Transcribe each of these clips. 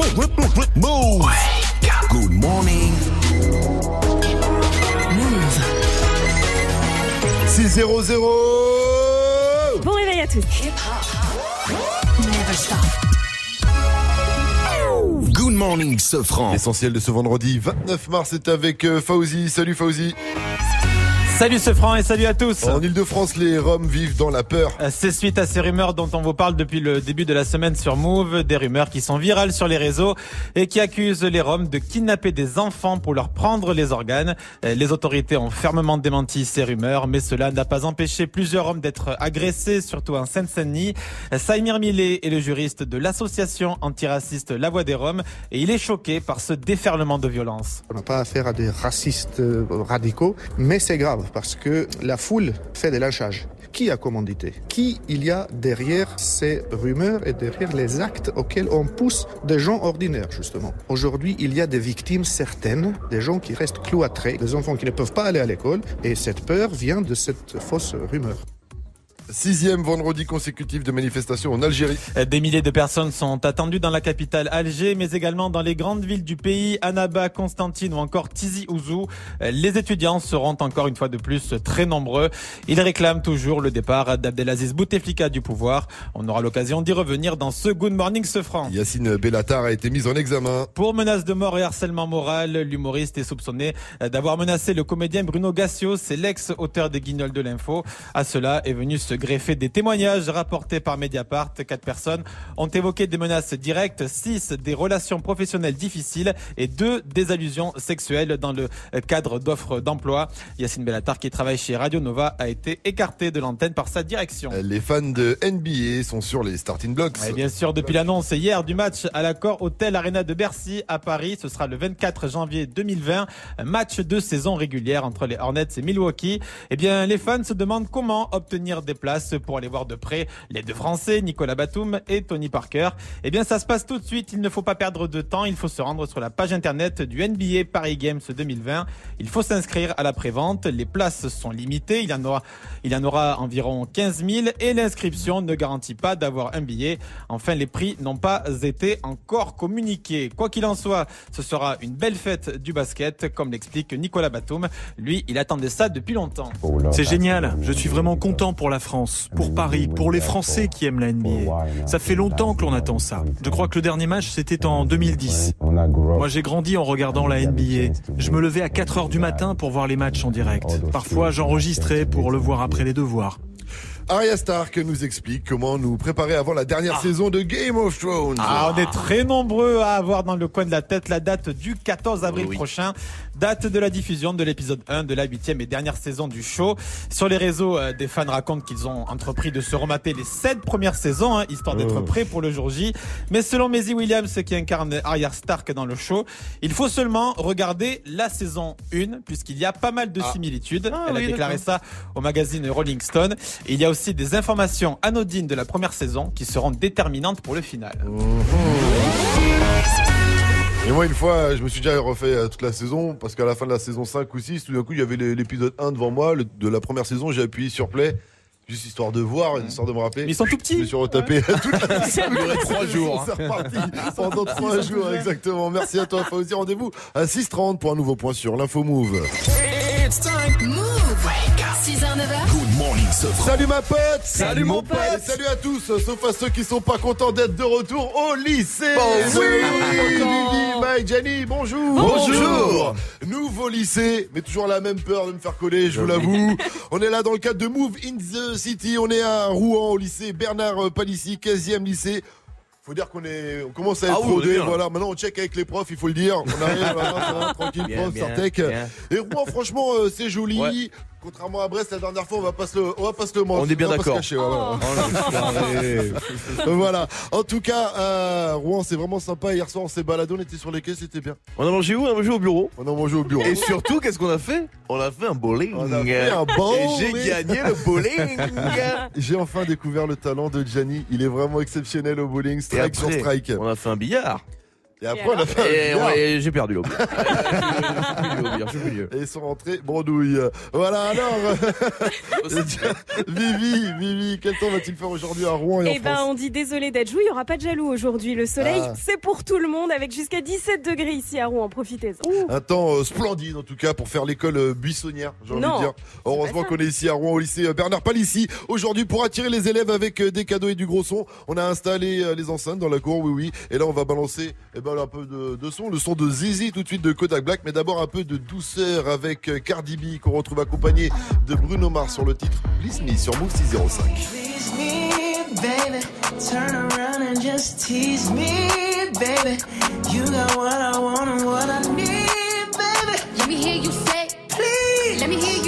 Move. Good morning. Move. 6-0-0 Bon réveil à tous. Never stop. Good morning, Sofran. L'essentiel de ce vendredi 29 mars est avec euh, Fauzi. Salut Fauzi. Salut ce franc et salut à tous. En Ile-de-France, les Roms vivent dans la peur. Euh, C'est suite à ces rumeurs dont on vous parle depuis le début de la semaine sur Move, des rumeurs qui sont virales sur les réseaux et qui accusent les Roms de kidnapper des enfants pour leur prendre les organes. Euh, Les autorités ont fermement démenti ces rumeurs, mais cela n'a pas empêché plusieurs Roms d'être agressés, surtout en Seine-Saint-Denis. Euh, Saïmir Millet est le juriste de l'association antiraciste La Voix des Roms et il est choqué par ce déferlement de violence. On n'a pas affaire à des racistes radicaux, mais c'est grave parce que la foule fait des lynchages. Qui a commandité? Qui il y a derrière ces rumeurs et derrière les actes auxquels on pousse des gens ordinaires, justement? Aujourd'hui, il y a des victimes certaines, des gens qui restent cloîtrés, des enfants qui ne peuvent pas aller à l'école, et cette peur vient de cette fausse rumeur. Sixième vendredi consécutif de manifestation en Algérie. Euh, Des milliers de personnes sont attendues dans la capitale Alger, mais également dans les grandes villes du pays, Annaba, Constantine ou encore Tizi Ouzou. Euh, Les étudiants seront encore une fois de plus très nombreux. Ils réclament toujours le départ d'Abdelaziz Bouteflika du pouvoir. On aura l'occasion d'y revenir dans ce Good Morning Sefran. Yacine Bellatar a été mise en examen. Pour menace de mort et harcèlement moral, l'humoriste est soupçonné euh, d'avoir menacé le comédien Bruno Gassio, c'est l'ex-auteur des Guignols de l'info. À cela est venu se greffer des témoignages rapportés par Mediapart. Quatre personnes ont évoqué des menaces directes, six des relations professionnelles difficiles et deux des allusions sexuelles dans le cadre d'offres d'emploi. Yacine Bellatar, qui travaille chez Radio Nova, a été écarté de l'antenne par sa direction. Les fans de NBA sont sur les starting blocks. Et bien sûr, depuis l'annonce hier du match à l'accord Hôtel Arena de Bercy à Paris, ce sera le 24 janvier 2020, un match de saison régulière entre les Hornets et Milwaukee. Eh bien, les fans se demandent comment obtenir des places pour aller voir de près les deux Français, Nicolas Batum et Tony Parker. Eh bien, ça se passe tout de suite. Il ne faut pas perdre de temps. Il faut se rendre sur la page internet du NBA Paris Games 2020. Il faut s'inscrire à la prévente. Les places sont limitées. Il y en aura, il y en aura environ 15 000 et l'inscription ne garantit pas d'avoir un billet. Enfin, les prix n'ont pas été encore communiqués. Quoi qu'il en soit, ce sera une belle fête du basket, comme l'explique Nicolas Batum. Lui, il attendait ça depuis longtemps. C'est génial, je suis vraiment content pour la France, pour Paris, pour les Français qui aiment la NBA. Ça fait longtemps que l'on attend ça. Je crois que le dernier match c'était en 2010. Moi j'ai grandi en regardant la NBA. Je me levais à 4 heures du matin pour voir les matchs en direct. Parfois j'enregistrais pour le voir après les devoirs. Arya Stark nous explique comment nous préparer avant la dernière saison de Game of Thrones. Ah, on est très nombreux à avoir dans le coin de la tête la date du 14 avril Oui, oui. prochain, date de la diffusion de l'épisode 1 de la huitième et dernière saison du show. Sur les réseaux, euh, des fans racontent qu'ils ont entrepris de se remater les sept premières saisons, hein, histoire d'être prêts pour le jour J. Mais selon Maisie Williams, qui incarne Arya Stark dans le show, il faut seulement regarder la saison 1, puisqu'il y a pas mal de similitudes. Elle a déclaré ça au magazine Rolling Stone. Et il y a aussi des informations anodines de la première saison qui seront déterminantes pour le final. Et moi, une fois, je me suis déjà refait euh, toute la saison parce qu'à la fin de la saison 5 ou 6, tout d'un coup, il y avait l'épisode 1 devant moi le- de la première saison. J'ai appuyé sur play. Juste histoire de voir, histoire de me rappeler. Mais ils sont tout Je petits. me suis retapé toute la durait trois jours. hein. C'est reparti pendant trois jours, exactement. Merci à toi, Fauzi. Rendez-vous à 6h30 pour un nouveau point sur l'Info Move. It's time. Move. 6h, 9h. Good morning, Sofran. Salut ma pote Salut, mon pote. Et salut à tous, sauf à ceux qui sont pas contents d'être de retour au lycée Bonjour. Oui, Vivi, Jenny, bonjour Bonjour. Nouveau lycée, mais toujours la même peur de me faire coller, je vous l'avoue. on est là dans le cadre de Move in the City, on est à Rouen, au lycée Bernard euh, Palissy, 15e lycée. Faut dire qu'on est, on commence à être Ah oui, rodé, bien, là. voilà. Maintenant, on check avec les profs, il faut le dire. On arrive, voilà, ça va, tranquille, Bien, prof, bien. Et Rouen, franchement, euh, c'est joli. Ouais. Contrairement à Brest, la dernière fois, on va pas se le, on va pas se le mentir. On est bien va pas se d'accord. cacher, ouais, ouais. Oh, voilà. En tout cas, euh, Rouen, c'est vraiment sympa. Hier soir, on s'est baladé, on était sur les quais, c'était bien. On a mangé où? On a mangé au bureau. On a mangé au bureau. Et surtout, qu'est-ce qu'on a fait? On a fait un bowling. On a fait un Et bowling. j'ai gagné le bowling. J'ai enfin découvert le talent de Gianni. Il est vraiment exceptionnel au bowling, Et strike sur strike. on a fait un billard. Et après, la fin. Et, ouais, et j'ai perdu l'eau. et ils sont rentrés bredouille. Voilà, alors. Euh, Vivi, Vivi, quel temps va-t-il faire aujourd'hui à Rouen Eh en ben, on dit désolé d'être joué, il n'y aura pas de jaloux aujourd'hui. Le soleil, ah. c'est pour tout le monde avec jusqu'à 17 degrés ici à Rouen. Profitez-en. Un temps euh, splendide, en tout cas, pour faire l'école euh, buissonnière, j'ai envie de dire. Heureusement qu'on est ici à Rouen, au lycée Bernard Palissy. Aujourd'hui, pour attirer les élèves avec des cadeaux et du gros son, on a installé les enceintes dans la cour, oui, oui. Et là, on va balancer, eh ben, un peu de, son, le son de Zizi tout de suite de Kodak Black, mais d'abord un peu de douceur avec euh, Cardi B qu'on retrouve accompagné de Bruno Mars sur le titre Please Me sur Move 605. Let me hear you say, please. Let me hear you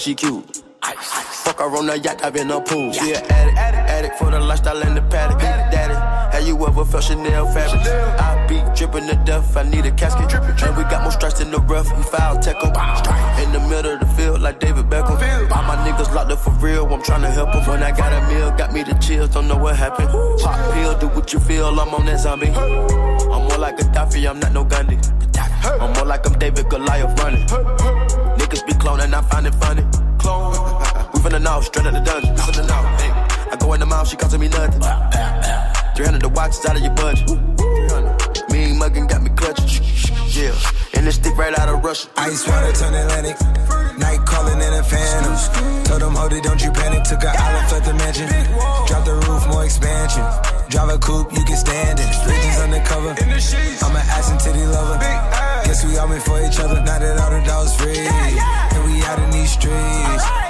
she cute. Ice. Fuck her on the yacht, I've been a pool. She an addict, addict, addict for the lifestyle and the paddock. Addict, daddy, have you ever felt Chanel fabric? I be dripping the death, I need a casket. Drippin', drippin'. And we got more strikes than the rough, we foul tackle. In the middle of the field, like David Beckham. All my niggas locked up for real, I'm tryna to help them. When I got a meal, got me the chills, don't know what happened. Pop pill, do what you feel, I'm on that zombie. I'm more like a Gaddafi, I'm not no Gandhi. I'm more like I'm David Goliath running. Niggas be cloning, I find it funny. Clone. We finna know, straight out the dungeon. Finna know, hey. I go in the mouth, she costing me nothing. 300 the watch is out of your budget. Mean muggin' got me clutching. Yeah, and this stick right out of Russia. Ice water turn Atlantic. Night calling in a phantom. Told them, hold it, don't you panic. Took an island, left the mansion. Drop the roof, more expansion. Drive a coupe, you can stand it. Bridges undercover. I'm an ass and titty lover. Guess we all meant for each other. Now that all the dogs free. And we out in these streets.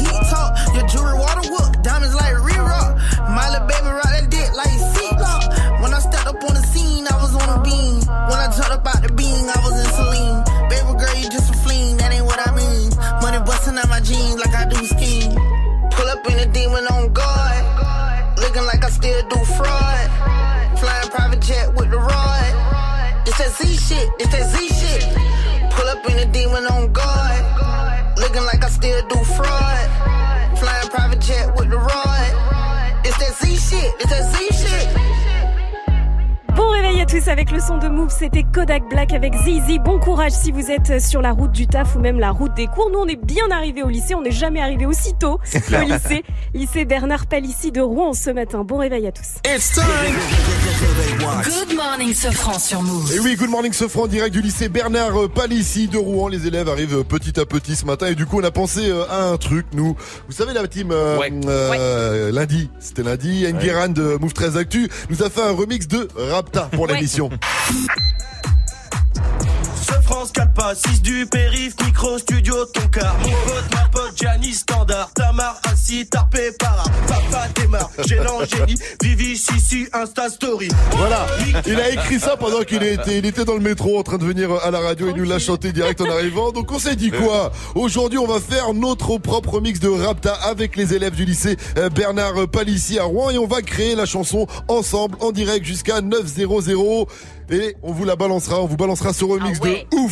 Looking like I still do fraud. Flying private jet with the rod. It's that Z shit, it's that Z shit. Bon réveil à tous avec le son de Move, c'était Kodak Black avec Zizi. Bon courage si vous êtes sur la route du taf ou même la route des cours. Nous on est bien arrivés au lycée, on n'est jamais arrivé aussi tôt au lycée. Lycée Bernard Palissy de Rouen ce matin. Bon réveil à tous. Good morning, Sofran sur Move. Et oui, good morning Sofran, direct du lycée Bernard Palissy de Rouen. Les élèves arrivent petit à petit ce matin et du coup on a pensé euh, à un truc, nous. Vous savez la team euh, euh, lundi, c'était lundi, Ngueran de Move 13 Actu nous a fait un remix de Rapta pour Ouais. l'émission. Ce France 4 pas 6 du périph, micro studio ton car Mon pote, ma pote, Gianni standard. Tamar assis, tarpé para. Papa démarre, gênant, génie Vivi, Sissi, Insta Story. Voilà, il a écrit ça pendant qu'il était, il était dans le métro en train de venir à la radio et nous l'a chanté direct en arrivant. Donc on s'est dit quoi? Aujourd'hui on va faire notre propre mix de Rapta avec les élèves du lycée euh, Bernard Palissy à Rouen. Et on va créer la chanson ensemble en direct jusqu'à 900 et on vous la balancera, on vous balancera ce remix de ouf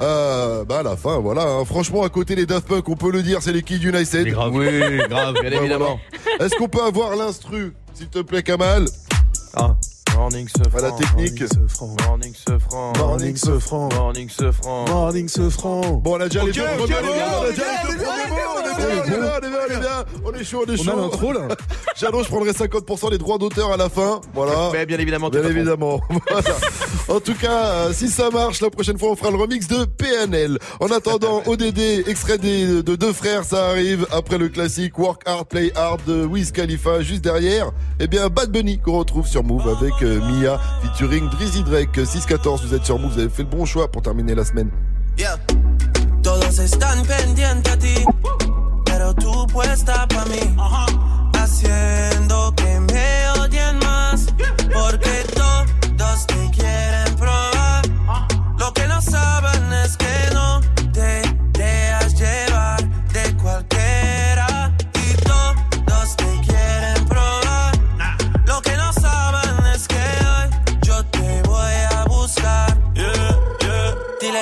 euh, bah à la fin voilà. hein. Franchement à côté les Daft Punk on peut le dire c'est les Kids United. grave. Oui, grave, bien Ouais, évidemment. voilà. Est-ce qu'on peut avoir l'instru s'il te plaît Kamal? Ah. Morning ce la technique. Morning ce franc. Morning ce franc. Morning ce franc. Morning ce franc. Bon, on a déjà les deux premiers, ok, on est bien, on a déjà les deux premiers mots, on est bien, on est bien, on est bien, on est bien. On est chaud, on est On chaud. a l'intro, là. Je prendrai 50% des droits d'auteur à la fin. Voilà. Mais bien évidemment, Bien évidemment. En tout cas, euh, si ça marche, la prochaine fois, on fera le remix de PNL. En attendant, ODD, extrait des, de deux frères, ça arrive après le classique Work Hard, Play Hard de Wiz Khalifa. Juste derrière, eh bien, Bad Bunny qu'on retrouve sur Move avec euh, Mia featuring Drizzy Drake. 6-14, vous êtes sur Move, vous avez fait le bon choix pour terminer la semaine. Yeah. Todos están pendientes a ti, pero tú puesta pa' mí,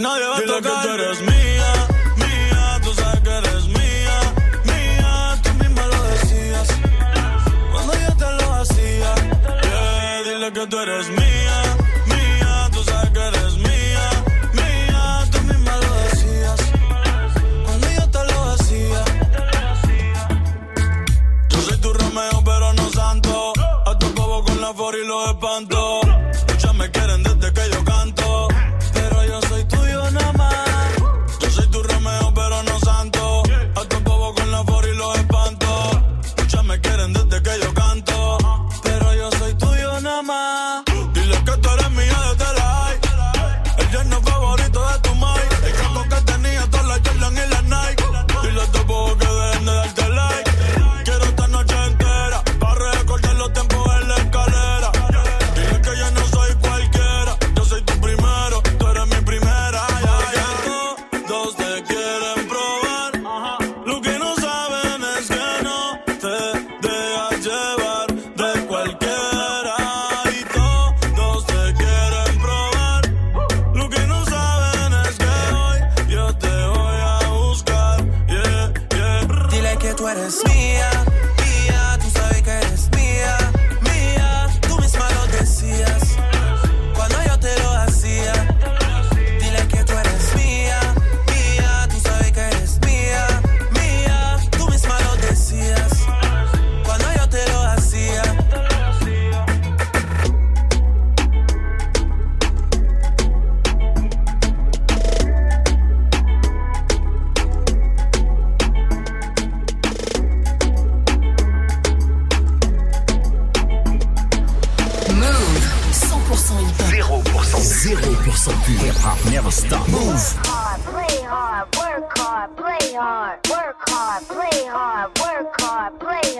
Nadie va a Dile tocar. que tú eres mía, mía. Tú sabes que eres mía, mía. Tú misma lo decías. Cuando yo te lo hacía. Yeah, dile que tú eres mía, mía.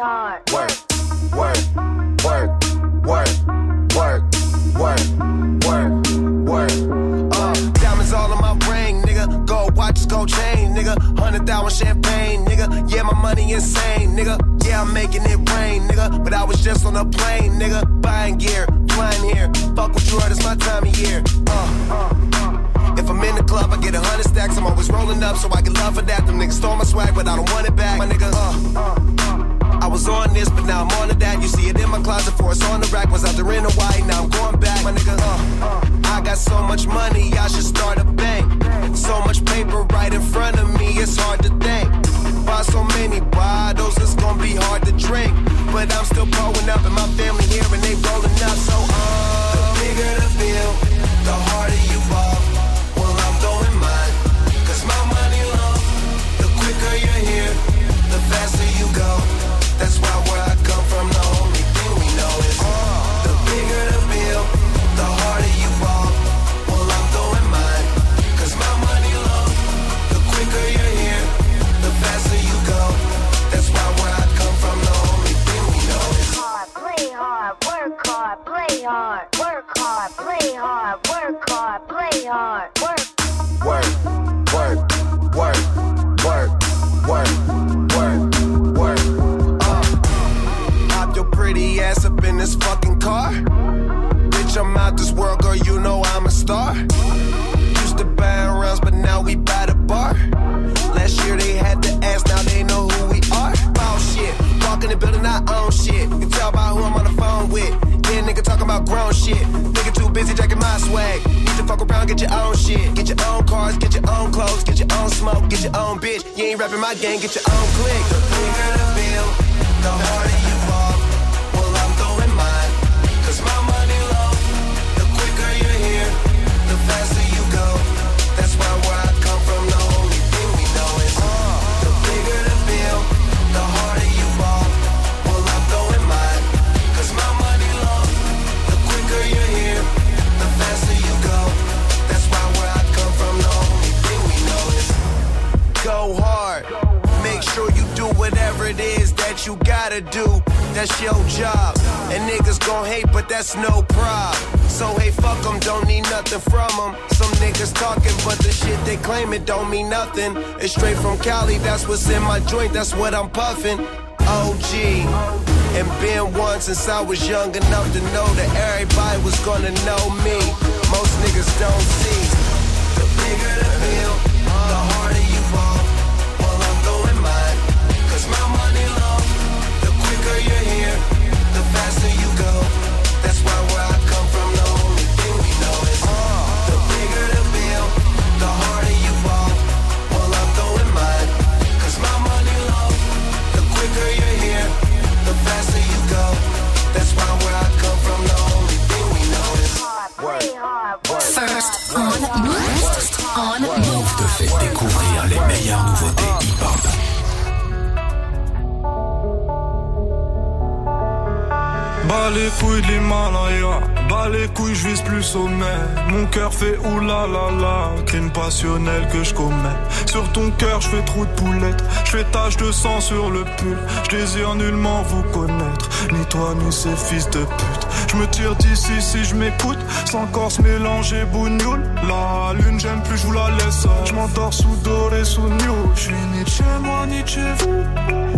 Hard. Work, work, work, work, work, work, work, work. Uh, diamonds all on my ring, nigga. Gold watches, gold chain, nigga. Hundred thousand champagne, nigga. Yeah, my money insane, nigga. Yeah, I'm making it rain, nigga. But I was just on a plane, nigga. Buying gear, flying here. Fuck what you heard, it's my time of year. Uh, if I'm in the club, I get a hundred stacks. I'm always rolling up, so I get love for that. Them niggas stole my swag, but I don't want it back. My nigga, uh, I was on this, but now I'm on to that. You see it in my closet, for it's on the rack. Was out there in Hawaii, now I'm going back. My nigga, uh, I got so much money, I should start a bank. So much paper right in front of me, it's hard to think. Buy so many bottles, it's gonna be hard to drink. But I'm still growing up, and my family here, and they rolling up. So, uh, the bigger the bill, the harder you ball. Well, I'm throwing mine, cause my money long. The quicker you're here, the faster you go. That's why where I come from, the only thing we know is uh, the bigger the bill, the harder you ball. Well, I'm throwing mine, cause my money long. The quicker you're here, the faster you go. That's why where I come from, the only thing we know is uh, Hard, play hard, work hard, play hard, work hard, play hard, work hard, play hard. Work, work, up in this fucking car. Bitch, I'm out this world, girl, you know I'm a star. Used to buy rounds, but now we buy the bar. Last year they had to ask, now they know who we are. Ball shit, walk in the building, I own shit. You can tell by who I'm on the phone with. Yeah, nigga talking about grown shit. Nigga too busy jacking my swag. Need to fuck around, get your own shit. Get your own cars, get your own clothes, get your own smoke, get your own bitch. You ain't rapping my gang, get your own click. The bigger the bill, the harder you you gotta do. That's your job. And niggas gon' hate, but that's no problem. So hey, fuck 'em, don't need nothing from 'em. Some niggas talking, but the shit they claim it don't mean nothing. It's straight from Cali, that's what's in my joint, that's what I'm puffing. OG. And been one since I was young enough to know that everybody was gonna know me. Most niggas don't see. The bigger the First on Move. First on Move. Te fait découvrir les meilleures nouveautés Bas les couilles de l'Himalaya, bas les couilles, je vise plus sommet. Mon cœur fait oulala, crime passionnel que je commets. Sur ton cœur, je fais trou de poulette, je fais tache de sang sur le pull. Je désire nullement vous connaître, ni toi ni ces fils de pute. Je me tire d'ici si je m'écoute, sans corps se mélanger bougnoule. La lune, j'aime plus, je vous la laisse. Je m'endors sous doré, sous new. Je suis ni chez moi, ni chez vous.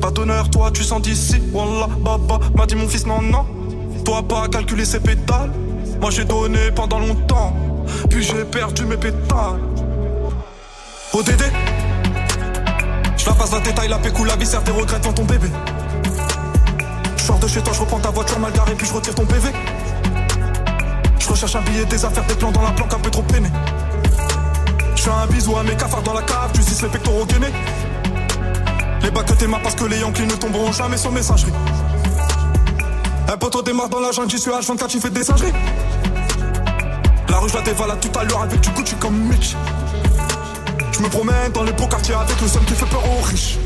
Pas d'honneur, toi tu sens d'ici. Wallah, baba, m'a dit mon fils, non, non. Toi pas calculer ses pétales. Moi j'ai donné pendant longtemps. Puis j'ai perdu mes pétales. ODD Je la passe la détail, la pécou, la viscère, tes regrets devant ton bébé. Je sors de chez toi, je reprends ta voiture mal garée, puis je retire ton PV. Je recherche un billet, des affaires, des plans dans la planque, un peu trop peiné. Je fais un bisou à mes cafards dans la cave, tu dis les pectoraux gainés. Les bacs que tes parce que les Yankees ne tomberont jamais sur messagerie. Un poteau démarre dans la jungle, j'y suis H24, tu fais des singeries. La rue, je la dévalade tout à l'heure avec du Gucci comme Mitch. Je me promène dans les beaux quartiers avec le seum qui fait peur aux riches.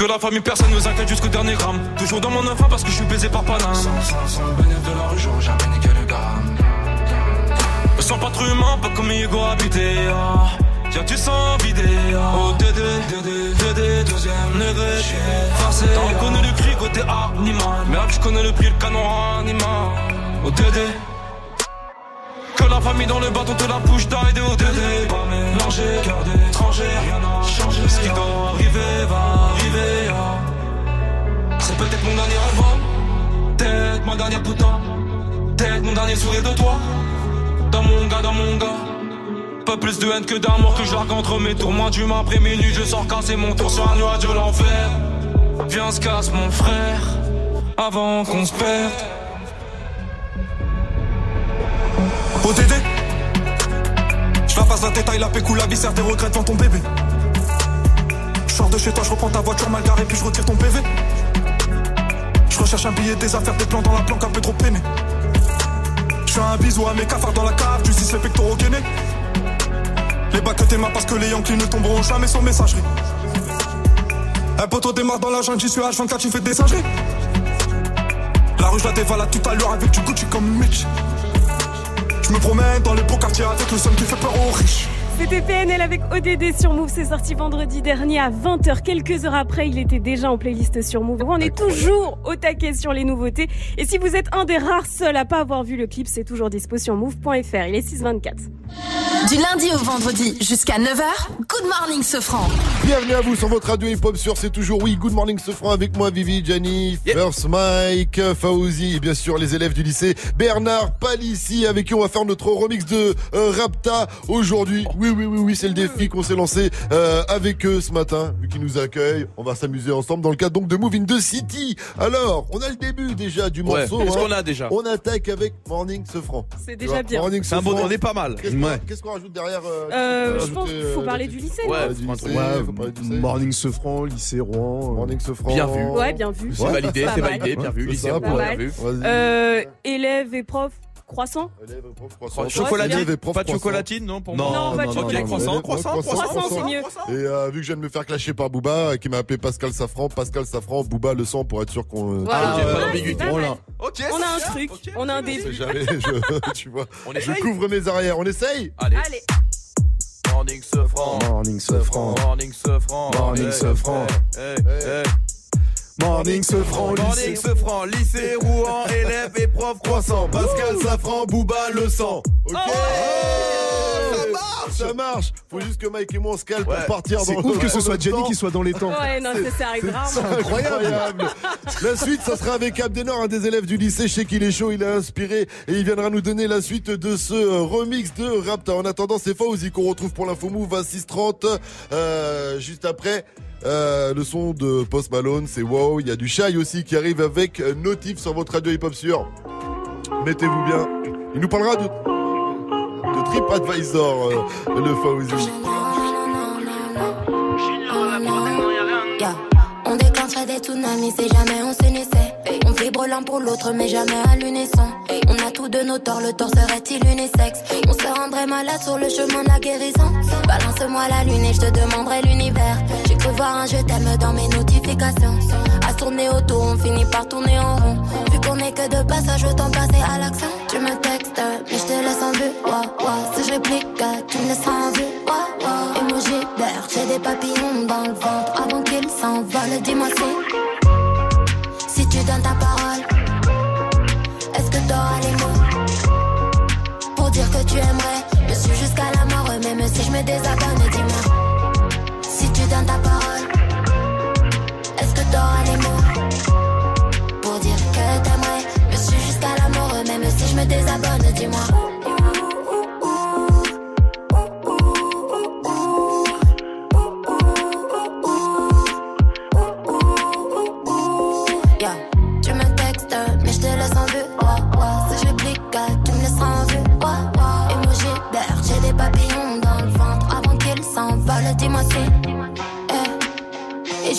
Que la famille, personne ne nous inquiète jusqu'au dernier gramme. Toujours dans mon enfant parce que je suis baisé par Paname. Sans, sans, sans de la rue, j'aurais jamais niqué le gramme. Me sens pas trop humain, pas comme Hugo habité. Ah. Tiens, tu sens vidé. Ah. Oh, Dédé, Dédé, Dédé, deuxième degré. Forcé. T'as reconnu le cri côté animal. Merde, je connais le prix, le canon animal. Oh, Dédé. Que la famille dans le bâton te la bouche d'aider au Dédé. Pas mélangé, cœur d'étranger, rien n'a changé. Ce qui doit arriver va ah. C'est peut-être mon dernier album, peut-être ma dernière putain, peut-être mon dernier sourire de toi. Dans mon gars, dans mon gars. Pas plus de haine que d'amour que je largue entre mes tours. Moins d'humain après minuit, je sors casser mon tour sur un nuage de l'enfer. Viens, se casse mon frère, avant qu'on se perde. ODD Je la passe la détail, la pécou, la viscère, tes regrets devant ton bébé. De chez toi, je reprends ta voiture mal garée, puis je retire ton PV. Je recherche un billet, des affaires, des plans dans la planque, un peu trop peiné. Je fais un bisou à mes cafards dans la cave, tu dis les pectoraux gainés. Les bacs que tes parce que les Yankees ne tomberont jamais sur messagerie. Un poteau démarre dans la jungle, j'y suis H24, tu fais des singeries. La rue, je la dévalade tout à l'heure avec du Gucci comme Mitch. Je me promène dans les beaux quartiers avec le seum qui fait peur aux riches. C'était PNL avec ODD sur Move, c'est sorti vendredi dernier à 20h. Quelques heures après, il était déjà en playlist sur Move. On est toujours au taquet sur les nouveautés. Et si vous êtes un des rares seuls à pas avoir vu le clip, c'est toujours dispo sur move.fr. Il est 6h24. Du lundi au vendredi jusqu'à 9h, Good Morning Sofran. Bienvenue à vous sur votre radio hip-hop sur C'est toujours oui. Good morning ce franc avec moi, Vivi, Gianni, First Mike, Fauzi et bien sûr les élèves du lycée Bernard Palissy avec qui on va faire notre remix de euh, Rapta aujourd'hui. Oui, oui, oui, oui, oui, c'est le défi qu'on s'est lancé euh, avec eux ce matin, vu qu'ils nous accueillent. On va s'amuser ensemble dans le cadre donc de Move in the City. Alors, on a le début déjà du Ouais, morceau. qu'est-ce hein. qu'on a déjà On attaque avec Morning Sofran. C'est déjà bien. Morning C'est un bon- on est pas mal. Qu'est-ce qu'on Ouais. qu'est-ce qu'on rajoute derrière euh, Euh, je pense qu'il faut parler du lycée, Ouais, du lycée, faut parler du lycée. Morning Sofran, lycée Rouen. Morning Sofran. Bien vu. Ouais, bien vu. C'est validé, c'est validé, bien vu. Lycée Rouen, bien vu. Élèves et profs, croissant Élève, prof, croissant. Croissant. c'est Chocolatine, pas de chocolatine, non pour Non, moi. Non, pas de non, chocolat. non, Croissant, croissant, Croissant, croissant, croissant, c'est mieux. Et euh, vu que je viens de me faire clasher par Booba, euh, qui m'a appelé Pascal Safran, Pascal Safran, Booba le sang pour être sûr qu'on. Voilà. Ah, ok, pas c'est d'ambiguïté. Voilà. Ok, On a un truc, on a un début. jamais, je, tu vois. On Je couvre mes arrières. On essaye Allez. Allez. Morning Sofran. Morning Sofran. Morning Sofran. Morning Hey, Sofran. hey, hey, hey. Morning Sofran, Morning lycée. Sofran, lycée Rouen, élève et prof croissant. Pascal Safran, Booba le sang. Ok Oh, ça marche Ça marche Faut juste que Mike et moi on se Ouais. pour partir C'est dans ouf que ce soit Jenny qui soit dans les temps. Ouais, non, ça, ça arrive C'est incroyable. La suite, ça sera avec Abdenor, un des élèves du lycée. Je sais qu'il est chaud, il est inspiré et il viendra nous donner la suite de ce euh, remix de Rapta. En attendant, c'est Fauzi qu'on retrouve pour l'info move à 6h30. Euh, juste après. euh, le son de Post Malone, c'est wow. Il y a du Shy aussi qui arrive avec Notif sur votre radio hip hop sûr. Mettez-vous bien. Il nous parlera de, de Euh. On déclencherait des tsunamis si jamais on s'unissait. On vibre l'un pour l'autre, mais jamais à l'unisson. On a tous de nos torts, le tort serait-il unisexe? On se rendrait malade sur le chemin de la guérison. Balance-moi la lune et je te demanderai l'univers. J'ai cru voir un je t'aime dans mes notifications. À se tourner autour, on finit par tourner en rond. Vu qu'on est que de passage, autant passer à l'action. Tu me textes, mais je te laisse en vue. Ouah, ouah. Si je réplique, tu me laisseras en vue. Ouah, ouah. Emoji vert, j'ai des papillons dans le ventre avant qu'ils s'envolent. Dis-moi si, si tu donnes ta parole, est-ce que t'auras les mots pour dire que tu aimerais? Me suivre jusqu'à la mort, même si je me désabonne. Dis-moi si tu donnes ta parole,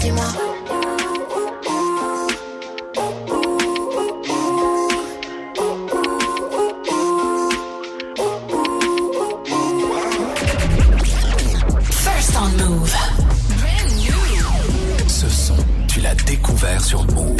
Dis-moi. First on Move. Ce son, tu l'as découvert sur Move.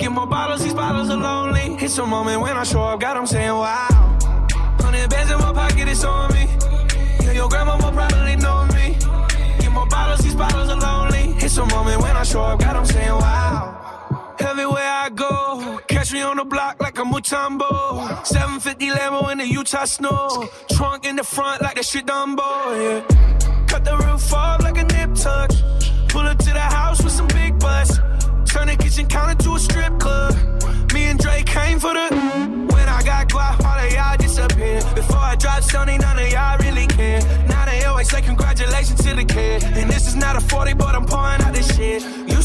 Get more bottles, these bottles are lonely. It's a moment when I show up, God, I'm saying wow. Hundred bands in my pocket, it's on me. Yeah, your grandma will probably know me. Get more bottles, these bottles are lonely. It's a moment when I show up, God, I'm saying wow. Everywhere I go, catch me on the block like a Mutombo. 750 Lambo in the Utah snow. Trunk in the front like the shit Dumbo, yeah. cut the roof off like a nip tuck. Pull up to the house with some big butts. Turn the kitchen counter to a strip club. Me and Drake came for the. When I got guap, all of y'all disappear. Before I drop Sony, none of y'all really care. Now they always say congratulations to the kid. And this is not a 40, but I'm pouring out this shit.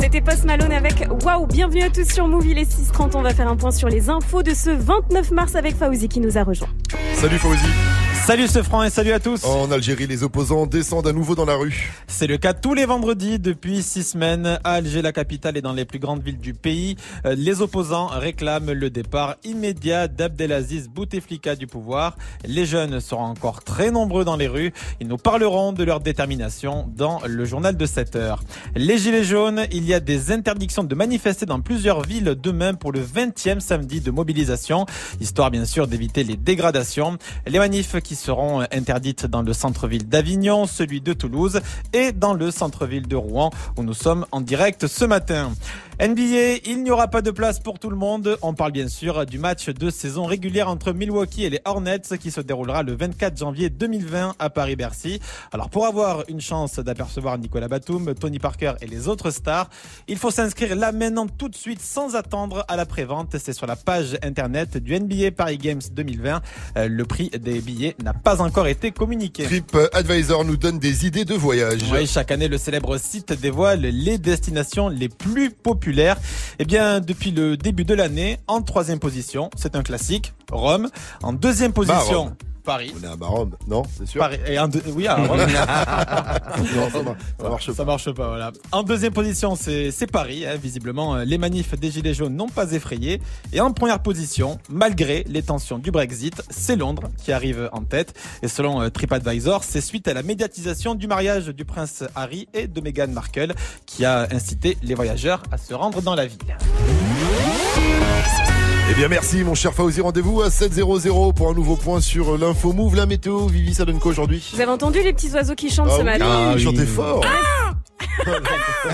C'était Post Malone avec Waouh, bienvenue à tous sur Move, il est 6h30, on va faire un point sur les infos de ce 29 mars avec Fauzi qui nous a rejoint. Salut Fauzi. Salut ce franc et salut à tous. En Algérie, les opposants descendent à nouveau dans la rue. C'est le cas tous les vendredis depuis six semaines à Alger, la capitale et dans les plus grandes villes du pays. Euh, Les opposants réclament le départ immédiat d'Abdelaziz Bouteflika du pouvoir. Les jeunes seront encore très nombreux dans les rues. Ils nous parleront de leur détermination dans le journal de 7 heures. Les Gilets jaunes, il y a des interdictions de manifester dans plusieurs villes demain pour le 20e samedi de mobilisation, histoire bien sûr d'éviter les dégradations. Les manifs qui seront interdites dans le centre-ville d'Avignon, celui de Toulouse et dans le centre-ville de Rouen où nous sommes en direct ce matin. NBA, il n'y aura pas de place pour tout le monde. On parle bien sûr du match de saison régulière entre Milwaukee et les Hornets qui se déroulera le 24 janvier 2020 à Paris-Bercy. Alors pour avoir une chance d'apercevoir Nicolas Batum, Tony Parker et les autres stars, il faut s'inscrire là maintenant tout de suite sans attendre à la prévente. C'est sur la page internet du NBA Paris Games 2020. Euh, Le prix des billets n'a pas encore été communiqué. Trip Advisor nous donne des idées de voyage. Oui, chaque année, le célèbre site dévoile les destinations les plus populaires. Eh bien, depuis le début de l'année, en troisième position, c'est un classique, Rome. En deuxième position, Rome. Paris. On est à Rome, non C'est sûr Paris. Et en deux- oui, à Rome. Non, ça, mar- ça marche Ça marche pas, voilà. En deuxième position, c'est c'est Paris. hein. Visiblement, euh, les manifs des Gilets jaunes n'ont pas effrayé. Et en première position, malgré les tensions du Brexit, c'est Londres qui arrive en tête. Et selon euh, TripAdvisor, c'est suite à la médiatisation du mariage du prince Harry et de Meghan Markle qui a incité les voyageurs à se rendre dans la ville. Eh bien merci mon cher Fauzi, rendez-vous à 7.00 pour un nouveau point sur l'info move, la météo. Vivi, ça donne quoi aujourd'hui? Vous avez entendu les petits oiseaux qui chantent Ah ce oui, matin? ah oui. Chantez fort.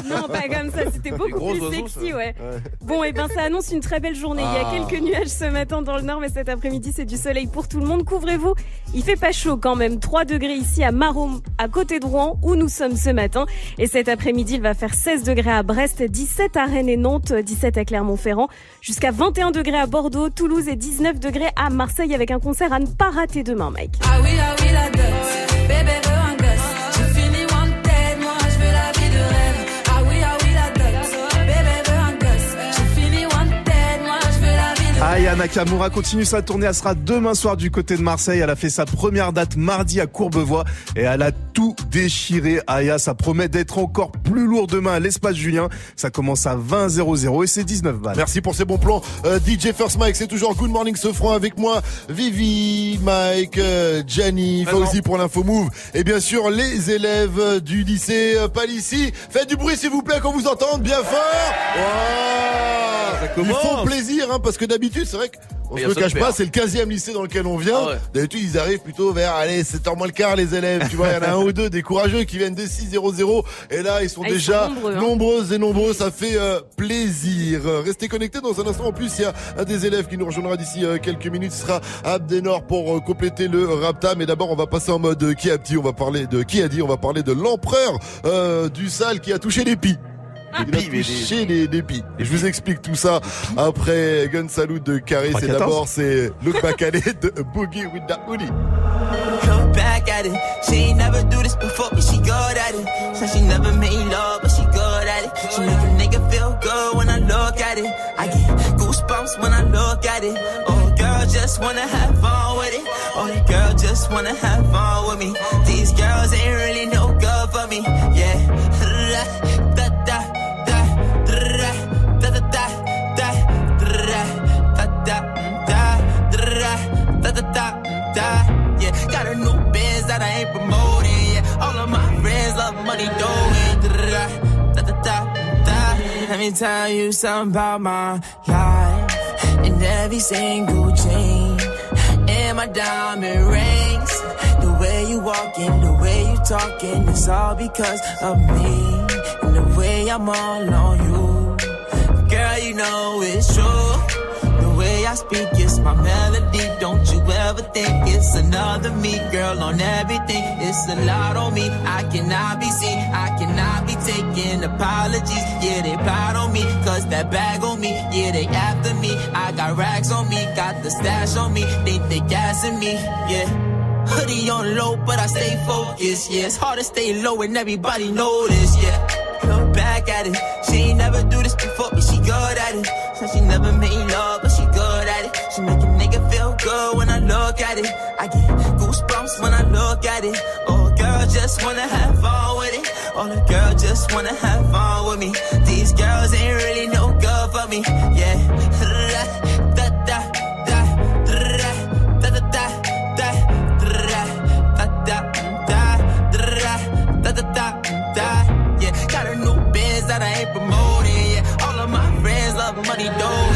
Non, pas comme ça, c'était beaucoup plus oiseaux, sexy, ouais. Bon, et ben ça annonce une très belle journée. Il y Ah. a quelques nuages ce matin dans le nord, mais cet après-midi, c'est du soleil pour tout le monde. Couvrez-vous. Il fait pas chaud quand même. 3 degrés ici à Marom, à côté de Rouen, où nous sommes ce matin. Et cet après-midi, il va faire 16 degrés à Brest, 17 à Rennes et Nantes, 17 à Clermont-Ferrand, jusqu'à 21 degrés à Bordeaux, Toulouse et 19 degrés à Marseille avec un concert à ne pas rater demain, Mike. Ah oui, ah oui, la dot. Bébé Aya Nakamura continue sa tournée. Elle sera demain soir du côté de Marseille. Elle a fait sa première date mardi à Courbevoie et elle a tout déchiré. Aya, ça promet d'être encore plus lourd demain à l'espace Julien. Ça commence à 20 00 et c'est 19 balles. Merci pour ces bons plans. Euh, DJ First Mike, c'est toujours Good Morning Sofran avec moi. Vivi, Mike, euh, Gianni, Fauzi pour l'info move. Et bien sûr, les élèves du lycée euh, Palissy. Faites du bruit s'il vous plaît qu'on vous entende bien fort. Wow. Ils commence. font plaisir hein, parce que d'habitude, c'est vrai qu'on Il y se le cache pas, c'est le 15e lycée dans lequel on vient. Ah ouais. D'habitude, ils arrivent plutôt vers, allez, 7h moins le quart, les élèves. Tu vois, il y en a un ou deux, des courageux qui viennent dès 6-0-0. Et là, ils sont Ah, ils déjà sont nombreux, hein. nombreuses et nombreux. Ça fait euh, plaisir. Restez connectés dans un instant. En plus, il y a un des élèves qui nous rejoindra d'ici euh, quelques minutes. Ce sera Abdenor pour euh, compléter le rapta. Mais d'abord, on va passer en mode euh, qui a dit. On va parler de qui a dit. On va parler de l'empereur euh, du sale qui a touché les pis. Il a touché les, les pis. Et je vous explique tout ça après Gun Salute de Carré. C'est 3-14. d'abord, c'est Look Back at It de Boogie with the Hoodie. Look back at it. She ain't never do this before, but she good at it. Said she never made love, but she good at it. She make a nigga feel good when I look at it. I get goosebumps when I look at it. Oh, girl, just wanna have fun with it. Oh, the girl just wanna have fun with me. These girls ain't really no me tell you something about my life. And every single chain. And my diamond rings. The way you walking, the way you talking, it's all because of me. And the way I'm all on you. Girl, you know it's true. The way I speak is my melody. Don't you ever think it's another me, girl, on everything. It's a lot on me. I cannot be seen. I taking apologies. Yeah, they proud on me. Cause that bag on me. Yeah, they after me. I got racks on me. Got the stash on me. They think they gassing me. Yeah. Hoodie on low, but I stay focused. Yeah, it's hard to stay low and everybody this. Yeah. Look back at it. She ain't never do this before, but she good at it. Said she never made love, but she good at it. She make a nigga feel good when I look at it. I get goosebumps when I look at it. Oh, girl, just wanna have fun with it. Oh, the girls just wanna have fun with me. These girls ain't really no good for me. Yeah. Da, da, da, da, da, da, da, da, da, da, da, da. Yeah, got a new biz that I ain't promoting. Yeah, all of my friends love money, doing.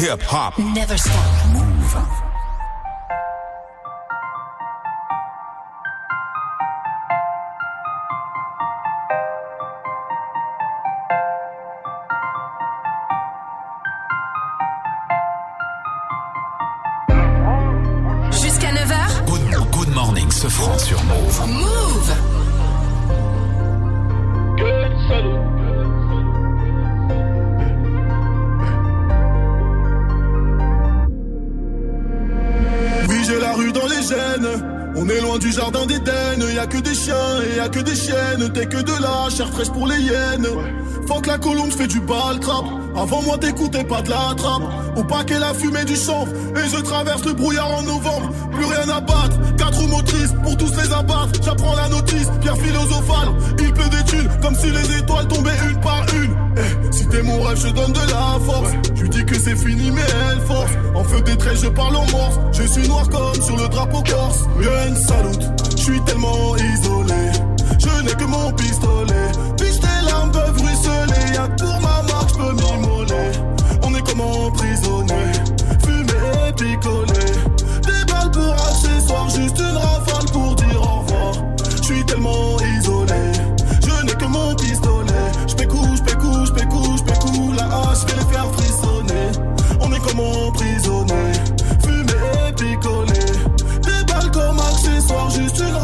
Hip hop. Never stop. Move. T'es que de la chair fraîche pour les hyènes. Faut que la colombe fait du bal trap. Avant moi, t'écoutais pas de la trappe. Au paquet, la fumée du chanvre. Et je traverse le brouillard en novembre. Plus rien à battre. Quatre motrices pour tous les abattre. J'apprends la notice, pierre philosophale. Il pleut des thunes comme si les étoiles tombaient une par une. Eh, si t'es mon rêve, je donne de la force. Tu dis que c'est fini, mais elle force. En feu des traits, je parle en morse. Je suis noir comme sur le drapeau corse. Rien salute, je suis tellement isolé. N'ai que mon pistolet. Puis tes larmes peuvent ruisseler. Y'a pour ma marque, je peux m'immoler. On est comme emprisonné. Fumé, picolé. Des balles pour accessoires, juste une rafale pour dire au revoir. Je suis tellement isolé. Je n'ai que mon pistolet. Je pécou, je pécou, je pécou, je pécou. La hache, je vais les faire frissonner. On est comme emprisonné. Fumé, picolé. Des balles comme accessoires, juste une rafale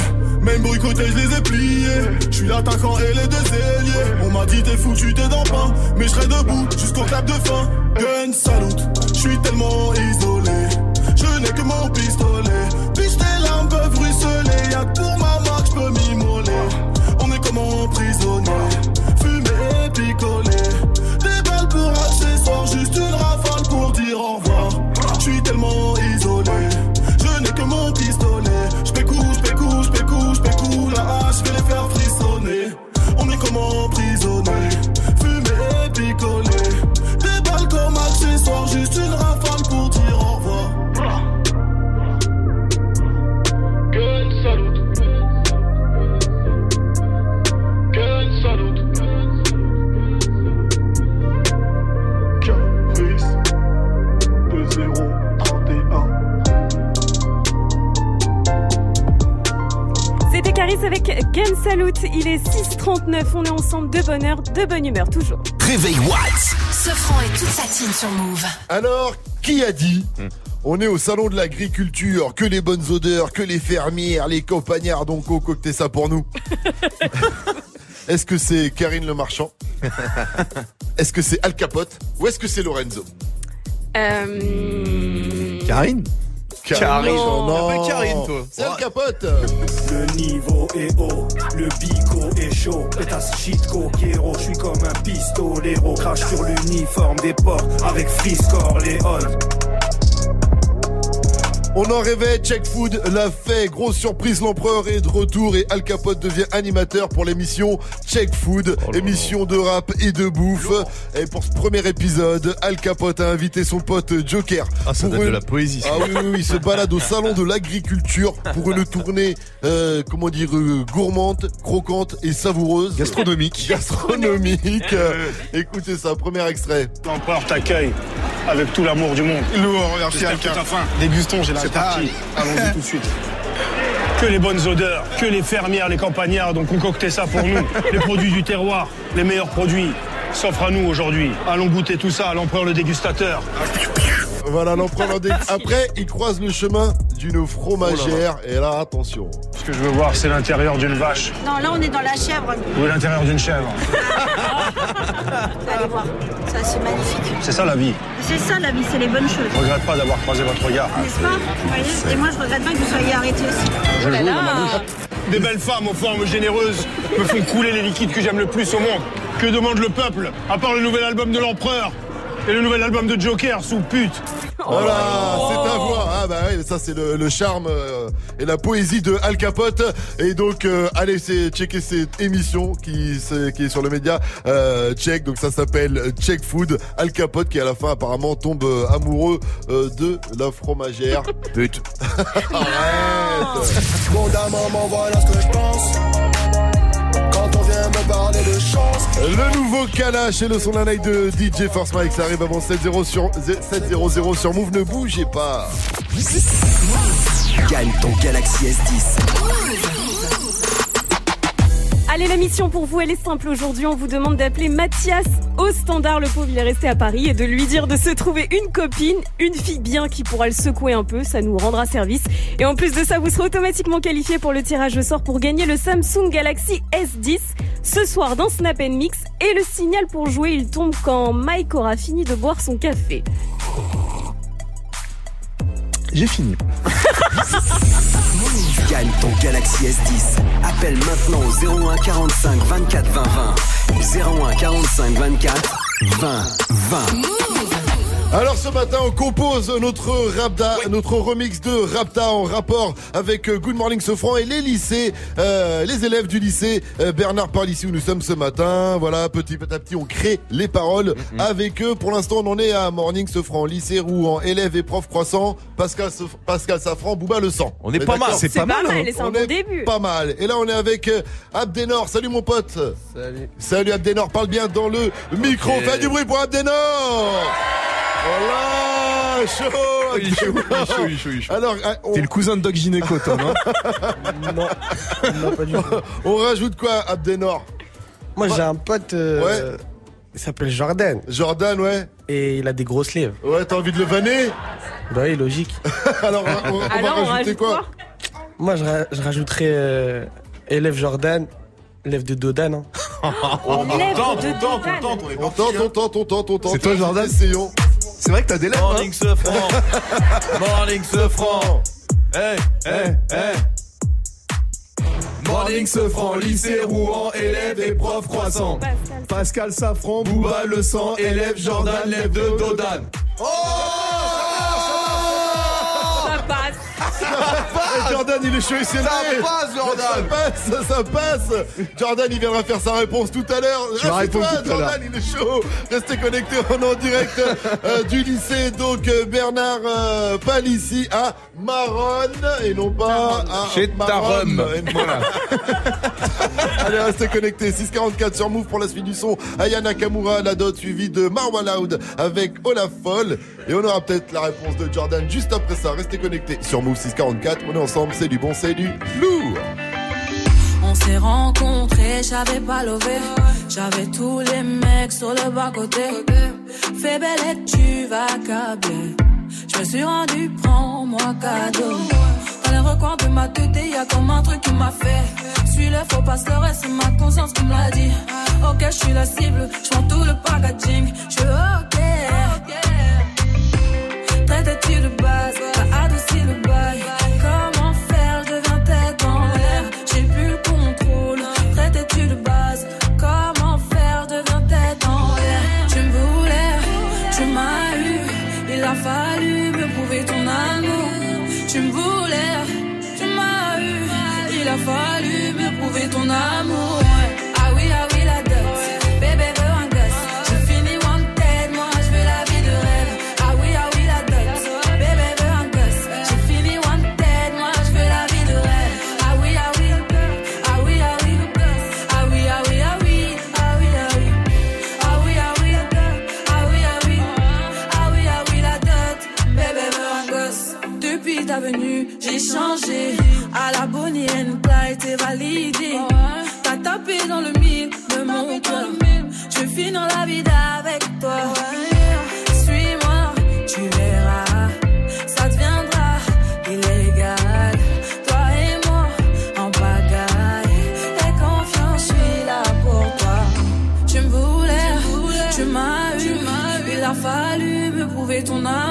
Même boycotté, je les ai pliés. Je suis l'attaquant et les deux ailiers. On m'a dit t'es foutu, t'es dans pain. Mais je serai debout jusqu'au clap de fin. Gun salute, je suis tellement isolé. Je n'ai que mon pistolet. Puis tes larmes peuvent ruisseler. Y'a que pour ma marque, je peux m'immoler. On est comme emprisonné. Fumé, picolé. Des balles pour accessoires, juste une rafale Paris avec Gun Salut. Il est 6h39. On est ensemble de bonne heure, de bonne humeur, toujours. Réveil Watts. Sofran et toute sa team sur Move. Alors, qui a dit on est au salon de l'agriculture, que les bonnes odeurs, que les fermières, les campagnards ont concocté ça pour nous. Est-ce que c'est Karine Le Marchand Est-ce que c'est Al Capote Ou est-ce que c'est Lorenzo Euh... Karine Karine, Non. non. Karine, toi. C'est Al Capote Le niveau est haut, le bico est chaud. Pétasse shit coquero, je suis comme un pistolero. Crache sur l'uniforme des porcs avec Friscore Léon. On en rêvait, Check Food l'a fait. Grosse surprise, l'empereur est de retour et Al Capote devient animateur pour l'émission Check Food, Oh émission de rap et de bouffe. Et pour ce premier épisode, Al Capote a invité son pote Joker. Ah, ça Pour donne de la poésie. Ah oui, oui, oui, il se balade au salon de l'agriculture pour une tournée, euh, comment dire, euh, gourmande, croquante et savoureuse. Gastronomique. Gastronomique. Euh, Écoutez ça, premier extrait. L'empereur t'accueille avec tout l'amour du monde. Lourd, merci faim. Dégustons, j'ai la C'est partie. Allons-y tout de suite. Que les bonnes odeurs, que les fermières, les campagnards ont concocté ça pour nous. les produits du terroir, les meilleurs produits s'offrent à nous aujourd'hui. Allons goûter tout ça à l'empereur le dégustateur. Voilà, l'empereur des- Après, il croise le chemin d'une fromagère. Et là, attention. Ce que je veux voir, c'est l'intérieur d'une vache. Non, là on est dans la chèvre. Ou l'intérieur d'une chèvre. Allez voir. Ça c'est magnifique. C'est ça la vie. C'est ça la vie, c'est les bonnes choses. Je regrette pas d'avoir croisé votre regard. N'est-ce pas Vous voyez Et moi je regrette pas que vous soyez arrêtés aussi. Je dans ma bouche. Des belles femmes aux formes généreuses me font couler les liquides que j'aime le plus au monde. Que demande le peuple À part le nouvel album de l'empereur? Et le nouvel album de Joker sous pute. Voilà, c'est ta voix. Ah bah oui, ça c'est le, le charme euh, et la poésie de Al Capote. Et donc, euh, allez c'est checker cette émission qui, c'est- qui est sur le média euh, Check. Donc ça s'appelle Check Food. Al Capote qui à la fin apparemment tombe euh, amoureux euh, de la fromagère. Pute. Arrête. Mon maman, voilà ce que je pense. De chance. Le nouveau Kalash et le son d'un de DJ Force Mike, ça arrive avant 7-0 sur 7-0-0 sur Move, ne bougez pas. Gagne ton Galaxy S10. Allez, la mission pour vous, elle est simple aujourd'hui. On vous demande d'appeler Mathias au standard. Le pauvre, il est resté à Paris et de lui dire de se trouver une copine, une fille bien qui pourra le secouer un peu. Ça nous rendra service. Et en plus de ça, vous serez automatiquement qualifié pour le tirage au sort pour gagner le Samsung Galaxy S10 ce soir dans Snap Mix. Et le signal pour jouer, il tombe quand Mike aura fini de boire son café. J'ai fini. Gagne ton Galaxy S10. Appelle maintenant au 01 45 24 20 20. 01 45 24 20 20. Alors ce matin, on compose notre Rapta, notre remix de Rapta en rapport avec euh, Good Morning Sofran et les lycées, euh, les élèves du lycée euh, Bernard ici où nous sommes ce matin. Voilà, petit à petit, on crée les paroles avec eux. Pour l'instant, on en est à Morning Sofran, lycée Rouen, élèves et profs croissants, Pascal, Sof- Pascal Safran, Bouba le sang. On est pas mal, c'est pas mal, hein. et c'est un On bon est début. Pas mal. Et là, on est avec euh, Abdenor. Salut mon pote. Salut. Salut Abdenor, parle bien dans le micro. Fais du bruit pour Abdenor. Voilà, chaud. Il est chaud, il est chaud, il est chaud, il chaud. Alors, euh, on, T'es le cousin de Doc Gynéco, toi, non Non, non, pas du tout. on rajoute quoi, Abdenor Moi, j'ai un pote. euh, Ouais. Il s'appelle Jordan. Jordan, ouais. Et il a des grosses lèvres. Ouais, t'as envie de le vanner Bah oui, logique. Alors, on, on- Alors, va on rajouter rajoute quoi, quoi Moi, je, ra- je rajouterais euh, élève Jordan, élève de Dodan. hein. Tente, on tente, on tente, on tente, hein. on tente, on tente, on tente. C'est toi, Jordan Essayons. C'est vrai que t'as des lèvres. hein Morning ce franc. Morning ce franc. Hey, hey, hey. Morning ce franc, lycée Rouen, élève et prof croissant. Pascal. Pascal Safran, Bouba le sang, élève Jordan, lève de Dodan. Passe. Jordan, il est chaud, s'est levé. passe, Jordan. Ça passe, ça passe. Jordan, il viendra faire sa réponse tout à l'heure. Reste-toi, Jordan, il est chaud. Restez connectés, on est en direct euh, du lycée. Donc, euh, Bernard euh, Palissy à Maronne et non pas à Chez. Tarum. Et Voilà. Allez, restez connectés. 644 sur Move pour la suite du son. Aya Nakamura, la dot suivie de Marwa Loud avec Olaf Foll. Et on aura peut-être la réponse de Jordan juste après ça. Restez connectés sur Move 644. On est ensemble, c'est du bon, c'est du lourd. On s'est rencontrés, j'avais pas levé. J'avais tous les mecs sur le bas-côté. Fais belle et tu vas câbler. Je me suis rendu, prends-moi cadeau. Dans les recoins de ma tête, y'a comme un truc qui m'a fait. Suis le faux pasteur et c'est ma conscience qui me l'a dit. Ok, je suis la cible, je tout le packaging. Je veux j'ai changé. À la Bonnie t'as été validé. T'as tapé dans le mille de mon cœur. Je finis dans la vie avec toi. Suis-moi, tu verras, ça deviendra illégal. Toi et moi, en bagaille. Tes confiance, je suis là pour toi. Tu me voulais, tu m'as eu, eu. Il a fallu me prouver ton âme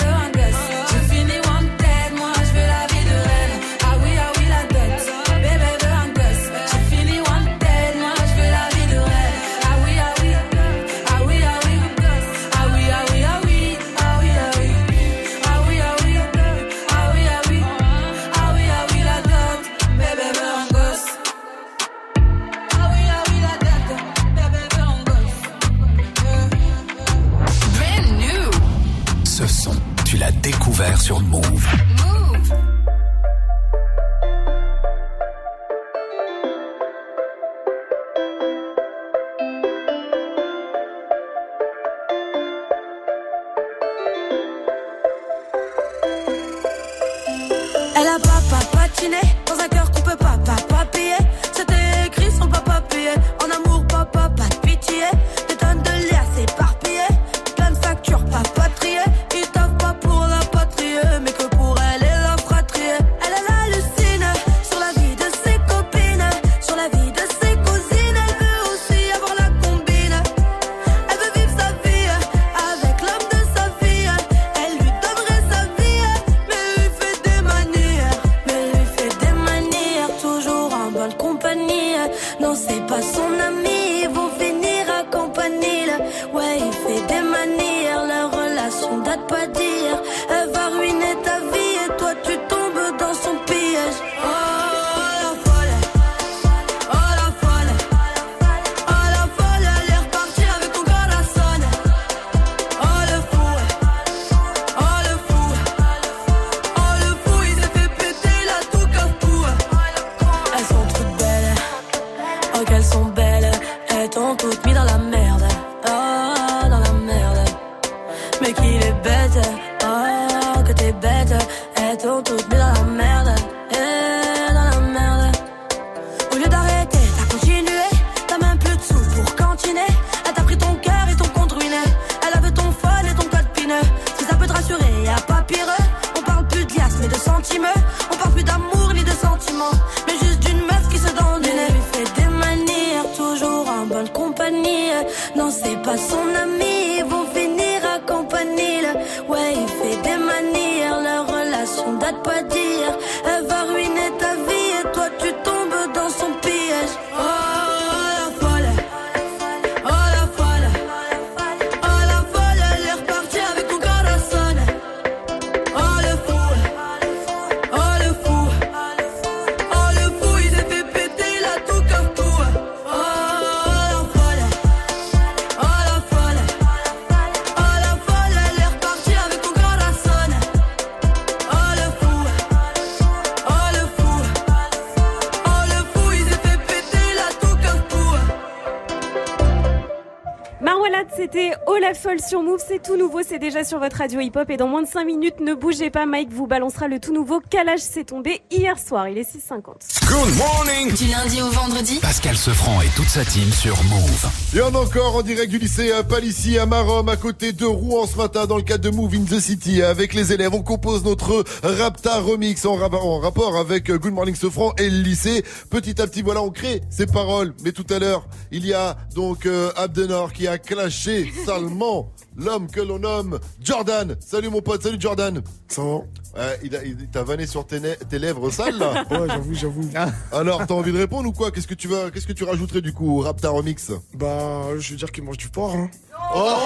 c'est tout nouveau, c'est déjà sur votre radio hip-hop et dans moins de 5 minutes, ne bougez pas, Mike vous balancera le tout nouveau Calage s'est tombé hier soir, il est 6h50. Good morning Du lundi au vendredi Pascal Sefranc et toute sa team sur Move. Et on encore en direct du lycée à Palissy à Marom, à côté de Rouen ce matin, dans le cadre de Move in the City. Avec les élèves, on compose notre Rapta Remix en, rap- en rapport avec euh, Good Morning Sofran et le lycée. Petit à petit, voilà, on crée ces paroles. Mais tout à l'heure, il y a donc euh, Abdenor qui a clashé salement l'homme que l'on nomme Jordan. Salut mon pote, salut Jordan. Ça va Ouais, il t'a vanné sur tes, lèvres sales là Ouais, j'avoue, j'avoue. Alors, t'as envie de répondre ou quoi? Qu'est-ce que tu vas, qu'est-ce que tu rajouterais du coup au Rapta Remix? Bah, je veux dire qu'il mange du porc, hein. Oh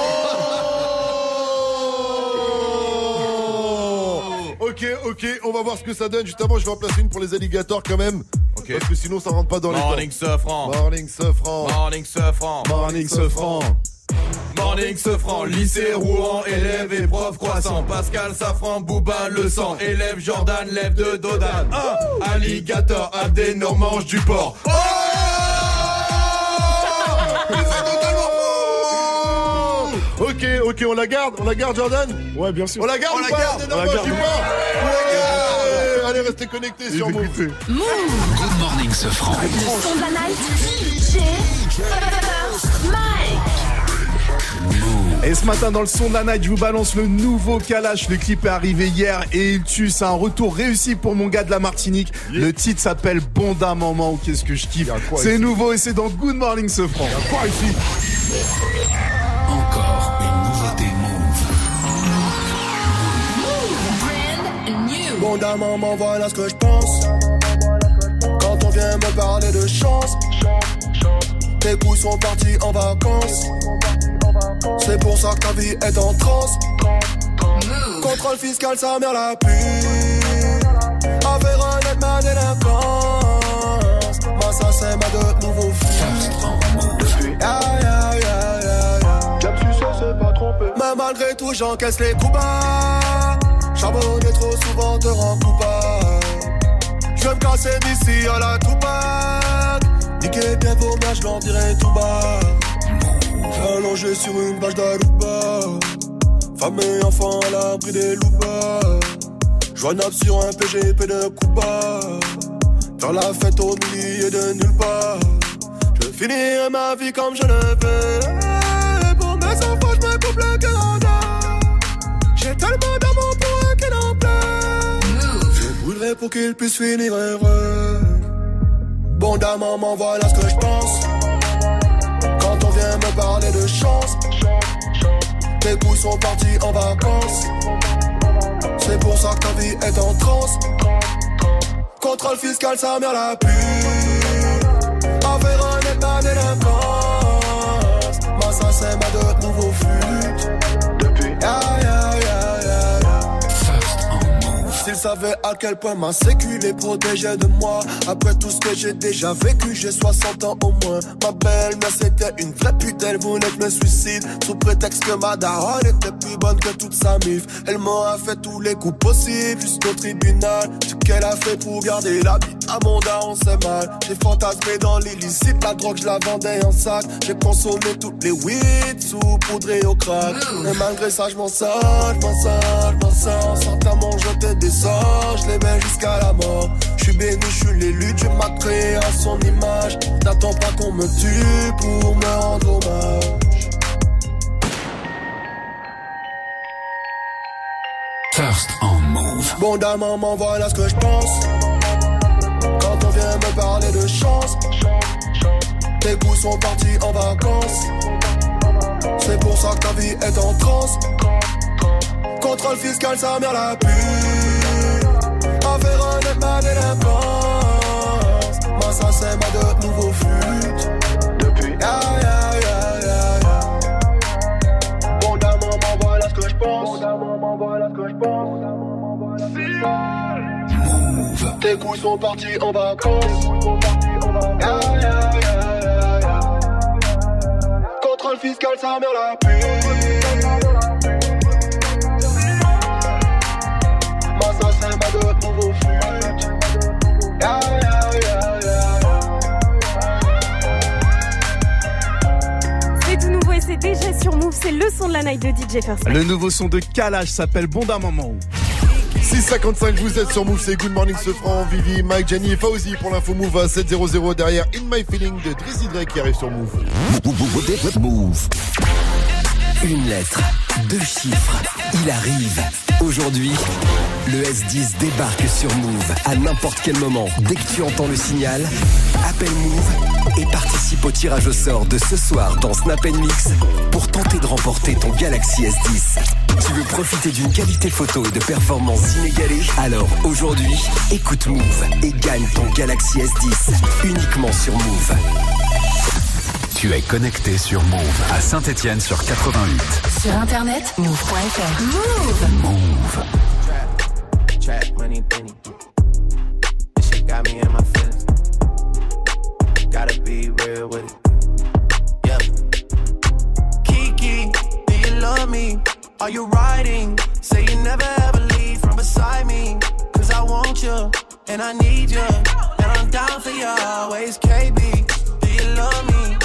Ok, ok, on va voir ce que ça donne. Justement, je vais en placer une pour les alligators quand même. Parce que sinon, ça rentre pas dans Morning les temps. Sofran. Morning Sofran. Morning Sofran. Morning Sofran. Morning Sofran, lycée Rouen, élève et prof croissant. Pascal Safran, Bouba le sang. Élève Jordan, lève de Dodan. Un alligator, Abdénor mange du porc. Oh Ok, ok, on la garde, on la garde, Jordan Ouais, bien sûr. On la garde On ou la pas garde, on la garde. Allez, restez connectés sur Move. Good morning Sefranc. Le son de la night DJ First Mike Et ce matin dans le son de la night, je vous balance le nouveau Kalash. Le clip est arrivé hier et il tue. C'est un retour réussi pour mon gars de la Martinique. Le titre s'appelle Bonda Maman ou qu'est-ce que je kiffe. C'est nouveau et c'est dans Good Morning ce franc. Quoi ici Encore une nouveauté Move. Brand new Bon d'un maman, voilà ce que je pense. Quand on vient me parler de chance, tes couilles sont partis en vacances. C'est pour ça que ta vie est en transe. Contrôle fiscal, sa mère la pue. Affaire honnête, ma délinquance. Moi, ça, c'est ma de nouveau fils. Ya, ya, ya, ya. J'aime sucer, c'est pas trompé. Mais malgré tout, j'encaisse les coups bas. Charbonner trop souvent te rend coupable. Je vais me casser d'ici à la Tupac. Niquer bien vos mères, je l'en dirai tout bas. Allongé sur une vache d'Aruba. Femme et enfant à l'abri des loupas. Joignable sur un PGP de Cuba. Dans la fête au milieu de nulle part. Je finirai ma vie comme je le veux. Pour mes enfants, je me coupe le Canada. J'ai tellement d'amour pour eux qu'ils en pleurent. Je brûlerai pour qu'ils puissent finir heureux. Bon maman, voilà ce que je pense. Parler de chance, tes couilles sont partis en vacances. C'est pour ça que ta vie est en transe. Contrôle fiscal, sa mère la pue. Affaire honnête, ma délinquance. Ça, c'est ma de nouveau flûte. S'ils savaient à quel point ma sécu les protégeait de moi. Après tout ce que j'ai déjà vécu, j'ai 60 ans au moins. Ma belle-mère c'était une vraie pute, elle voulait je me suicide. Sous prétexte que ma daronne était plus bonne que toute sa mif. Elle m'en fait tous les coups possibles jusqu'au tribunal. Ce qu'elle a fait pour garder la vie à mon daron c'est mal. J'ai fantasmé dans l'illicite, la drogue je la vendais en sac. J'ai consommé toutes les weed sous poudré au crack. Mais malgré ça je m'en sors, je m'en sors, je m'en sors. Certains m'ont jeté je les mets jusqu'à la mort Je suis béni, je suis l'élu, Dieu m'a créé à son image N'attends pas qu'on me tue pour me rendre hommage First on Move. Bon d'un maman, voilà ce que je pense Quand on vient me parler de chance Tes goûts sont partis en vacances. C'est pour ça que ta vie est en transe. Contrôle fiscal, sa mère la pue. Ma ça, c'est ma de nouveaux flûtes. Depuis. Ce que ce que je pense. Tes couilles sont partis en vacances. Contrôle fiscal, sa mère la pue. Moi, ça, c'est ma de nouveaux C'est tout nouveau et c'est déjà sur Move. C'est le son de la night de DJ First. Le nouveau son de Kalash s'appelle Bon d'un moment. 655, vous êtes sur Move, c'est Good Morning Sofran, Vivi, Mike, Jenny et Fauzi pour l'info Move à 700 derrière In My Feeling de Drizzy Drake qui arrive sur Move. Move. Une lettre, deux chiffres, il arrive. Aujourd'hui, le S10 débarque sur Move à n'importe quel moment. Dès que tu entends le signal, appelle Move et participe au tirage au sort de ce soir dans Snap Mix pour tenter de remporter ton Galaxy S10. Tu veux profiter d'une qualité photo et de performances inégalées? Alors aujourd'hui, écoute Move et gagne ton Galaxy S10 uniquement sur Move. Tu es connecté sur Move à Saint-Etienne sur 88. Sur internet, move.fr. Move. Move. Trap money, penny. This shit got me in my feelings. Gotta be real with it. Yeah. Kiki, do you love me? Are you riding? Say you never ever leave from beside me. Cause I want you and I need you. And I'm down for you always. KB, do you love me?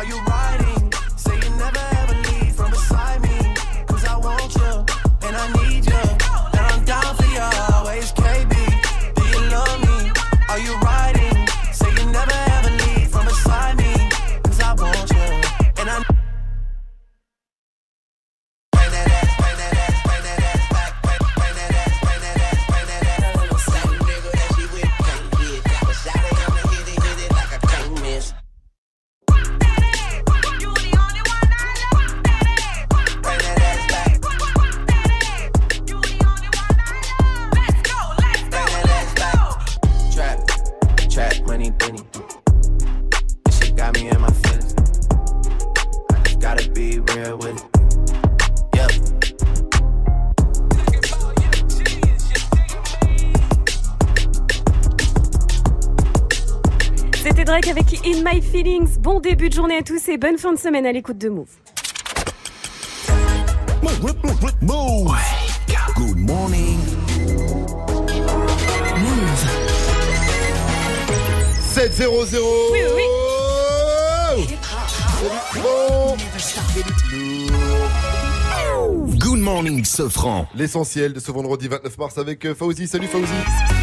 Are you Drake avec In My Feelings. Bon début de journée à tous et bonne fin de semaine à l'écoute de Move. Move. Good morning. Move. 700. Oui, oui, Bon. Good morning, Sofran. L'essentiel de ce vendredi 29 mars avec euh, Fauzi. Salut Fauzi.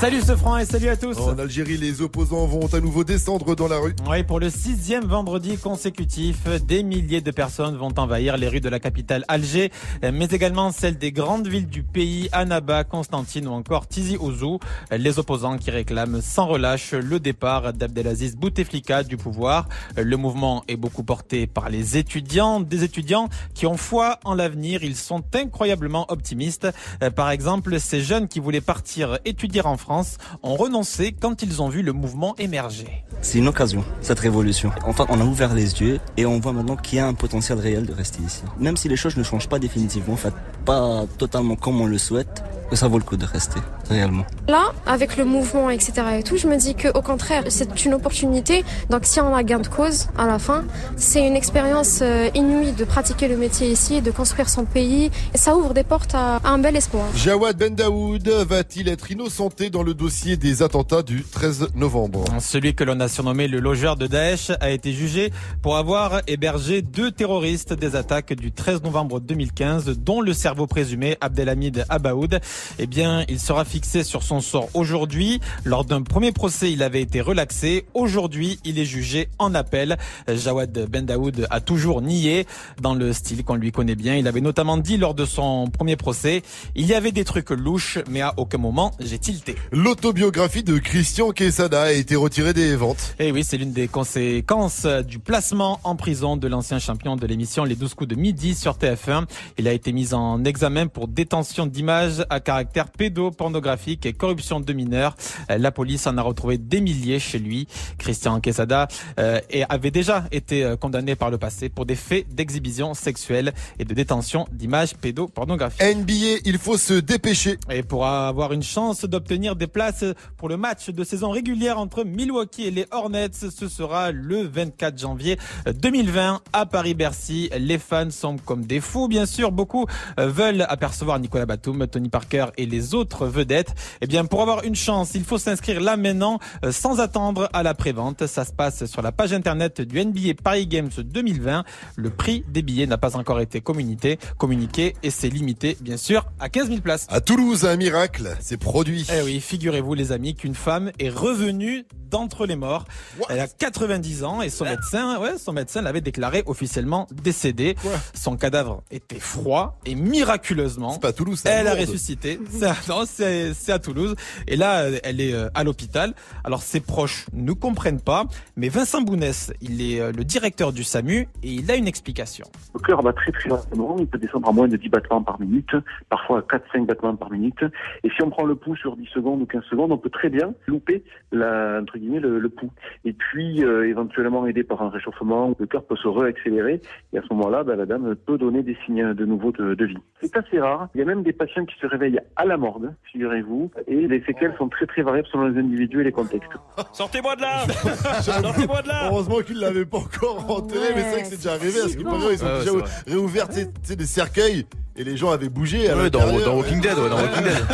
Salut ce franc et salut à tous. En Algérie, les opposants vont à nouveau descendre dans la rue. Oui, pour le sixième vendredi consécutif, des milliers de personnes vont envahir les rues de la capitale Alger, mais également celles des grandes villes du pays, Annaba, Constantine ou encore Tizi Ouzou. Les opposants qui réclament sans relâche le départ d'Abdelaziz Bouteflika du pouvoir. Le mouvement est beaucoup porté par les étudiants, des étudiants qui ont foi en l'avenir. Ils sont incroyablement optimistes. Par exemple, ces jeunes qui voulaient partir étudier en France ont renoncé quand ils ont vu le mouvement émerger. C'est une occasion, cette révolution. Enfin, on a ouvert les yeux et on voit maintenant qu'il y a un potentiel réel de rester ici. Même si les choses ne changent pas définitivement, en fait, pas totalement comme on le souhaite, que ça vaut le coup de rester, réellement. Là, avec le mouvement, etc. et tout, je me dis que au contraire, c'est une opportunité. Donc, si on a gain de cause à la fin, c'est une expérience euh, inouïe de pratiquer le métier ici, de construire son pays. Et ça ouvre des portes à, à un bel espoir. Jawad Ben Daoud va-t-il être innocenté dans le dossier des attentats du 13 novembre Celui que l'on a surnommé le logeur de Daesh a été jugé pour avoir hébergé deux terroristes des attaques du 13 novembre 2015, dont le cerveau présumé Abdelhamid Abaoud. Eh bien, il sera fixé sur son sort aujourd'hui. Lors d'un premier procès, il avait été relaxé. Aujourd'hui, il est jugé en appel. Jawad Ben Daoud a toujours nié dans le style qu'on lui connaît bien. Il avait notamment dit lors de son premier procès, il y avait des trucs louches, mais à aucun moment j'ai tilté. L'autobiographie de Christian Quesada a été retirée des ventes. Et oui, c'est l'une des conséquences du placement en prison de l'ancien champion de l'émission Les 12 coups de midi sur TF1. Il a été mis en examen pour détention d'images à caractère pédopornographique et corruption de mineurs. Euh, La police en a retrouvé des milliers chez lui. Christian Quesada euh, avait déjà été euh, condamné par le passé pour des faits d'exhibition sexuelle et de détention d'images pédopornographiques. NBA, il faut se dépêcher. Et pour avoir une chance d'obtenir des places pour le match de saison régulière entre Milwaukee et les Hornets, ce sera le 24 janvier 2020 à Paris-Bercy. Les fans sont comme des fous, bien sûr. Beaucoup euh, veulent apercevoir Nicolas Batum, Tony Parker et les autres vedettes. Eh bien, pour avoir une chance, il faut s'inscrire là maintenant, euh, sans attendre à la prévente. Ça se passe sur la page internet du NBA Paris Games 2020. Le prix des billets n'a pas encore été communiqué, communiqué et c'est limité, bien sûr, à 15 000 places. À Toulouse, un miracle s'est produit. Eh oui, figurez-vous les amis qu'une femme est revenue d'entre les morts. Elle a 90 ans et son médecin, ouais, son médecin l'avait déclaré officiellement décédée. Son cadavre était froid et miraculeusement, C'est pas à Toulouse, c'est à elle a ressuscité. C'est à- non, c'est c'est à Toulouse. Et là, elle est euh, à l'hôpital. Alors ses proches ne comprennent pas, mais Vincent Bounès, il est euh, le directeur du SAMU et il a une explication. Le cœur bat très très lentement, il peut descendre à moins de 10 battements par minute, parfois à 4-5 battements par minute. Et si on prend le pouls sur 10 secondes ou 15 secondes, on peut très bien louper la, entre guillemets, le, le pouls. Et puis, euh, éventuellement aidé par un réchauffement, le cœur peut se réaccélérer. Et à ce moment-là, bah, la dame peut donner des signes de nouveau de, de vie. C'est assez rare. Il y a même des patients qui se réveillent à la morgue, figurez-vous. Et les séquelles sont très très variables selon les individus et les contextes. Sortez-moi de là Sortez-moi de là Heureusement qu'il l'avait pas encore enterré, mais c'est vrai que c'est déjà arrivé. À ce qui paraît, ils ont déjà réouvert des cercueils et les gens avaient bougé. à Ouais, dans- dans Walking Dead, ouais, dans Walking Dead.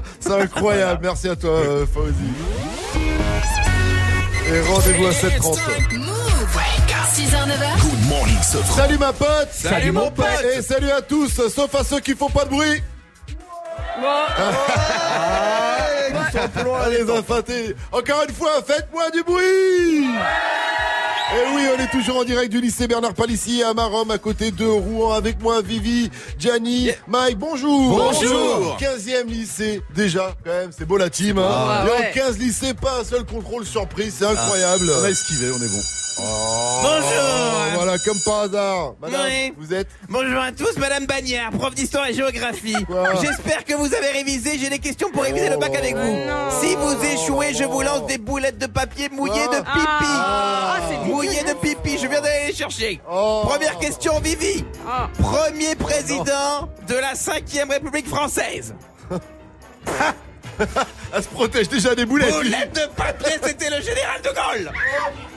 c'est incroyable. Merci à toi, euh, Fauzi. Et rendez-vous à 7h30. 6h, 9h. Good morning, Sofran. Salut ma pote Salut, mon pote. Et salut à tous, sauf à ceux qui font pas de bruit Ah, les infantés Encore une fois, faites-moi du bruit et oui, on est toujours en direct du lycée Bernard Palissy à Marom, à côté de Rouen, avec moi Vivi, Gianni, Mike, bonjour Bonjour. 15e lycée, déjà, quand même, c'est beau la team, hein Ah, Et en ouais. 15 lycées, pas un seul contrôle surprise, c'est incroyable On a esquivé, on est bon. Bonjour Voilà, comme par hasard Madame, Oui. vous êtes Bonjour à tous, Madame Bagnard, prof d'histoire et géographie. J'espère que vous avez révisé, j'ai des questions pour réviser le bac avec vous. Si vous échouez, je vous lance des boulettes de papier mouillées de pipi. Mouillées de pipi, je viens d'aller les chercher. Première question, Vivi. Premier président de la 5ème République française. Elle se protège déjà des boulettes lui. Boulette de papier, c'était le général de Gaulle.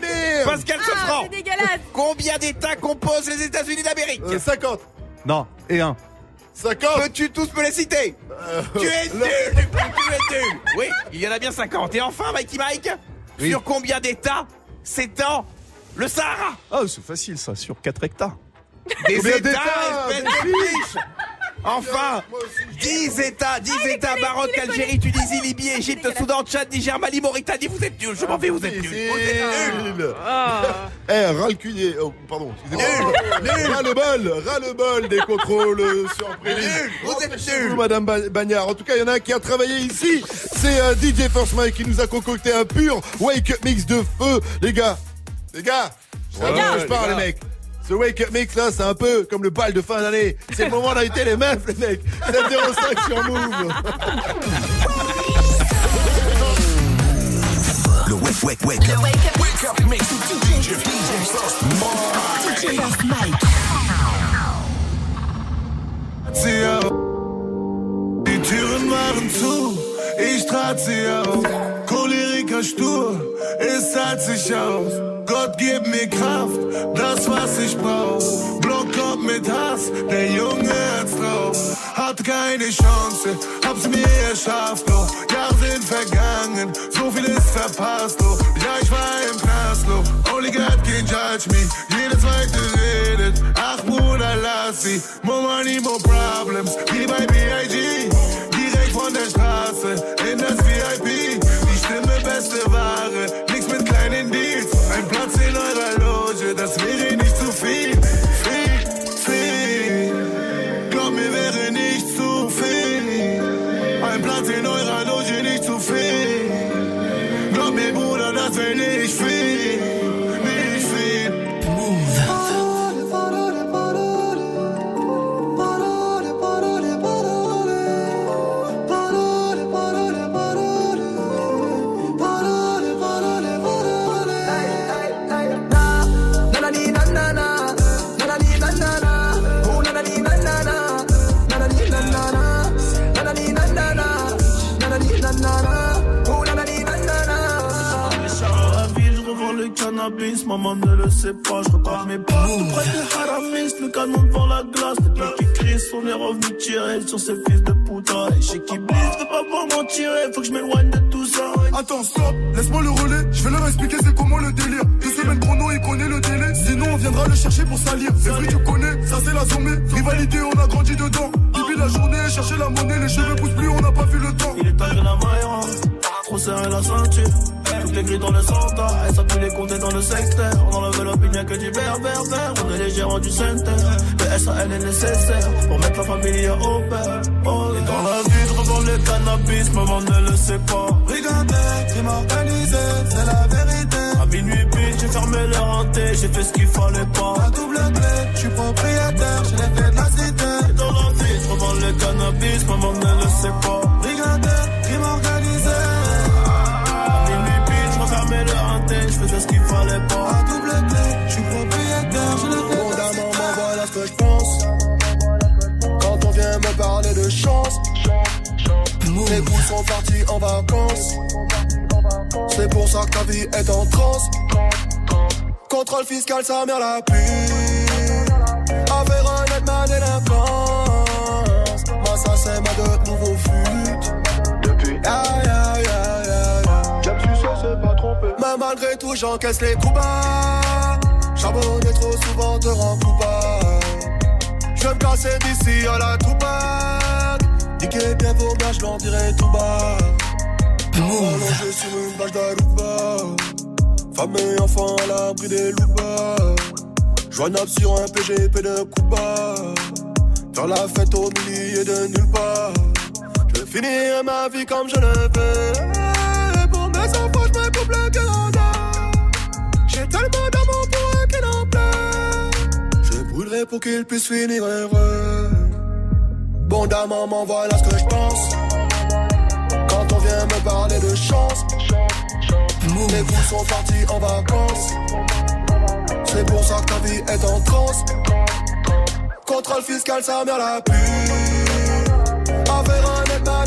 Merde Pascal Sefranc. Combien d'États composent les États-Unis d'Amérique 50. Non, et un. 50 Peux-tu tous me les citer Tu es nul Tu es nul Oui, il y en a bien 50. Et enfin, Mikey Mike, sur combien d'États s'étend le Sahara Ah, c'est facile ça, sur 4 hectares. Des Combien États, d'États espèce de biche Enfin 10 États, 10 États, Maroc, Algérie, Tunisie, Libye, Égypte, Soudan, Tchad, Niger, Mali, Mauritanie, vous êtes nuls, je m'en vais, vous êtes nuls. Vous êtes nuls. Eh, ras le cul oh, pardon, excusez-moi. Ras le bol, ras le bol des contrôles surpris. Vous êtes Bonjour, Madame Ba- Bagnard. En tout cas, il y en a un qui a travaillé ici. C'est euh, DJ First Mike qui nous a concocté un pur wake up mix de feu. Les gars, les gars, je parle, les mecs. Ce wake up mix là, c'est un peu comme le bal de fin d'année. C'est le moment d'inviter les meufs, les mecs. 705 sur Move. Le wake, wake, wake. Le wake up, wake up mix. DJ, DJ First Mike. DJ First Mike. Türen waren zu, ich trat sie auf. Choleriker stur, es zahlt sich aus. Gott gib mir Kraft, das was ich brauch. Block kommt mit Hass, der Junge hat's drauf. Hat keine Chance, hab's mir erschafft, doch Jahre sind vergangen, so viel ist verpasst, doch ja, ich war im Knast, only God can judge me. Jeder zweite redet, ach Bruder, lass sie. More money, more problems, wie bei B.I.G. Von der Straße in das VIP. Die Stimme, beste Ware, maman ne le sait pas, je repars mes pas. Tout près des haramis, le canon devant la glace, les mecs qui crient, on est revenu tirer sur ces fils de putain. Et chez qui blisse, veux pas voir m'en tirer, faut que je m'éloigne de tout ça. Attends, stop, laisse-moi le relais. Je vais leur expliquer c'est comment le délire. Deux semaines chrono, il connaît le délai. Sinon, on viendra le chercher pour salir. C'est vrai, tu connais, ça c'est la sommée. Rivalité, on a grandi dedans. Depuis la journée, chercher la monnaie, les cheveux poussent plus, on n'a pas vu le temps. Il est que la maille trop serré la ceinture. Toutes les grilles dans le centre, et ça peut les compter dans le secteur. On enlève l'opinion que du berbère, on est les gérants du centre. Le SAL est nécessaire pour mettre la famille au père. Oh, et dans la vie, je revends le cannabis, maman ne le sait pas. Regardez, crime organisé, c'est la vérité. À minuit pile, j'ai fermé le renté, j'ai fait ce qu'il fallait pas. La double clé, je suis propriétaire, j'ai les clés de la cité. Et dans vie, je revends le cannabis, maman ne le sait pas. Regardez, crime organisé. À minuit pile, je refermais le renté, je faisais ce qu'il fallait pas. Les boules sont partis en vacances. C'est pour ça que ta vie est en transe. Contrôle fiscal, sa mère la pue. Affaire honnête, ma délinquance. Moi, ça, c'est ma de nouveau fut. Depuis. Aïe, aïe, aïe, aïe. J'aime sais, c'est pas trompé. Mais malgré tout, j'encaisse les coups bas. Charbonner trop souvent te rend coupable. Je vais me casser d'ici à la troupac. Niquer bien vos gars, je dirai tout bas. Allongé sur une bâche d'Aruba. Femme et enfant à l'abri des loupas. Joignable sur un PGP de Cuba. Faire la fête au milieu de nulle part. Je vais finir ma vie comme je le veux. Pour mes enfants, je me coupe le. J'ai tellement d'amour pour eux qu'ils en pleurent. Je brûlerai pour qu'ils puissent finir heureux. Bon dame, maman, voilà ce que je pense. Quand on vient me parler de chance, les coups sont partis en vacances. C'est pour ça que ta vie est en transe. Contrôle fiscal, sa mère la pue. Affaire honnête, ma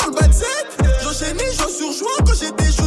dans le bas de set. Quand j'étais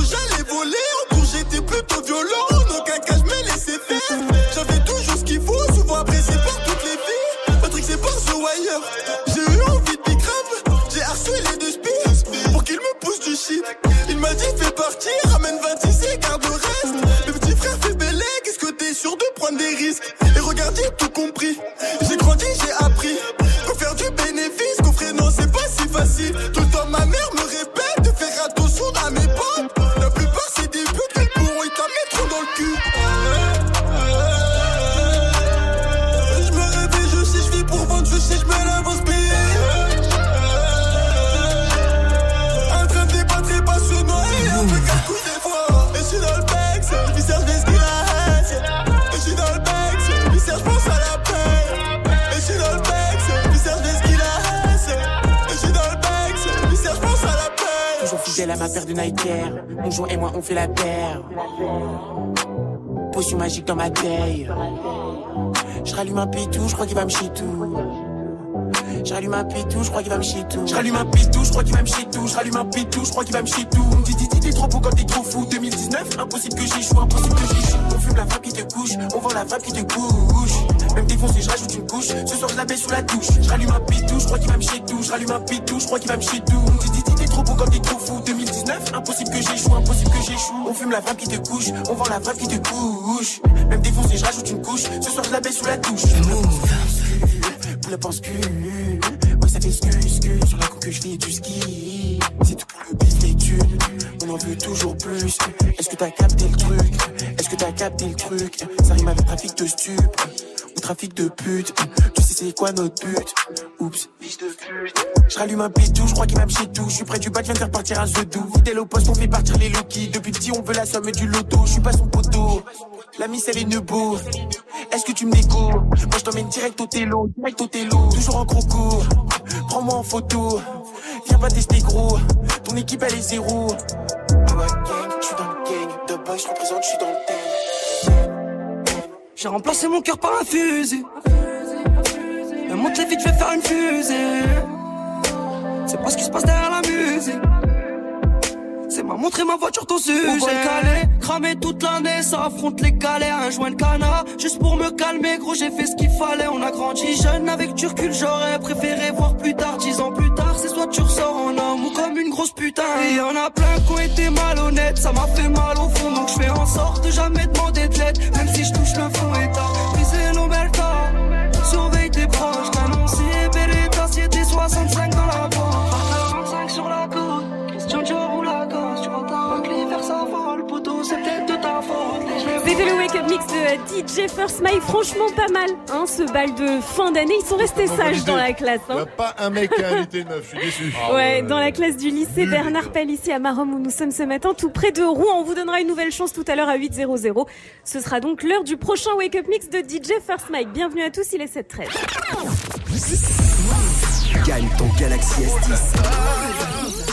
ma paire de Nike. Mon jour et moi, on fait la paire. Potion magique dans ma taille. Je rallume un pitou, je crois qu'il va me chier tout. Je rallume un pitou, je crois qu'il va me chier tout. Je rallume un pitou, je crois qu'il va me chier tout. Je rallume un pitou, je crois qu'il va me chier tout. On dit, dit, dit, t'es trop beau quand t'es trop fou. 2019, impossible que j'échoue, impossible que j'échoue. On fume la femme qui te couche, on vend la femme qui te couche. Même défoncé, je rajoute une couche. Ce soir, je la baisse sous la douche. Je rallume un pitou, je crois qu'il va me chier tout. Je rallume un pitou, je crois qu'il va me chier tout. Trop beau quand t'es trop fou. 2019, impossible que j'échoue, impossible que j'échoue. On fume la femme qui te couche, on vend la femme qui te couche. Même défoncé, je rajoute une couche. Ce soir, je la baisse sous la douche. Poulet pense que Ouais ça fait excuse que Sur la coupe que je fais du ski C'est tout pour le bif les thunes On en veut toujours plus Est-ce que t'as capté le truc? Est-ce que t'as capté le truc? Ça rime avec trafic de stup Ou trafic de pute Tu sais c'est quoi notre but? Oups je rallume un pitou, je crois qu'il me chier tout. Je suis près du bas, je viens de faire partir un jeu doux. Fidèle au poste, on fait partir les lookies. Depuis petit, on veut la somme du loto. Je suis pas son poteau. La miss, elle est nebo. Est-ce que tu me découvres? Moi, je t'emmène direct au télo. Direct au télo. Toujours en croco. Prends-moi en photo. Viens pas tester gros. Ton équipe, elle est zéro. Ah ouais, gang, je suis dans le gang. De boy, je représente, je suis dans le thème. J'ai remplacé mon cœur par un fusil. Monte les vite, je vais faire une fusée. C'est pas ce qui se passe derrière la musique. C'est m'a montré ma voiture ton sujet. On le caler, cramer toute l'année, ça affronte les galères. Un joint de canard, juste pour me calmer, gros, j'ai fait ce qu'il fallait. On a grandi jeune, avec du recul, j'aurais préféré voir plus tard. Dix ans plus tard, c'est soit tu ressors en homme ou comme une grosse putain. Et y en a plein qui ont été malhonnêtes, ça m'a fait mal au fond. Donc je fais en sorte de jamais demander de l'aide, même si je touche le fond et tard. DJ First Mike, franchement pas mal, hein, ce bal de fin d'année, ils sont restés sages dans la classe. Y Hein. a pas un mec qui a invité une meuf, je suis déçu. Ouais, dans la classe du lycée Bernard Palissy à Marom où nous sommes ce matin, tout près de Rouen. On vous donnera une nouvelle chance tout à l'heure à 8.00. Ce sera donc l'heure du prochain Wake Up Mix de DJ First Mike. Bienvenue à tous, il est 7.13. Gagne ton Galaxy S10.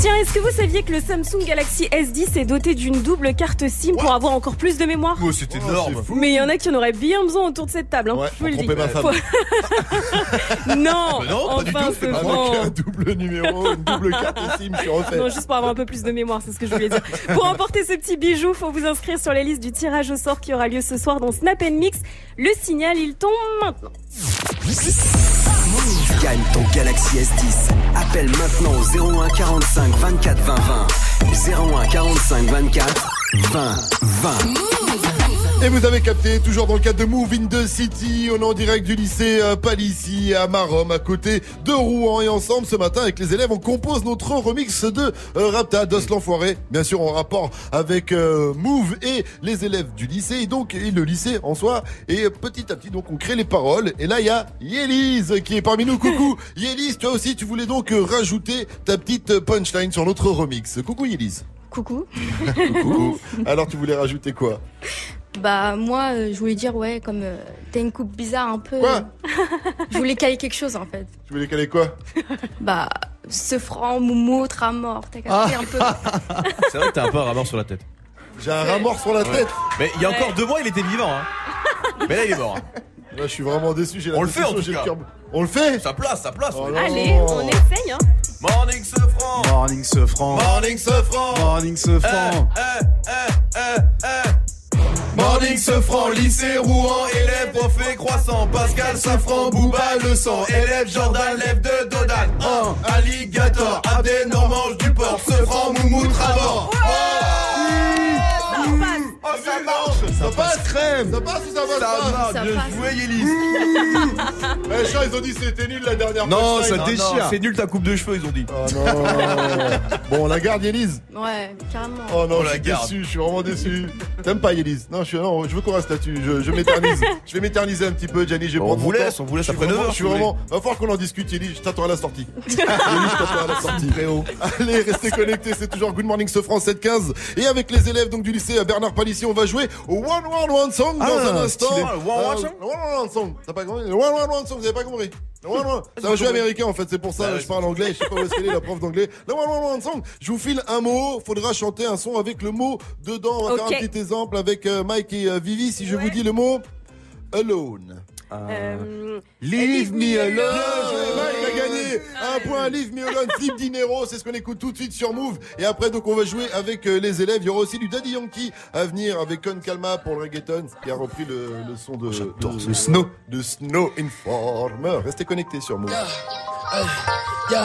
Tiens, est-ce que vous saviez que le Samsung Galaxy S10 est doté d'une double carte SIM pour avoir encore plus de mémoire Oh, c'est énorme. Mais il y en a qui en auraient bien besoin autour de cette table, hein, je vous le dis. ma femme. Non, Bah non, pas du enfin, tout, pas grand- un double numéro, une double carte SIM, je suis refait. Non, juste pour avoir un peu plus de mémoire, c'est ce que je voulais dire. Pour emporter ce petit bijou, faut vous inscrire sur la liste du tirage au sort qui aura lieu ce soir dans Snap Mix. Le signal, il tombe maintenant. Gagne ton Galaxy S10. Appelle maintenant au 01 45 24 20 20. 01 45 24 20 20. Et vous avez capté, toujours dans le cadre de Move in the City, on est en direct du lycée euh, Palissy à Marom, à côté de Rouen. Et ensemble, ce matin, avec les élèves, on compose notre remix de euh, Rapta, Dos l'Enfoiré. Bien sûr, en rapport avec euh, Move et les élèves du lycée, et donc et le lycée en soi. Et petit à petit, donc, on crée les paroles. Et là, il y a Yélise qui est parmi nous. Coucou Yélise, toi aussi, tu voulais donc rajouter ta petite punchline sur notre remix. Coucou Yélise. Coucou. Coucou. Alors, tu voulais rajouter quoi? Bah moi euh, je voulais dire ouais comme euh, t'as une coupe bizarre un peu. Quoi Je voulais caler quelque chose en fait. Tu voulais caler quoi? Bah ce franc moumou à mort t'as capté un peu? C'est vrai que t'as un peu un rameur sur la tête. J'ai un rat mort sur la tête. Mais il y a encore deux mois, il était vivant. Hein. Mais là, il est mort. hein. Là, je suis vraiment déçu. j'ai la On le fait en tout j'ai cas. cœur- On le fait? Ça place, ça place. Oh Allez, on essaye, hein. Morning ce franc. Morning ce franc. Morning ce franc. Morning ce franc. Eh, eh, eh, eh. Morning ce franc, lycée Rouen, élève prof et croissant, Pascal Safran, Bouba le sang, élève Jordan, lève de Dodan, crème Ça passe ou ça passe Ça pas marche, Ça bien passe. joué Yélis Eh, chat, ils ont dit que c'était nul la dernière Non, punchline. ça Non, déchire. non, C'est nul ta coupe de cheveux, ils ont dit. Oh non Bon, on la garde, Yélise Ouais, carrément. Oh non, On je la suis garde. déçu, je suis vraiment déçu. T'aimes pas Yélise Non, je suis, non, je veux qu'on reste là-dessus. Je, je m'éternise. je vais m'éterniser un petit peu, Gianni. Je vais On prendre vous mon laisse, temps. on vous laisse Je suis après vraiment- 9 heures, Je suis vraiment. Va falloir qu'on en discute, Yélise. Je t'attends à la sortie. Yélise, je t'attends à la sortie. Très haut. Allez, restez connectés. C'est toujours Good Morning Sofran 715. Et avec les élèves donc du lycée à Bernard Palissy, on va jouer au One One One Song dans Ah, un instant. stylé. Le One One Euh, Song le One Song. T'as pas compris Le One One One Song, vous avez pas compris le One One. C'est un jeu américain en fait, c'est pour ça Bah que ouais, je parle anglais, je sais pas où est-ce qu'elle est la prof d'anglais. Le One One One Song, je vous file un mot, faudra chanter un son avec le mot dedans. On va faire un petit exemple avec euh, Mike et euh, Vivi si je vous dis le mot alone. Euh, Leave me alone. Bien joué, Mike a gagné. Un point, Leave me alone, Flip Dinero. C'est ce qu'on écoute tout de suite sur Move. Et après, donc, on va jouer avec euh, les élèves. Il y aura aussi du Daddy Yankee à venir avec Con Calma pour le reggaeton qui a repris le, le son de, de, Snow. de Snow Informer. Restez connectés sur Move. Uh, yeah,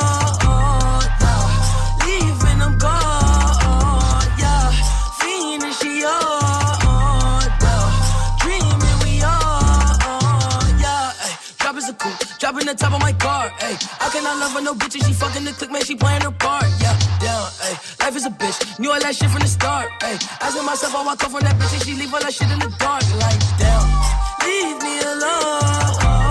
Dropping the top of my car, ayy. I cannot love her, no bitch, she fucking the click, man, she playing her part, yeah, down, ayy. Life is a bitch, knew all that shit from the start, ayy. Asking myself, I walk off on that bitch, and she leave all that shit in the dark, like, down. Leave me alone,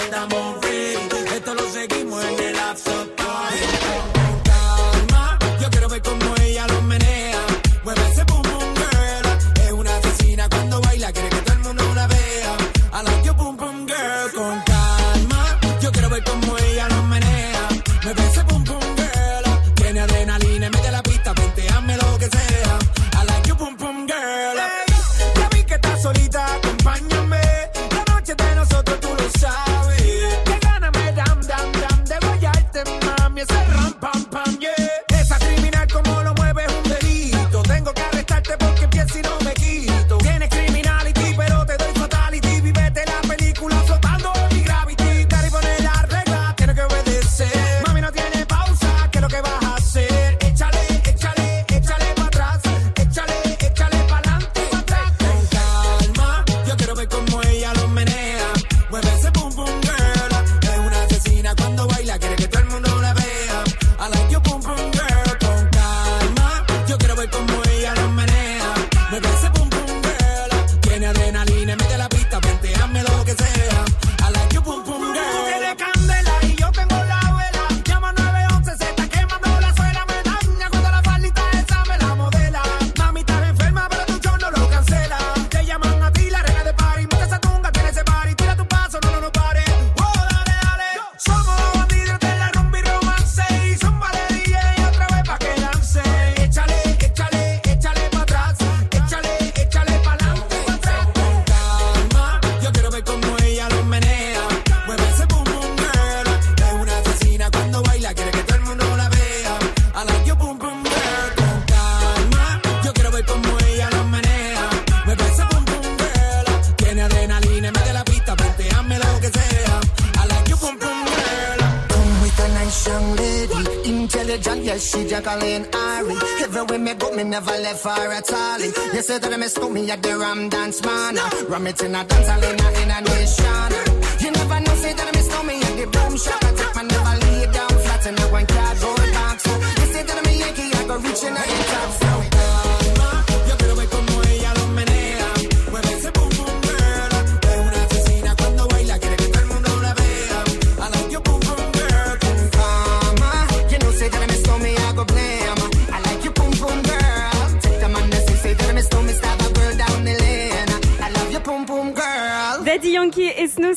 Ram Dance Man. Ram it in a dance in a, in a nation.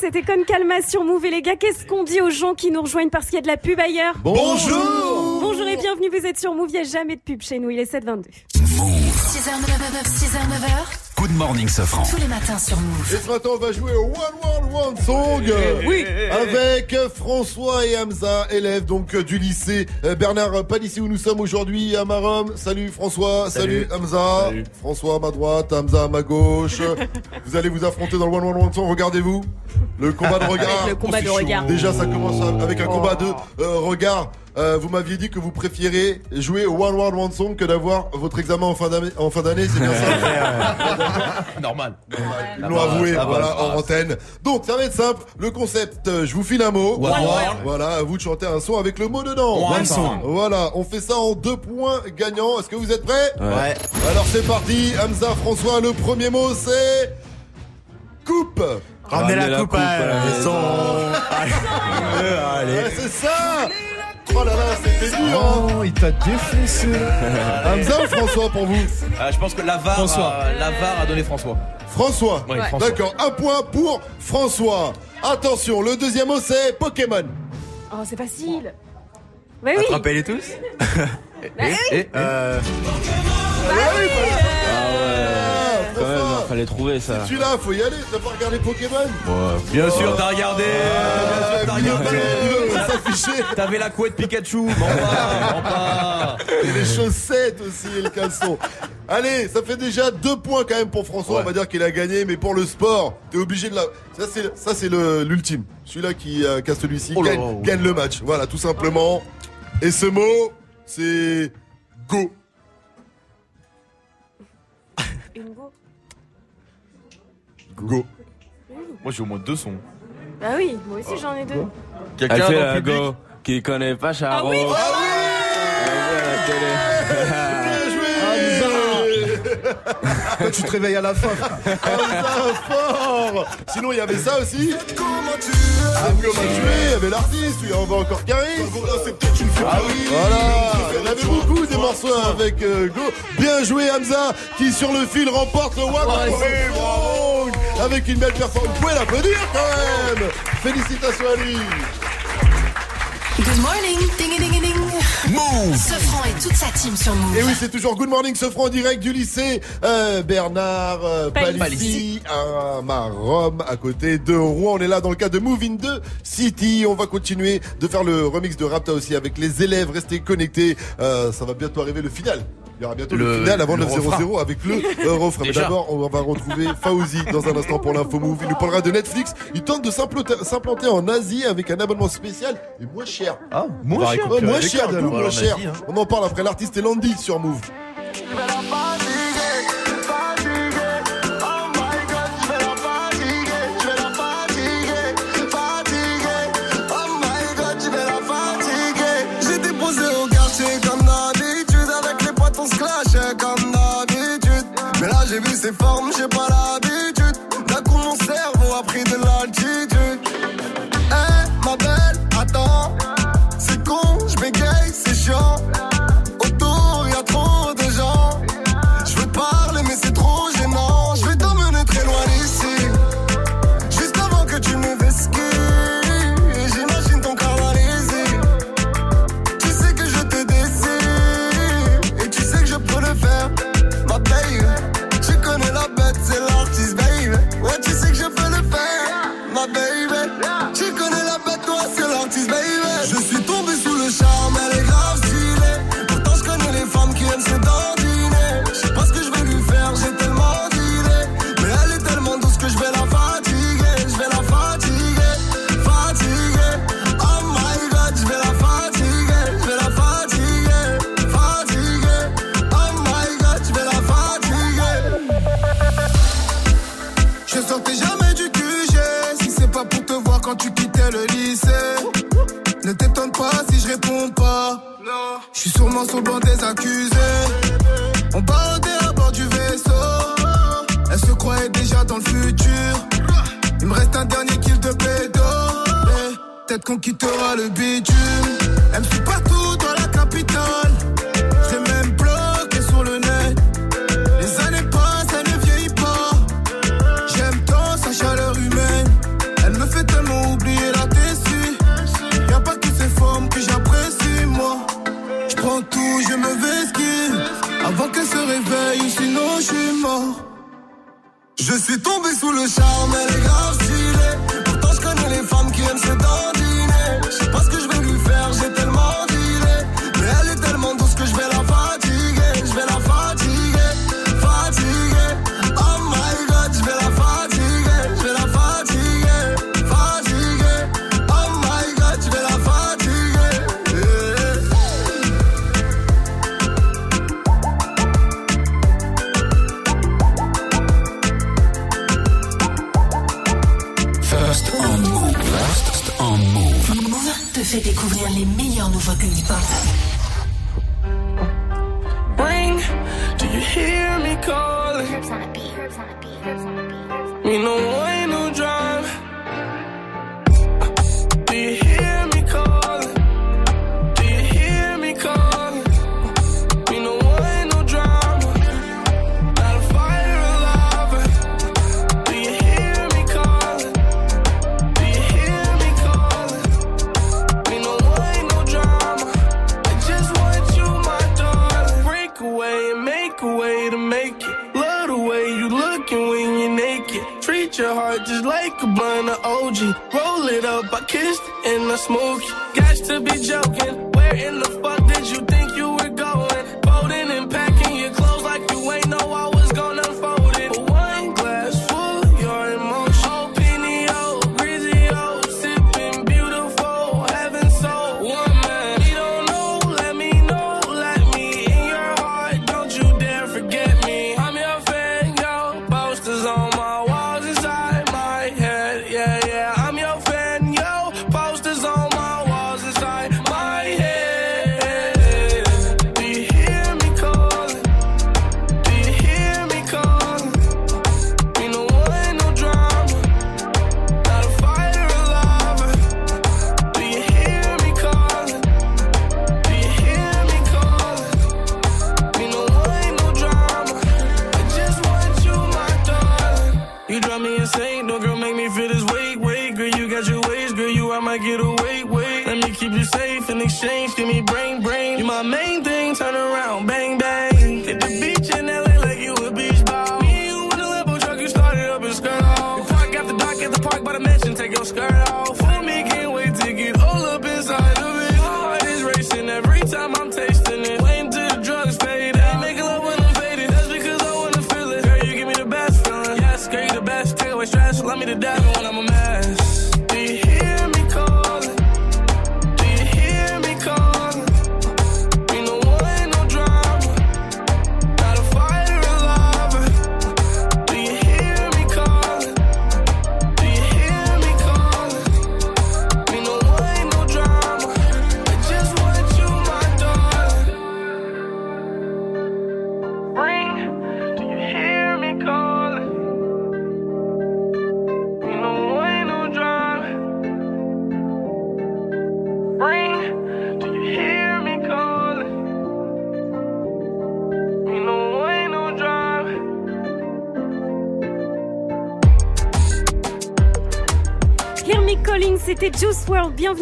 C'était Con Calma sur Move. Et les gars, qu'est-ce qu'on dit aux gens qui nous rejoignent parce qu'il y a de la pub ailleurs Bonjour Bonjour et bienvenue, vous êtes sur Move, il n'y a jamais de pub chez nous, il est 7h22. 6h, 9h, 6h, 9h. Good morning, Sofran. Tous les matins sur Move. Et ce matin, on va jouer au One One Song. Oui. Avec François et Hamza, élèves donc euh, du lycée euh, Bernard Palissy où nous sommes aujourd'hui à Marom. Salut François, salut, Hamza. François à ma droite, Hamza à ma gauche. vous allez vous affronter dans le One World One Song. Regardez-vous. Le combat de regard. Avec le combat de Oh, regard. Déjà, ça commence avec un combat de euh, regard. Euh, vous m'aviez dit que vous préférez jouer au One World One Song que d'avoir votre examen en fin d'année. En fin d'année, c'est bien ça. Normal. Ils l'ont avoué, voilà, en antenne. Donc, ça va être simple. Le concept, euh, je vous file un mot. One word. Voilà, à vous de chanter un son avec le mot dedans. One song. Voilà, on fait ça en deux points gagnants. Est-ce que vous êtes prêts Ouais. Alors c'est parti. Hamza, François, le premier mot c'est coupe. Ramenez la coupe à la maison. Ouais, c'est ça. Oh là là, c'était dur. hein. Oh, il t'a défoncé. Hamza ou François pour vous Ah, je pense que la VAR, François. a- la VAR a donné François. François. Oui, François. D'accord, un point pour François. Attention, le deuxième mot c'est Pokémon. Oh, c'est facile. Bah oui. Attrapez-les tous. Bah. Et, euh, Bah oui. Ah, fallait trouver ça. Celui-là, faut y aller. T'as pas regardé Pokémon Bien sûr, t'as regardé. Bien sûr, t'as regardé. T'avais la couette Pikachu. M'en pas, m'en pas. Et les chaussettes aussi et le caleçon. Allez, ça fait déjà deux points quand même pour François. Ouais. On va dire qu'il a gagné, mais pour le sport, t'es obligé de la. Ça c'est ça c'est le l'ultime. Celui-là qui euh, a celui-ci Oh gagne, ouais. gagne le match. Voilà, tout simplement. Et ce mot, c'est go. Go. Moi, j'ai au moins deux sons. Bah oui, moi aussi j'en ai deux. Elle Quelqu'un fait dans la le public go qui connaît pas Charo. Ah oui Bien joué. Toi, tu te réveilles à la fin. Ah, ça, fort. Sinon, il y avait ça aussi. Comment tu es Ah, comment tu es Il y avait l'artiste, il y en va encore Caris. Ah oui. Voilà. Il y en avait beaucoup des morceaux avec euh, Go. Bien joué Hamza qui sur le fil remporte le One Bravo. Avec une belle performance. Vous pouvez l'applaudir quand même. Félicitations à lui. Good morning, ding ding ding. Move Sofran et toute sa team sur Move. Et oui, c'est toujours Good Morning ce franc en direct du lycée euh, Bernard euh, Palissy. Palissy à Marom, à côté de Rouen. On est là dans le cadre de Move in 2 City. On va continuer de faire le remix de Rapta aussi avec les élèves. Restez connectés. Euh, ça va bientôt arriver le final. Il y aura bientôt le, Le- final avant le 9-0-0 refrain. avec le euh, refrain. Mais d'abord, on va retrouver Fauzi dans un instant pour l'info Move. Il nous parlera de Netflix. Il tente de s'implanter s'implanter en Asie avec un abonnement spécial et moins cher. Ah, moins cher. moins cher, alors. moins en cher. Asie, hein. On en parle après l'artiste et Landy sur Move. J'ai vu ses formes, j'ai pas l'habitude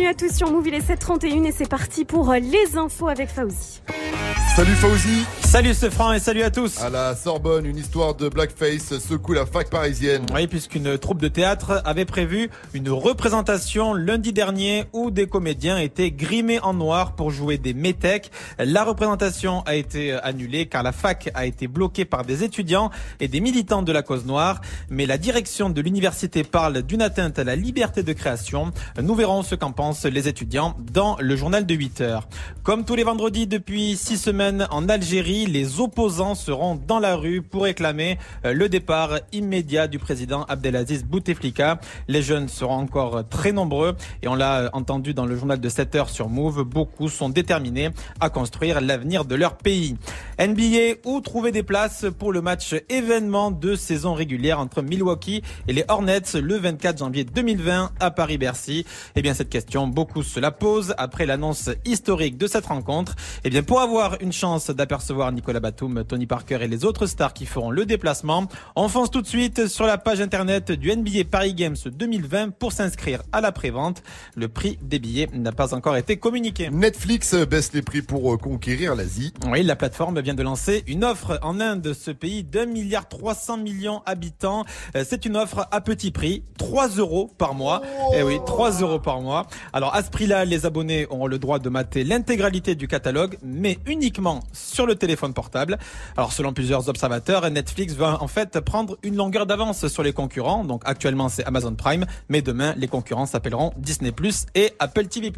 bienvenue à tous sur Move, il et c'est parti pour euh, les infos avec Fauzi. Salut Fauzi Salut Sefran et salut à tous À la Sorbonne, une histoire de blackface secoue la fac parisienne. Oui, puisqu'une troupe de théâtre avait prévu une représentation lundi dernier où des comédiens étaient grimés en noir pour jouer des métèques. La représentation a été annulée car la fac a été bloquée par des étudiants et des militants de la cause noire mais la direction de l'université parle d'une atteinte à la liberté de création. Nous verrons ce qu'en pensent les étudiants dans le journal de 8 heures. Comme tous les vendredis depuis six semaines en Algérie, les opposants seront dans la rue pour réclamer euh, le départ immédiat du président Abdelaziz Bouteflika. Les jeunes seront encore très nombreux et on l'a euh, entendu dans le journal de 7 heures sur Move, beaucoup sont déterminés à construire l'avenir de leur pays. NBA ou trouver des places pour le match événement de saison régulière entre Milwaukee et les Hornets le 24 janvier 2020 à Paris-Bercy Eh bien, cette question, beaucoup se la posent après l'annonce historique de cette rencontre. Eh bien, pour avoir une chance d'apercevoir Nicolas Batum, Tony Parker et les autres stars qui feront le déplacement, on fonce tout de suite sur la page internet du NBA Paris Games 2020 pour s'inscrire à la prévente. Le prix des billets n'a pas encore été communiqué. Netflix baisse les prix pour euh, conquérir l'Asie. Oui, la plateforme vient de lancer une offre en Inde, ce pays d'un milliard 300 millions habitants. Euh, C'est une offre à petit prix, 3 euros par mois. Eh oui, 3 euros par mois. Alors à ce prix-là, les abonnés auront le droit de mater l'intégralité du catalogue, mais uniquement sur le téléphone portable. Alors selon plusieurs observateurs, Netflix va en fait prendre une longueur d'avance sur les concurrents. Donc actuellement c'est Amazon Prime, mais demain les concurrents s'appelleront Disney et Apple TV.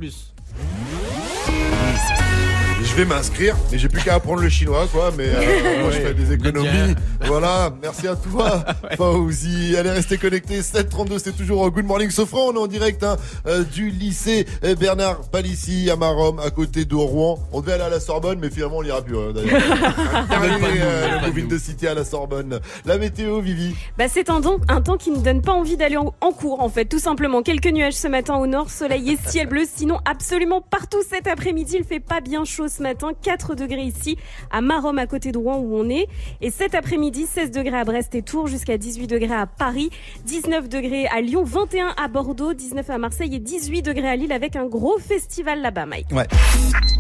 Je vais m'inscrire, mais j'ai plus qu'à apprendre le chinois, quoi. Mais euh, moi, je fais des économies. Voilà, merci à toi, Fauzi. Allez, restez connectés. 732, c'est toujours Good Morning Sofran. On est en direct hein, euh, du lycée euh, Bernard Palissy à Marom, à côté de Rouen. On devait aller à la Sorbonne, mais finalement, on n'ira plus. hein, D'ailleurs, euh, Moving de City à la Sorbonne. La météo, Vivi. Bah, c'est un, don- un temps qui ne donne pas envie d'aller en, en cours, en fait, tout simplement. Quelques nuages ce matin au nord, soleil et ciel bleu. Sinon, absolument partout cet après-midi, il fait pas bien chaud ce matin. 4 degrés ici, à Marom, à côté de Rouen, où on est. Et cet après-midi, 16 degrés à Brest et Tours, jusqu'à 18 degrés à Paris, 19 degrés à Lyon, 21 à Bordeaux, 19 à Marseille et 18 degrés à Lille avec un gros festival là-bas, Mike. Ouais.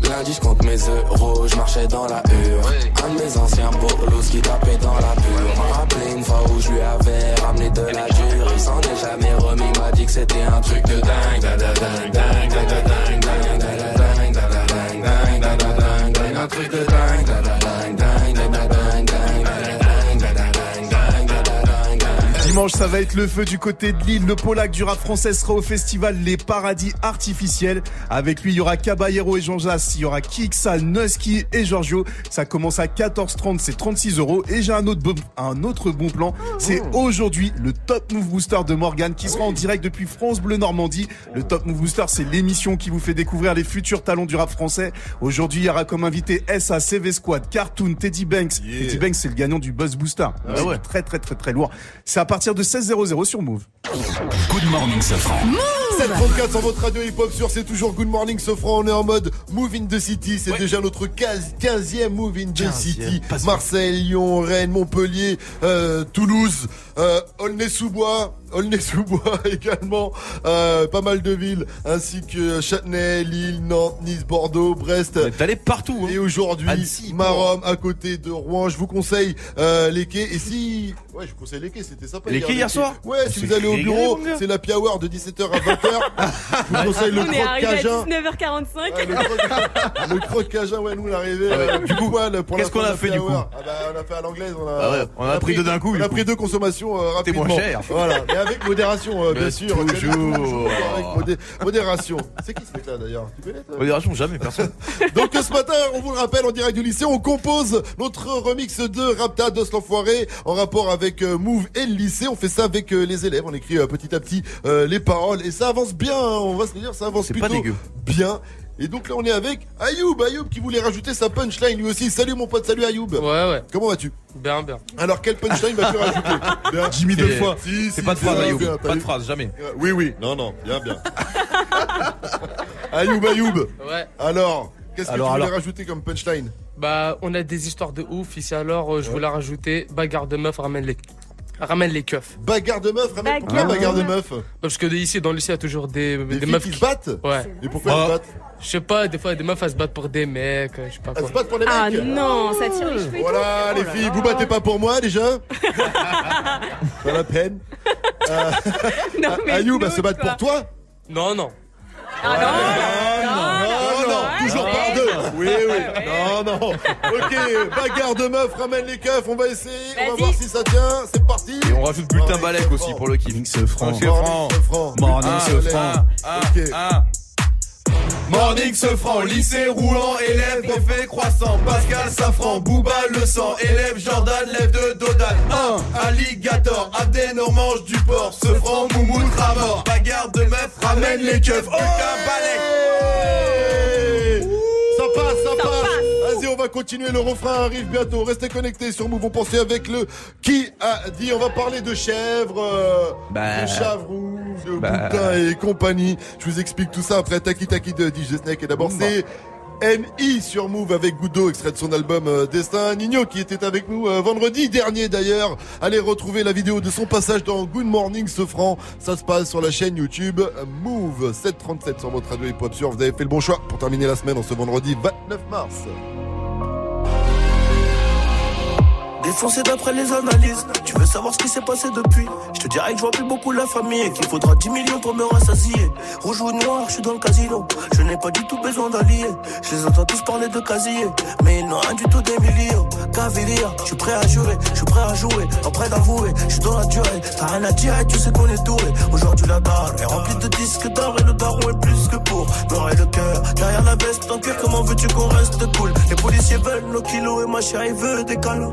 Lundi, je compte mes euros, je marchais dans la hure. Un de mes anciens bolos qui tapait dans la pure. M'a rappelé une fois où je lui avais ramené de la dure. Il s'en est jamais remis, m'a dit que c'était un truc de dingue. Da, da, dingue, dingue, da, da, dingue, dingue, da, dingue, dingue, dingue. Un truc de dingue, da, da, Dimanche, ça va être le feu du côté de Lille. Le polac du rap français sera au festival Les Paradis Artificiels. Avec lui, il y aura Caballero et Jean Jass. Il y aura Kiksa, Nusky et Giorgio. Ça commence à 14,30, c'est 36 euros. Et j'ai un autre bon, un autre bon plan. C'est aujourd'hui le Top Move Booster de Morgan qui sera en direct depuis France Bleu Normandie. Le Top Move Booster, c'est l'émission qui vous fait découvrir les futurs talents du rap français. Aujourd'hui, il y aura comme invité SA, CV Squad, Cartoon, Teddy Banks. Teddy Banks, c'est le gagnant du Buzz Booster. Ah ouais. Très, très, très, très lourd. C'est à partir de 16h00 sur Move. Good morning, Sofran. 734 sur votre radio hip-hop sur c'est toujours Good Morning Sofran. On est en mode Move in the City. C'est déjà notre 15, 15e Move in the City. Marseille, Lyon, Rennes, Montpellier, euh, Toulouse, euh, Aulnay-sous-Bois. Aulnay-sous-Bois également, euh, pas mal de villes, ainsi que Châtenay, Lille, Nantes, Nice, Bordeaux, Brest. Vous allé partout. hein. Et aujourd'hui, Marom, à côté de Rouen. Je vous conseille euh, les quais. Et si... Ouais, je vous conseille les quais, c'était sympa. Les quais hier soir Ouais, si vous allez au bureau, c'est la hour de 17h à 20h. Je vous conseille le on est croque arrivé à cajun. 19h45. Le croque cajun, ouais, nous on est arrivé. Ouais. euh, Du coup, qu'est-ce la qu'on a de fait, du coup Ah bah, on a fait à l'anglaise. On a, Ah ouais, on a pris deux d'un coup, On a pris deux consommations euh, C'était moins cher. Voilà, mais avec modération, euh, bien sûr. toujours. Avec modé- modération. C'est qui ce mec-là d'ailleurs Tu connais toi Modération, jamais, personne. Donc ce matin, on vous le rappelle, en direct du lycée, on compose notre remix de Rapta d'Os l'Enfoiré en rapport avec euh, Move et le lycée. On fait ça avec euh, les élèves, on écrit euh, petit à petit euh, les paroles et ça avance bien, hein, on va se le dire, ça avance plutôt pas dégueu. bien. Et donc là, on est avec Ayoub, Ayoub qui voulait rajouter sa punchline lui aussi. Salut mon pote, salut Ayoub. Ouais, ouais. Comment vas-tu? Bien, bien. Alors, quelle punchline vas-tu rajouter? Bien. Jimmy deux fois. Si, C'est si, pas de phrase, Ayoub. bien, Pas de phrase, jamais. Euh, Oui, oui, non, non, bien, bien. Ayoub, Ayoub. Ouais. Alors, qu'est-ce que Alors, tu voulais alors. rajouter comme punchline? Bah, on a des histoires de ouf ici alors, euh, je voulais rajouter bagarre de meuf, ramène les. Ramène les keufs. Bagarre de meuf, ramène pourquoi Bagarre bagarre de de meuf Parce que ici, dans le lycée, il y a toujours des, Des, des filles meufs qui se battent? Ouais. Et pourquoi Ah. elles se battent Je sais pas, des fois, des meufs, elles se battent pour des mecs, euh, je sais pas Elles quoi. se battent pour les mecs? Ah non, ça tire les cheveux. Voilà, tout. les Oh filles, là. vous battez pas pour moi déjà? Pas la peine. Euh, Non, mais Ayoub, Claude, elles se battent quoi. pour toi? Non, non. Ah non, non, non, toujours par deux. Oui, oui. Non, non. Ok, bagarre de meuf, ramène les keufs, on va essayer, on va voir si ça tient. C'est parti. Et on rajoute bulletin balèque aussi pour le kiff. Morning ce franc. Morning, ce franc. Morning Un, ce Ok. un. Morning se franc, lycée roulant, élève préfet croissant, Pascal Safran, Booba le sang, élève Jordan, lève de Dodan, 1, alligator, Abden mange du porc, se franc, moumout, mort, bagarre de meuf, ramène les keufs, aucun balai. Ça passe, ça, passe. Vas-y, on va continuer. Le refrain arrive bientôt. Restez connectés sur Move. On pensait avec le qui a dit. On va parler de chèvres, euh, Bah. de chavroux, de Bah. et compagnie. Je vous explique tout ça après Taki Taki de DJ Snake. Et d'abord, c'est NI sur Move avec Goudo, extrait de son album euh, Destin. Nino qui était avec nous euh, vendredi dernier d'ailleurs. Allez retrouver la vidéo de son passage dans Good Morning Sofran. Ça se passe sur la chaîne YouTube euh, Move 737 sur votre radio hip hop sur. Vous avez fait le bon choix pour terminer la semaine en ce vendredi 29 mars. Défoncé d'après les analyses, tu veux savoir ce qui s'est passé depuis? Je te dirais que je vois plus beaucoup la famille et qu'il faudra 10 millions pour me rassasier. Rouge ou noir, je suis dans le casino. Je n'ai pas du tout besoin d'alliés. Je les entends tous parler de casier Mais ils n'ont rien du tout des millions. Caviria, je suis prêt à jurer, je suis prêt à jouer. Prêt d'avouer, je suis dans la durée. T'as rien à dire et tu sais qu'on est doué. Aujourd'hui la dalle est remplie de disques d'or Et le daron est plus que pour Noir le cœur, derrière la veste en cuir Comment veux-tu qu'on reste cool? Les policiers veulent nos kilos et ma chérie veut des câlins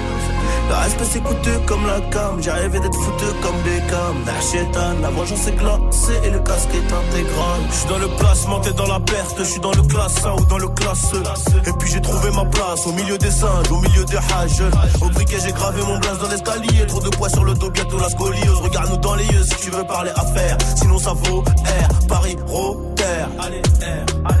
Le respect c'est coûteux comme la cam, j'ai rêvé d'être foutu comme Beckham. Nachétan, la vengeance est glacée et le casque est intégral. Je suis dans le placement, t'es dans la perte, je suis dans le classe 1 ou dans le classe E. Et puis j'ai trouvé ma place au milieu des singes, au milieu des hages. Au briquet j'ai gravé mon blaze dans l'escalier, trop de poids sur le dos, bientôt la scoliose. Regarde-nous dans les yeux si tu veux parler affaires, sinon ça vaut R, Paris, Rotter. Allez, R, allez.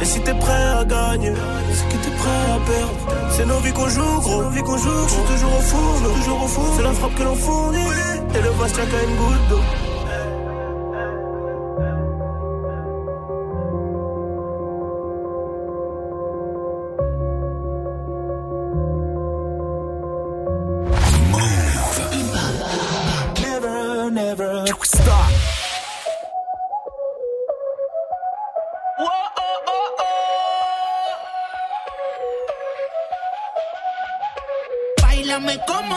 Et si t'es prêt à gagner, c'est que t'es prêt à perdre. C'est nos vies qu'on joue, gros. Nos vies qu'on joue, toujours au four, toujours au four. C'est la frappe que l'on fournit. Et le tient qu'à une goutte d'eau.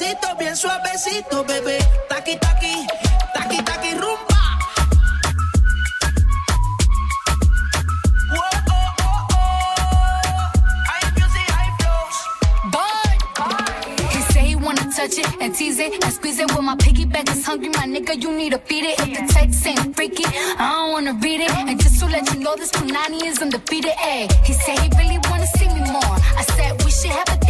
Sé, bien suavecito, bebé. Taqui taqui, taqui taqui rumba. Touch it and tease it and squeeze it. When my piggyback is hungry, my nigga, you need to feed it. If the text ain't freaky, I don't wanna read it. And just to let you know, this Punani is undefeated. Ay, he say he really wanna see me more. I said we should have a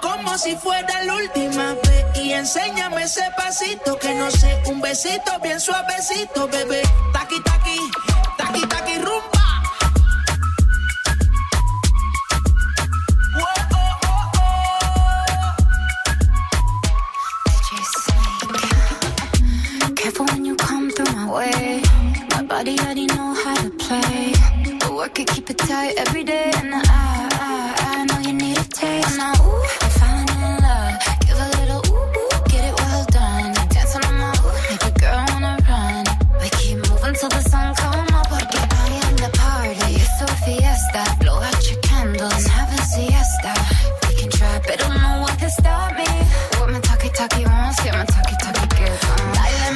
Como si fuera la última vez y enséñame ese pasito que no sé, un besito bien suavecito, bebé. Taqui taqui, taqui taqui rumba. Careful when you come through my way. My body already know how to play. But work it, keep it tight every day. And I, I, I know you need a taste. Now, ooh,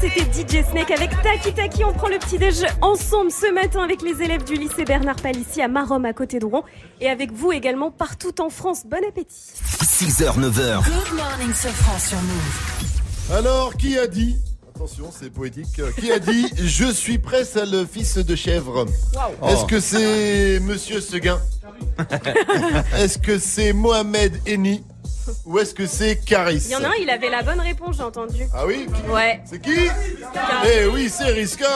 C'était DJ Snake avec Taki Taki. On prend le petit déj ensemble ce matin avec les élèves du lycée Bernard Palissy à Marom à côté de Rouen et avec vous également partout en France. Bon appétit. 6h, 9h. Good morning, Sofran sur Move. Alors, qui a dit Attention, c'est poétique. euh, Qui a dit Je suis prêt, le fils de chèvre. Est-ce que c'est Monsieur Seguin? Est-ce que c'est Mohamed Eni? Ou est-ce que c'est Caris Il y en a un, il avait la bonne réponse, j'ai entendu. Ah oui Ouais. C'est qui Eh oui, c'est Riska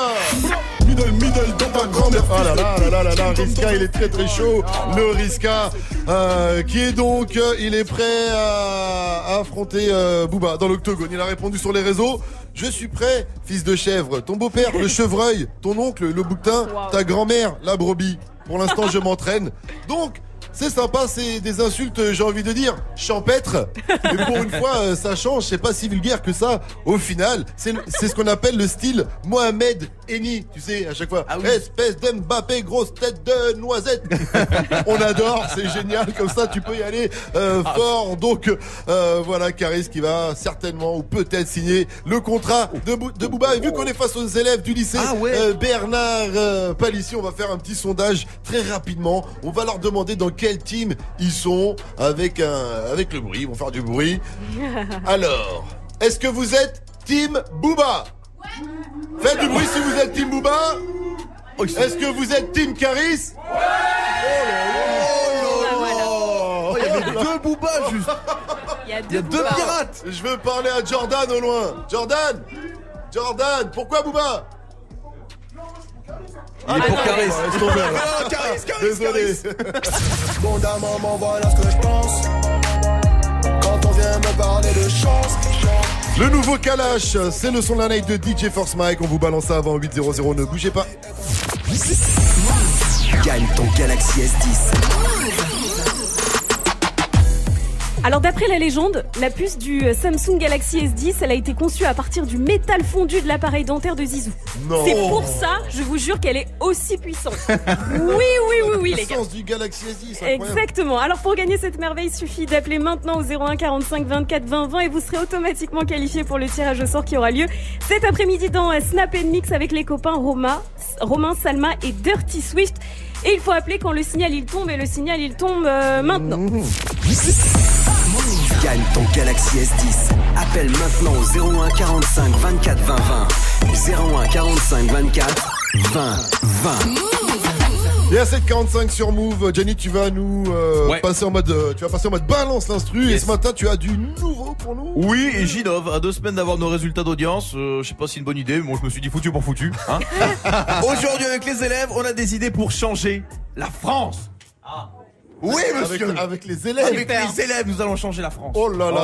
Middle, middle dans ta grand-mère Ah là là là là là là, Riska, il est très très chaud Le Riska, euh, qui est donc, euh, il est prêt à, à affronter euh, Booba dans l'octogone. Il a répondu sur les réseaux. Je suis prêt, fils de chèvre. Ton beau-père, le chevreuil. Ton oncle, le bouquetin. Ta grand-mère, la brebis. Pour l'instant, je m'entraîne. Donc, c'est sympa, c'est des insultes, euh, j'ai envie de dire, champêtres. Mais pour une fois, euh, ça change, c'est pas si vulgaire que ça. Au final, c'est ce qu'on appelle le style Mohamed Eni. Tu sais, à chaque fois, espèce d'Mbappé, grosse tête de noisette. On adore, c'est génial, comme ça tu peux y aller euh, fort. Donc euh, voilà, Caris qui va certainement ou peut-être signer le contrat de, Bou- de Booba. Et vu qu'on est face aux élèves du lycée euh, Bernard euh, Palissy, on va faire un petit sondage très rapidement. On va leur demander dans quel team ils sont avec, un, avec le bruit. Ils vont faire du bruit. Alors, est-ce que vous êtes Team Booba? Faites du bruit si vous êtes Team Booba. Est-ce que vous êtes Team Caris? Oh, il y avait deux Booba juste. Il y a Il y a deux pirates. Je veux parler à Jordan au loin. Jordan Jordan Pourquoi Booba? Il est pour Caris. Ah, Caris, Désolé Bon d'un moment, voilà ce que je pense. Quand on vient me parler de chance, Le nouveau Kalash, c'est le son de la night de DJ Force Mike. On vous balance ça avant 8.00, ne bougez pas. Gagne ton Galaxy S10. Alors d'après la légende, la puce du euh, Samsung Galaxy S10, elle a été conçue à partir du métal fondu de l'appareil dentaire de Zizou. Non. C'est pour ça, je vous jure qu'elle est aussi puissante. Oui, oui, oui, oui, les gars. Puissance du Galaxy S10, incroyable. Exactement. Alors pour gagner cette merveille, il suffit d'appeler maintenant au 01 45 24 20 20 et vous serez automatiquement qualifié pour le tirage au sort qui aura lieu cet après-midi dans euh, Snap Mix avec les copains Roma, Romain, Salma et Dirty Swift. Et il faut appeler quand le signal il tombe et le signal il tombe euh, maintenant. Gagne ton Galaxy S10. Appelle maintenant au 01 45 24 20 20. 01 45 24 20 20. Et à 7h45 sur Move, Jenny, tu vas nous euh, passer en mode, euh, tu vas passer en mode balance l'instru. Et ce matin, tu as du nouveau pour nous. Oui, et j'innove. À deux semaines d'avoir nos résultats d'audience, euh, je sais pas si c'est une bonne idée, mais moi je me suis dit foutu pour foutu. Hein Aujourd'hui, avec les élèves, on a des idées pour changer la France. Oui, Avec- monsieur. avec les élèves. Avec les élèves, nous allons changer la France. Oh là là,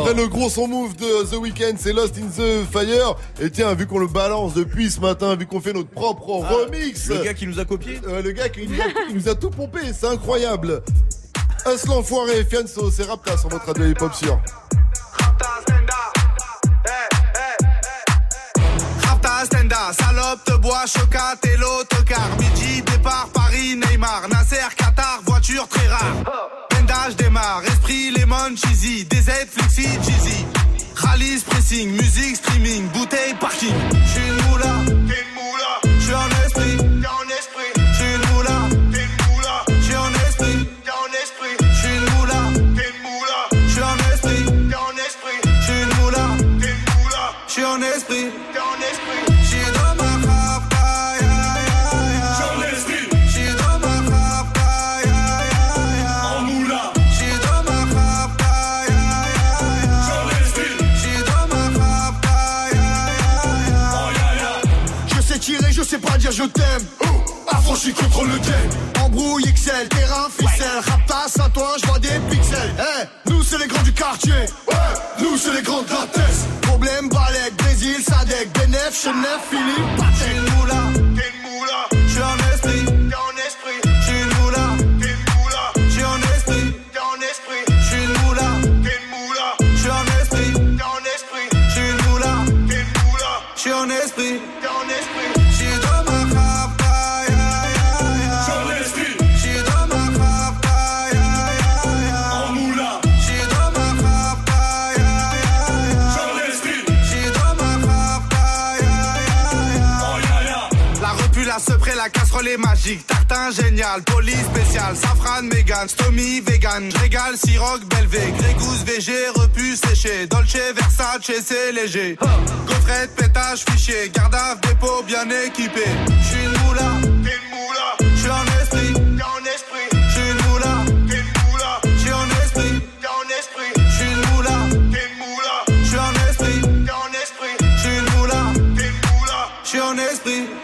Après le gros son move de The Weeknd, c'est Lost in the Fire. Et tiens, vu qu'on le balance depuis ce matin, vu qu'on fait notre propre Ah, remix. le gars qui nous a copié Euh, Le gars qui nous a, qui nous a tout pompé, c'est incroyable. Aslan l'enfoiré et Fianso, c'est Rapta sur votre radio hip-hop sûr. Salope te boit, chocat et l'autocar. Midi, départ, Paris, Neymar. Nasser, Qatar, voiture très rare. Bendage démarre, esprit, lemon, cheesy. DZ, flexi, cheesy. Rallye, pressing, musique, streaming, bouteille, parking. J'suis une moula, t'es une moula. J'suis en esprit, t'es en esprit. J'suis une moula, t'es une moula. J'suis en esprit, t'es en esprit. J'suis une moula, t'es une moula. J'suis en esprit, t'es en esprit. J'suis une moula, t'es une moula. J'suis en esprit. Je je t'aime. Affranchi contre le game. Embrouille XL, terrain, ficelle. Rapta, Saint-Ouen, je vois des pixels. Eh, nous c'est les grands du quartier. Nous c'est les grands de la. Problème, Balek, Brésil, Sadek, Benef, Chenef, Philippe, Patek. t'es en esprit, sepré, la casserole est magique. Tartin génial, police spécial, safran, mégan, stomy, vegan. Régal, siroc, belvé, grégousse, VG, repu, séché. Dolce, Versace, c'est léger. Gaufrette, pétage, fichier. Gardave, dépôt, bien équipé. J'suis une moula, t'es une moula. J'suis en esprit, t'es en esprit. J'suis une moula, t'es une moula. J'suis en esprit, t'es en esprit. J'suis une moula, t'es une moula. J'suis en esprit, t'es en esprit. J'suis une moula, t'es une moula. J'suis en esprit.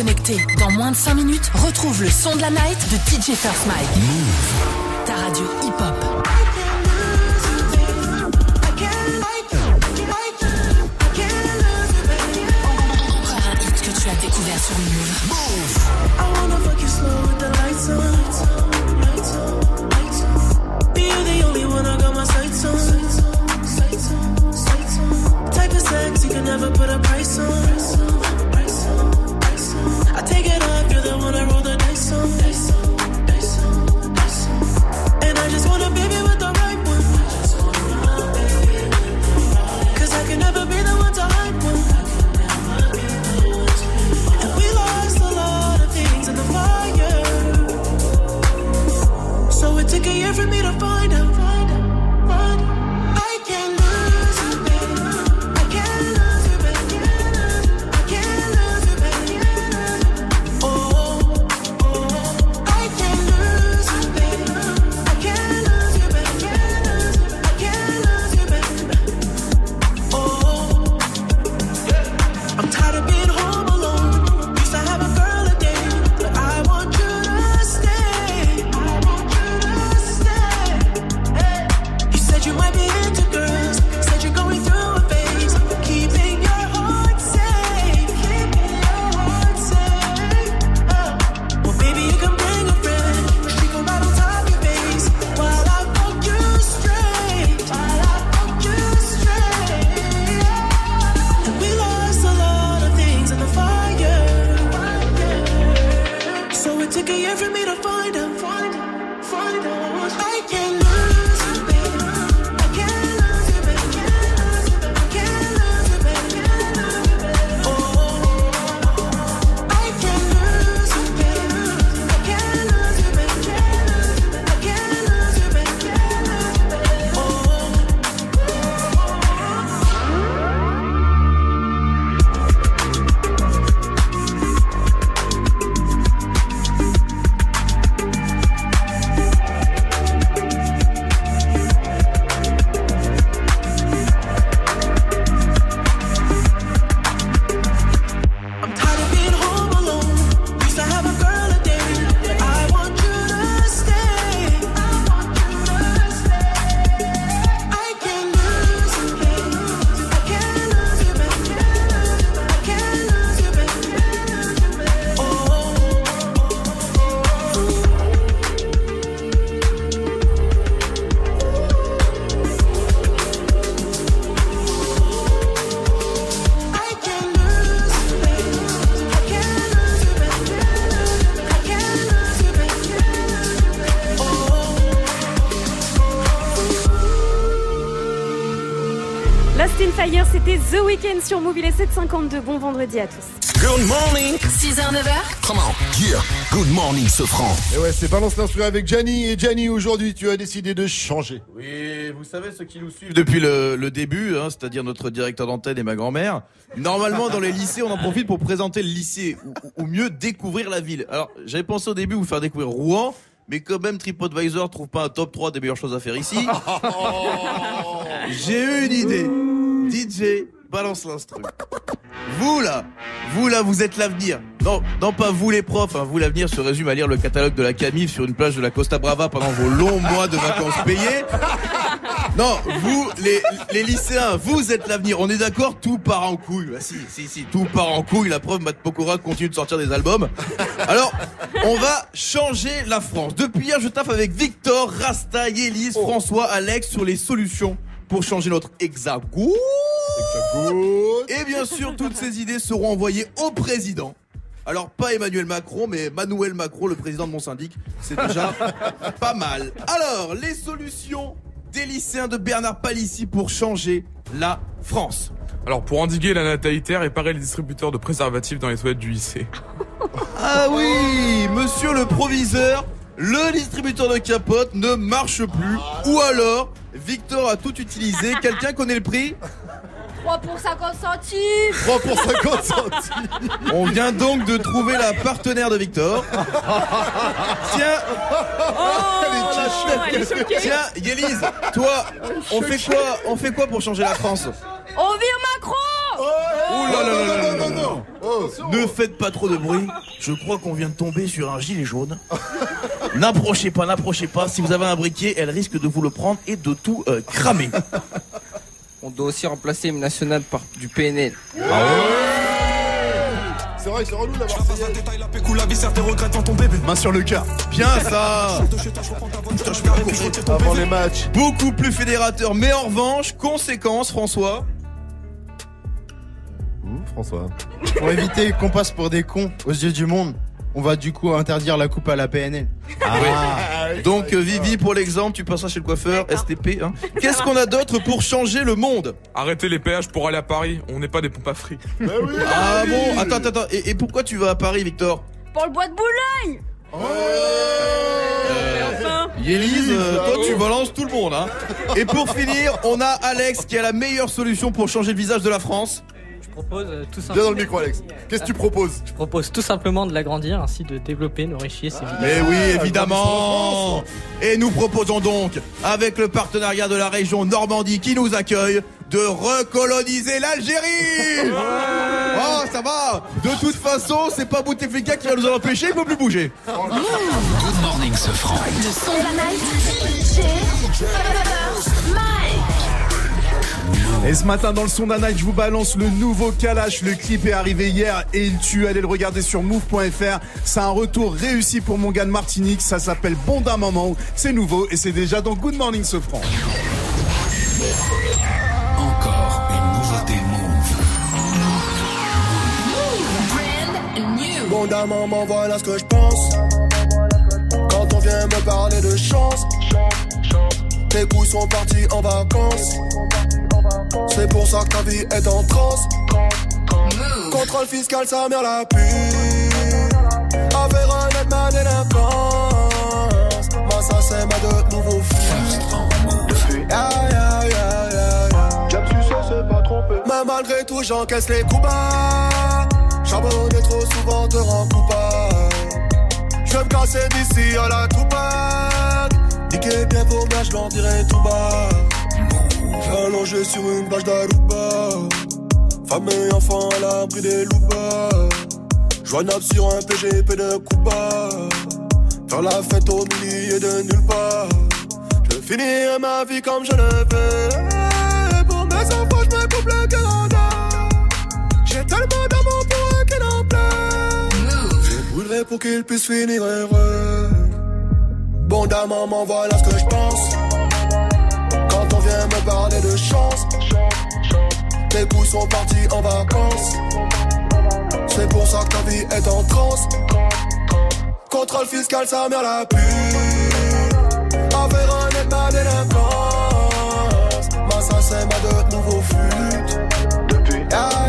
Connecté. Dans moins de 5 minutes, retrouve le son de la night de DJ First Mike. Ta radio hip-hop. Que tu as découvert sur Move. I wanna fuck you slow with the lights on. Lights on, lights on. Be you the only one I got my sights on. Sights on, sights on. Type of sex you can never put a price on. The Weeknd sur Move, il est 7h52. Bon vendredi à tous. Good morning. 6h, 9h. Come on. Yeah. Good morning, Sofran. Et ouais, c'est Balance l'instru avec Gianni. Et Gianni, aujourd'hui, tu as décidé de changer. Oui, vous savez, ceux qui nous suivent depuis le, le début, hein, c'est-à-dire notre directeur d'antenne et ma grand-mère, normalement dans les lycées, on en profite pour présenter le lycée, ou, ou mieux découvrir la ville. Alors, j'avais pensé au début vous faire découvrir Rouen, mais quand même TripAdvisor trouve pas un top 3 des meilleures choses à faire ici. J'ai eu une idée. DJ, balance l'instru. Vous là, vous là, vous êtes l'avenir. Non, non pas vous les profs, hein. vous l'avenir se résume à lire le catalogue de la Camif sur une plage de la Costa Brava pendant vos longs mois de vacances payés. Non, vous, les, les lycéens, vous êtes l'avenir. On est d'accord, tout part en couille. Bah, si, si, si, tout part en couille. La preuve, Matt Pokora continue de sortir des albums. Alors, on va changer la France. Depuis hier, je taffe avec Victor, Rasta, Élise, François, Alex sur les solutions pour changer notre hexagone. Et bien sûr, toutes ces idées seront envoyées au président. Alors, pas Emmanuel Macron, mais Manuel Macron, le président de mon syndic. C'est déjà pas mal. Alors, les solutions des lycéens de Bernard Palissy pour changer la France. Alors, pour endiguer la natalité, réparer les distributeurs de préservatifs dans les toilettes du lycée. Ah oui, monsieur le proviseur, le distributeur de capote ne marche plus. Ou alors, Victor a tout utilisé. Quelqu'un connaît le prix? 3 pour 50 centimes 3 pour 50 centimes. On vient donc de trouver la partenaire de Victor. Tiens. elle est choquée. Tiens, Yélise, toi, on fait quoi On fait quoi pour changer la France On vire Macron Ouh là là là là là là là. Ne faites pas trop de bruit. Je crois qu'on vient de tomber sur un gilet jaune. N'approchez pas, n'approchez pas. Si vous avez un briquet, elle risque de vous le prendre et de tout euh, cramer. On doit aussi remplacer l'hymne national par du PNL. C'est vrai, c'est relou d'avoir Main sur le cœur. Bien ça Avant les matchs. Beaucoup plus fédérateur. Mais en revanche, conséquence, François. François. Pour éviter qu'on passe pour des cons aux yeux du monde, on va du coup interdire la coupe à la PNL. Ah. Donc euh, Vivi, pour l'exemple, tu passeras chez le coiffeur, STP. Hein. Qu'est-ce qu'on a d'autre pour changer le monde Arrêtez les péages pour aller à Paris. On n'est pas des pompes à fric. Ah bon Attends, attends, attends. Et, et pourquoi tu vas à Paris, Victor Pour le bois de Boulogne Yélise, euh, toi tu balances tout le monde. Hein. Et pour finir, on a Alex qui a la meilleure solution pour changer le visage de la France. Je propose euh, tout Viens simplement. dans le micro, Alex. Qu'est-ce que tu proposes Je propose tout simplement de l'agrandir, ainsi de développer nos richesses. évidemment. Mais oui, évidemment Et nous proposons donc, avec le partenariat de la région Normandie qui nous accueille, de recoloniser l'Algérie Oh, ça va De toute façon, c'est pas Bouteflika qui va nous en empêcher, il faut plus bouger Good morning. Le son de la night. Et ce matin dans le son d'un night, je vous balance le nouveau Kalash. Le clip est arrivé hier et il tue. Allez le regarder sur move.fr. C'est un retour réussi pour mon gars de Martinique. Ça s'appelle Bon d'un moment. C'est nouveau et c'est déjà dans Good Morning Sofran. Encore une nouveauté Move. Bon d'un moment, voilà ce que je pense. Quand on vient me parler de chance, tes couilles sont partis en vacances. C'est pour ça que ta vie est en transe. Contrôle fiscal, sa mère la pue. Affaire honnête, ma délinquance. Moi, ça, c'est ma de nouveau fils. Ya, ya, ya. J'aime sucer, c'est pas trompé. Mais malgré tout, j'encaisse les coups bas. Charbonner trop souvent te rend coupable. Je vais me casser d'ici à la Tupac. Niquer bien vos gars, je leur dirai tout bas. Allongé sur une plage d'Aruba. Femme et enfant à l'abri des loupas. Joignable sur un PGP de Cuba. Faire la fête au milieu de nulle part. Je finirai ma vie comme je le veux. Pour mes enfants, je me coupe le Canada. J'ai tellement d'amour pour eux qu'ils en. Je brûlerai pour qu'ils puissent finir heureux. Bon d'un maman, voilà ce que je pense. De chance, tes couilles sont partis en vacances. C'est pour ça que ta vie est en transe. Contrôle fiscal, sa mère la pue. Affaire honnête, ma délinquance. Ma ça, c'est ma de nouveau yeah, yeah,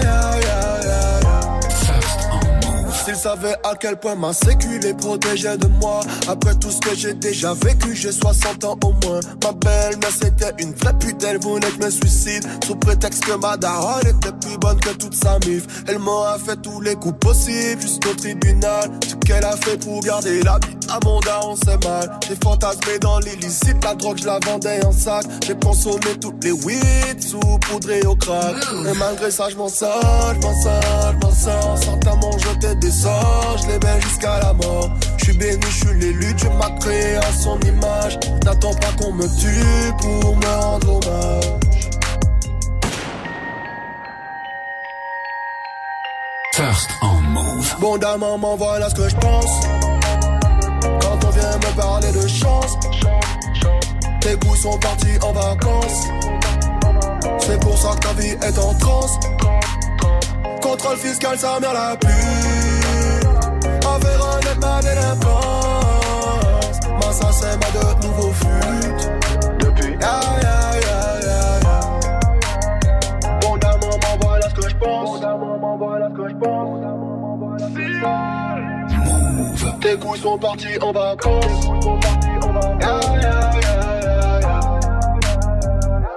savaient à quel point ma sécu les protégeait de moi. Après tout ce que j'ai déjà vécu, j'ai 60 ans au moins. Ma belle mère c'était une vraie pute, elle voulait que me suicide Sous prétexte que ma daronne était plus bonne que toute sa mif. Elle m'aura fait tous les coups possibles jusqu'au tribunal. Ce qu'elle a fait pour garder la vie à mon daron c'est mal. J'ai fantasmé dans l'illicite, la drogue je la vendais en sac. J'ai consommé toutes les weed sous poudré au crack. Et malgré ça je m'en sors, je m'en sors, je m'en sors. Sans ta mon jeter des je les mets jusqu'à la mort Je suis béni, je suis l'élu, Dieu m'a créé à son image N'attends pas qu'on me tue pour me rendre hommage First on move. Bon d'un maman, voilà ce que je pense. Quand on vient me parler de chance, tes goûts sont partis en vacances. C'est pour ça que ta vie est en transe. Contrôle fiscal, sa mère la pute. Ma délinquance. Ma ça c'est ma de nouveau fut. Depuis, ya ya ya. Bon d'un maman, voilà ce que je pense. Bon d'un maman, voilà ce que je pense. Move. Tes couilles sont partis en vacances. Ya, ya, ya, ya, ya.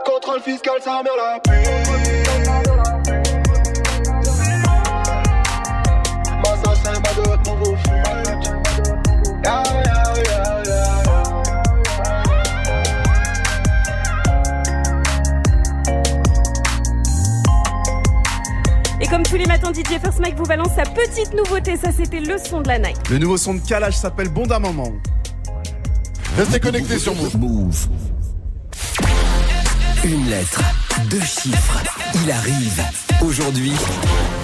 Contrôle fiscal, sa mère la pute. Ma ça c'est ma de nouveau comme tous les matins, DJ First Mike vous balance sa petite nouveauté. Ça, c'était le son de la night. Le nouveau son de Kalash s'appelle Bon d'un moment. Restez connectés sur Move. Move. Une lettre, deux chiffres. Il arrive. Aujourd'hui,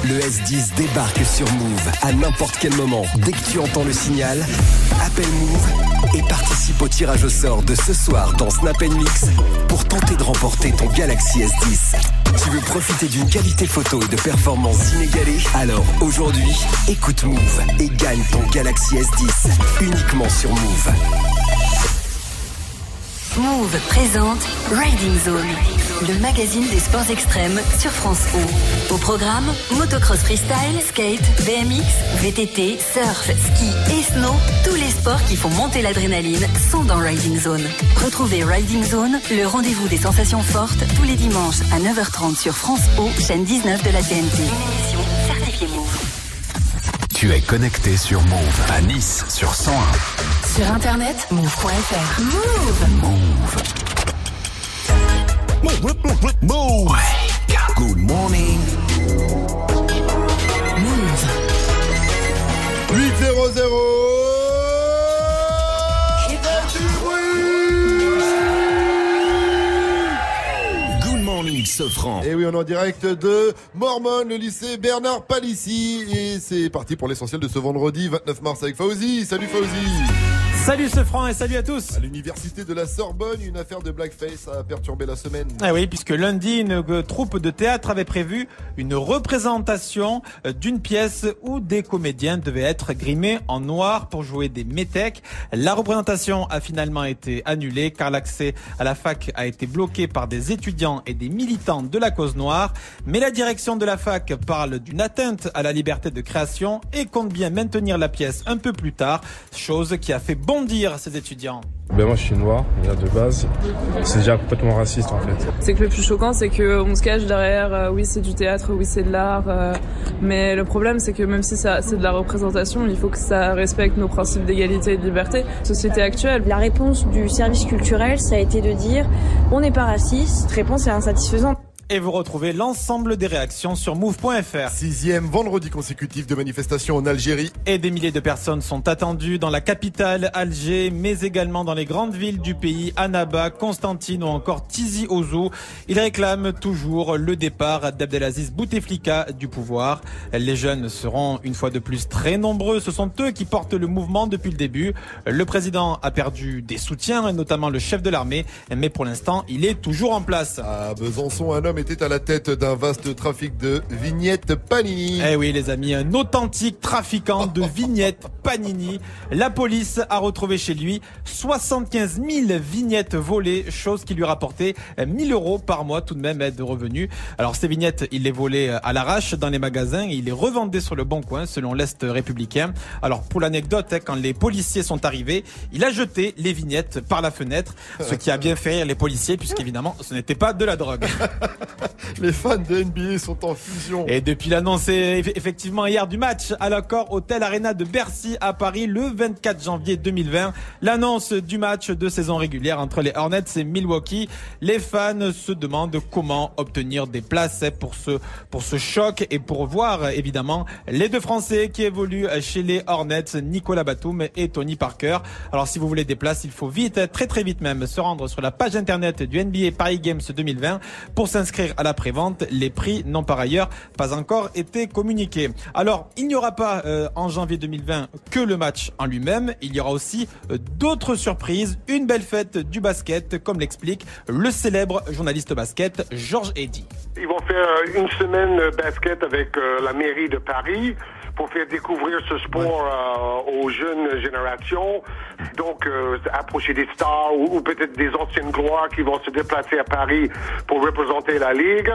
le S10 débarque sur Move à n'importe quel moment. Dès que tu entends le signal, appelle Move et participe au tirage au sort de ce soir dans Snap Mix pour tenter de remporter ton Galaxy S10. Tu veux profiter d'une qualité photo et de performances inégalées Alors aujourd'hui, écoute Move et gagne ton Galaxy S10 uniquement sur Move. Move présente Riding Zone, le magazine des sports extrêmes sur France O. Au programme, motocross freestyle, skate, BMX, VTT, surf, ski et snow, tous les sports qui font monter l'adrénaline sont dans Riding Zone. Retrouvez Riding Zone, le rendez-vous des sensations fortes, tous les dimanches à 9h30 sur France O, chaîne 19 de la TNT. Une émission certifiée Move. Tu es connecté sur Move à Nice sur 101. Sur internet, move.fr. Move Move. Good morning. Move. 800 Good morning, Sofran. Et oui, on est en direct de Mormon, le lycée Bernard Palissy. Et c'est parti pour l'essentiel de ce vendredi 29 mars avec Fauzi. Salut Fauzi Salut ce franc et salut à tous. À l'université de la Sorbonne, une affaire de blackface a perturbé la semaine. Ah oui, puisque lundi, une troupe de théâtre avait prévu une représentation euh, d'une pièce où des comédiens devaient être grimés en noir pour jouer des métèques. La représentation a finalement été annulée car l'accès à la fac a été bloqué par des étudiants et des militants de la cause noire. Mais la direction de la fac parle d'une atteinte à la liberté de création et compte bien maintenir la pièce un peu plus tard, chose qui a fait bondir ces étudiants. Ben moi je suis noir, déjà de base. C'est déjà complètement raciste en fait. C'est que le plus choquant, c'est qu'on se cache derrière, euh, oui c'est du théâtre, oui c'est de l'art, euh, mais le problème c'est que même si ça c'est de la représentation, il faut que ça respecte nos principes d'égalité et de liberté. Société actuelle. La réponse du service culturel, ça a été de dire on n'est pas raciste, réponse est insatisfaisante. Et vous retrouvez l'ensemble des réactions sur move.fr. Sixième vendredi consécutif de manifestation en Algérie. Et des milliers de personnes sont attendues dans la capitale, Alger, mais également dans les grandes villes du pays, Annaba, Constantine ou encore Tizi Ouzou. Ils réclament toujours le départ d'Abdelaziz Bouteflika du pouvoir. Les jeunes seront une fois de plus très nombreux. Ce sont eux qui portent le mouvement depuis le début. Le président a perdu des soutiens, notamment le chef de l'armée, mais pour l'instant, il est toujours en place. À Besançon, un homme était à la tête d'un vaste trafic de vignettes Panini. Eh oui, les amis, un authentique trafiquant de vignettes Panini. La police a retrouvé chez lui 75 000 vignettes volées, chose qui lui rapportait 1000 euros par mois tout de même de revenus. Alors ces vignettes, il les volait à l'arrache dans les magasins et il les revendait sur le bon coin selon l'Est républicain. Alors pour l'anecdote, hein, quand les policiers sont arrivés, il a jeté les vignettes par la fenêtre, ce qui a bien fait rire les policiers puisqu'évidemment ce n'était pas de la drogue. Les fans de NBA sont en fusion. Et depuis l'annonce eff- effectivement hier du match à l'accord Hôtel Arena de Bercy à Paris le 24 janvier 2020, l'annonce du match de saison régulière entre les Hornets et Milwaukee, les fans se demandent comment obtenir des places pour ce pour ce choc et pour voir évidemment les deux Français qui évoluent chez les Hornets, Nicolas Batum et Tony Parker. Alors si vous voulez des places, il faut vite, très très vite même, se rendre sur la page internet du NBA Paris Games 2020 pour s'inscrire à la prévente. Les prix n'ont par ailleurs pas encore été communiqués. Alors, il n'y aura pas euh, en janvier 2020 que le match en lui-même. Il y aura aussi euh, d'autres surprises, une belle fête du basket, comme l'explique le célèbre journaliste basket Georges Eddy. Ils vont faire euh, une semaine basket avec la mairie de Paris pour faire découvrir ce sport euh, aux jeunes générations. Donc, euh, approcher des stars ou, ou peut-être des anciennes gloires qui vont se déplacer à Paris pour représenter la Ligue.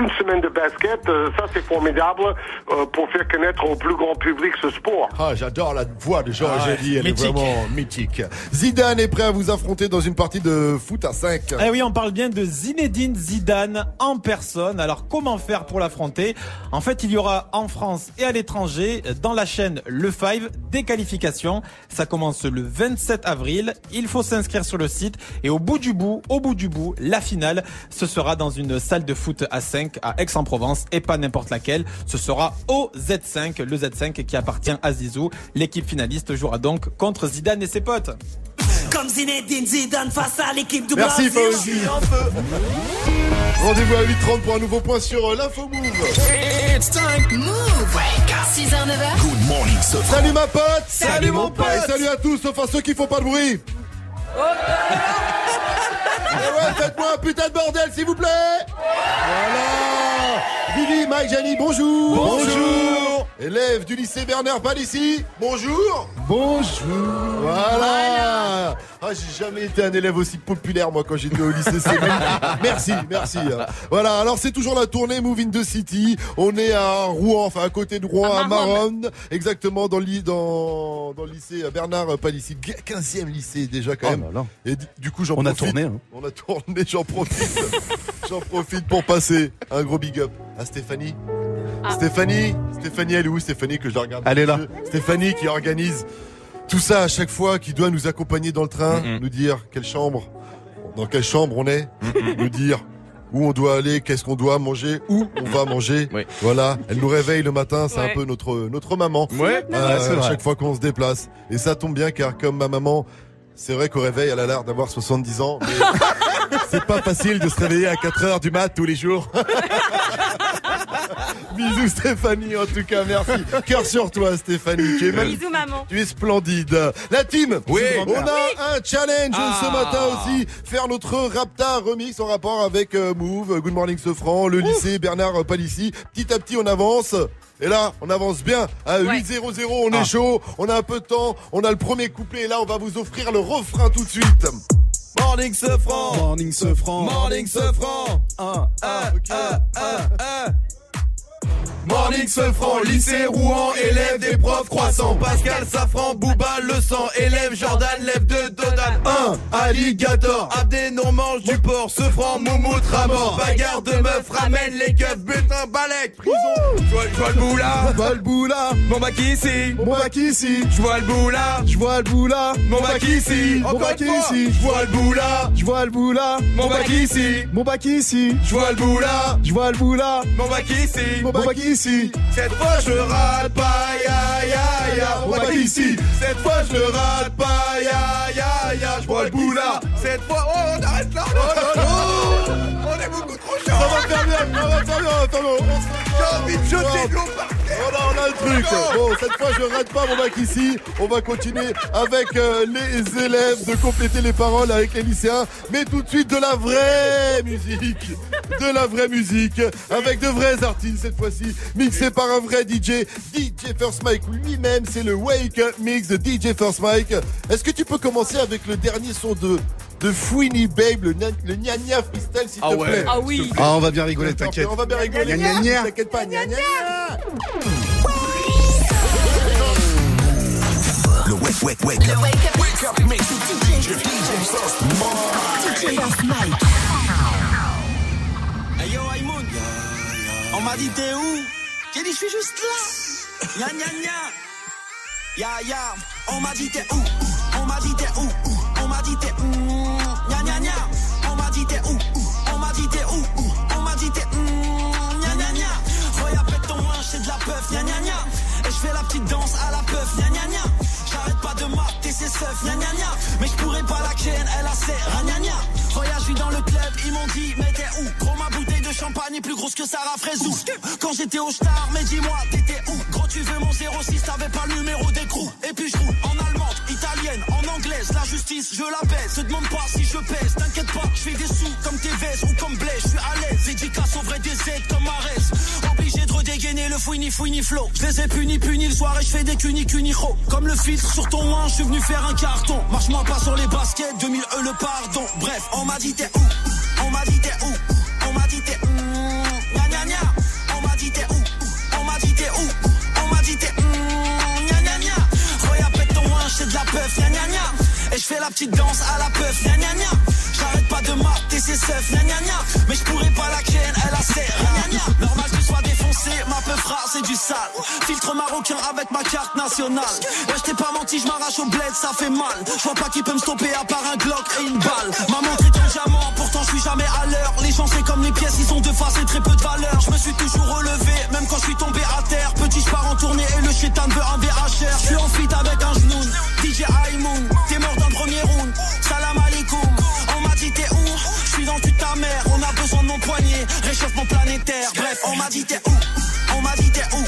Une semaine de basket, euh, ça c'est formidable euh, pour faire connaître au plus grand public ce sport. Ah, j'adore la voix de Georges Ah elle mythique. est vraiment mythique. Zidane est prêt à vous affronter dans une partie de foot à 5. Eh oui, on parle bien de Zinedine Zidane en personne. Alors comment faire pour l'affronter? En fait, il y aura en France et à l'étranger, dans la chaîne Le Five, des qualifications. Ça commence le 27 avril. Il faut s'inscrire sur le site et au bout du bout, au bout du bout, la finale, ce sera dans une salle de foot à 5 à Aix-en-Provence et pas n'importe laquelle. Ce sera au Z5, le Z5 qui appartient à Zizou. L'équipe finaliste jouera donc contre Zidane et ses potes. Comme Zinedine Zidane face à l'équipe du Merci Brésil. Rendez-vous à 8h30 pour un nouveau point sur euh, l'info move. It's time. Move. 6h, 9h. Good morning, Sofran. Salut ma pote Salut, mon pote. Et salut à tous, sauf à ceux qui font pas de bruit Eh ouais, faites-moi un putain de bordel s'il vous plaît Voilà Vivi, Mike, Jenny, bonjour Bonjour. Élève du lycée Bernard Palissy, bonjour Bonjour. Voilà Ah, j'ai jamais été un élève aussi populaire, moi, quand j'étais au lycée. Merci, merci. Voilà, alors c'est toujours la tournée Move in the City. On est à Rouen, enfin à côté de Rouen, à, Maronne. Exactement, dans le, dans, dans le lycée Bernard Palissy. 15e lycée déjà, quand Oh même. là là. Et du- coup, j'en On a profite. tourné, hein. On a tourné, j'en profite. j'en profite pour passer un gros big up à Stéphanie. Stéphanie, Stéphanie, elle est où Stéphanie que je la regarde Elle est là. Stéphanie qui organise tout ça à chaque fois, qui doit nous accompagner dans le train, nous dire quelle chambre, dans quelle chambre on est, nous dire où on doit aller, qu'est-ce qu'on doit manger, où on va manger. Voilà, elle nous réveille le matin, c'est Ouais. un peu notre notre maman. Ouais. Euh, à chaque fois qu'on se déplace. Et ça tombe bien car comme ma maman, c'est vrai qu'au réveil, elle a l'air d'avoir 70 ans, mais c'est pas facile de se réveiller à 4 heures du mat tous les jours. Bisous Stéphanie, en tout cas, merci. Cœur sur toi Stéphanie, tu es même- Bisous maman. tu es splendide. La team, Oui. on a un challenge Ah. ce matin aussi. Faire notre Rapta remix en rapport avec euh, Move, Good Morning Sofran, le lycée Bernard Palissy. Petit à petit, on avance. Et là, on avance bien. À 8-0-0, on est Ah. chaud. On a un peu de temps. On a le premier couplet. Et là, on va vous offrir le refrain tout de suite. Morning Sofran Morning ce franc. Morning Sofran Un. Ah, ah, ah, ah. Morning Sofran, lycée Rouen, élève des profs croissants. Pascal Safran, Bouba le sang, élève Jordan, lève de Dodan 1, alligator, Abdé mange du porc, Sofran, Moumout, Ramor Bagarre de meuf, ramène les keufs, butin, balèque, prison Je vois- je vois le boula, Je vois le boula. mon bac ici. Mon bac ici. Je vois le boula, Je vois le boula. mon bac ici. Mon bac ici. Je vois le boula, Je vois le boula. mon bac ici. Mon bac ici. Je vois le boula, Je vois le boula. mon bac ici. Mon bac ici. Cette fois je rate pas, ya ya ya, mon bac ici. Cette fois je rate pas, ya ya ya, je vois le bout là. Cette fois, oh, on arrête là, non, non, non. Beaucoup trop Ça va faire bien bien, attends, non, attends, non, on se- J'ai envie de jeter de l'eau par non, on a un truc. Bon, cette fois, je rate pas mon bac ici. On va continuer avec euh, les élèves de compléter les paroles avec les lycéens. Mais tout de suite, de la vraie musique. De la vraie musique. Avec de vrais artistes cette fois-ci. Mixé par un vrai DJ. DJ First Mike lui-même, c'est le Wake Up Mix de DJ First Mike. Est-ce que tu peux commencer avec le dernier son de de Fouini Babe, le, gna- le gna gna freestyle, s'il Ah te ouais. plaît. Ah oui. Ah, on va bien rigoler, t'inquiète. On va bien rigoler. Gna gna. T'inquiète pas, gna gna. Le wake, wake, wake. Le wake up, wake up mix. DJ, DJ First Mike. Hey yo Aïmoun On m'a dit t'es où? J'ai dit je suis juste là Gna gna gna Ya ya On m'a dit t'es où? On m'a dit t'es où? On m'a dit t'es où? Et je fais la petite danse à la peuf Gna gna gna. J'arrête pas de mater ses seufs Gna gna gna. Mais je pourrais pas la ken Elle a ses gna gna. Suis dans le club Ils m'ont dit mais t'es où? Gros ma bouteille de champagne est plus grosse que Sarah Frézou Quand j'étais au star mais dis-moi t'étais où? Gros tu veux mon 06 t'avais pas le numéro d'écrou Et puis je roule en allemande, italienne, en anglaise. La justice je la baisse Se demande pas si je pèse. T'inquiète pas je fais des sous comme Tevez ou comme Blaise. Je suis à l'aise. Dédicace au vrai des aides comme de redégainer le fouini fouini flow. Je les ai punis punis le soir et je fais des cunis cunicho Comme le filtre sur ton ouin je suis venu faire un carton. Marche-moi pas sur les baskets 2000 E le pardon. Bref on m'a dit t'es où? On m'a dit t'es où? On m'a dit t'es où? Gna gna gna. On m'a dit t'es où? On m'a dit t'es où? On m'a dit t'es où? Gna gna gna. Regarde pète ton ouin c'est de la peuf. Gna gna gna. Et je fais la petite danse à la peuf. Gna gna gna J'arrête pas de mater ses seufs Gna gna gna. Mais je pourrais pas la ken Elle a ses gna gna Normal que tu sois défoncé Ma peufra c'est du sale. Filtre marocain avec ma carte nationale. Ouais je t'ai pas menti je m'arrache au bled ça fait mal. Je vois pas qui peut me stopper à part un Glock et une balle. Ma montre est en diamant pourtant je suis jamais à l'heure. Les gens c'est comme les pièces ils ont deux faces et très peu de valeur. Je me suis toujours relevé même quand je suis tombé à terre. Petit je pars en tournée et le chétan veut un VHR Je suis en fit avec un genou DJ Aïmoun Réchauffement planétaire. Bref on m'a dit t'es où? On m'a dit t'es où?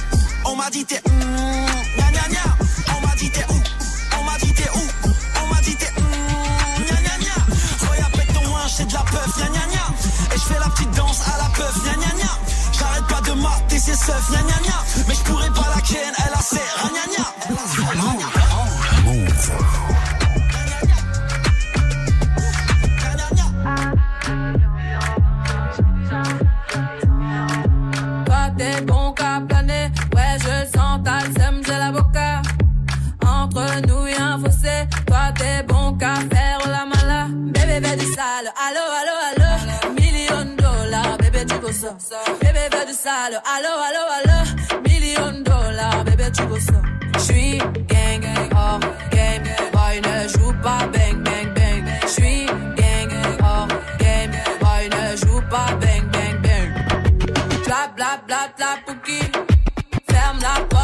On m'a dit t'es Gna gna gna. On m'a dit t'es où? On m'a dit t'es où? On m'a dit t'es Gna gna gna. Regarde pète ton ouin c'est de la peuf Gna gna gna. Et je fais la petite danse à la peuf Gna gna gna. J'arrête pas de mater ses seufs. Gna gna gna. Mais je pourrais pas la ken Elle a ses. Gna gna sale, allo allo allo. Million dollars, bébé tu go ça. Bébé fais du sale, allo allo allo. Million dollars, bébé tu go ça. J'suis gang hors game, boy ne joue pas bang bang bang. J'suis gang gang hors game, boy ne joue pas bang bang bang. Bla bla bla bla pouki. Ferme la porte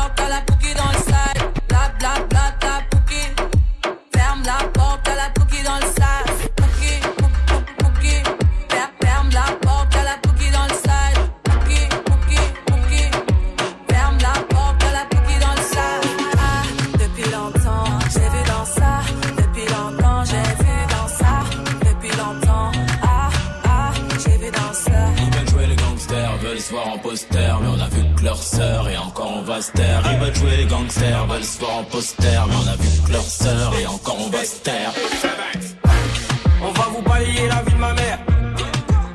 et encore on va se taire. Ils veulent jouer les gangsters, veulent se voir en poster, mais on a vu que leur sœur et encore on va se taire. On va vous balayer la vie de ma mère.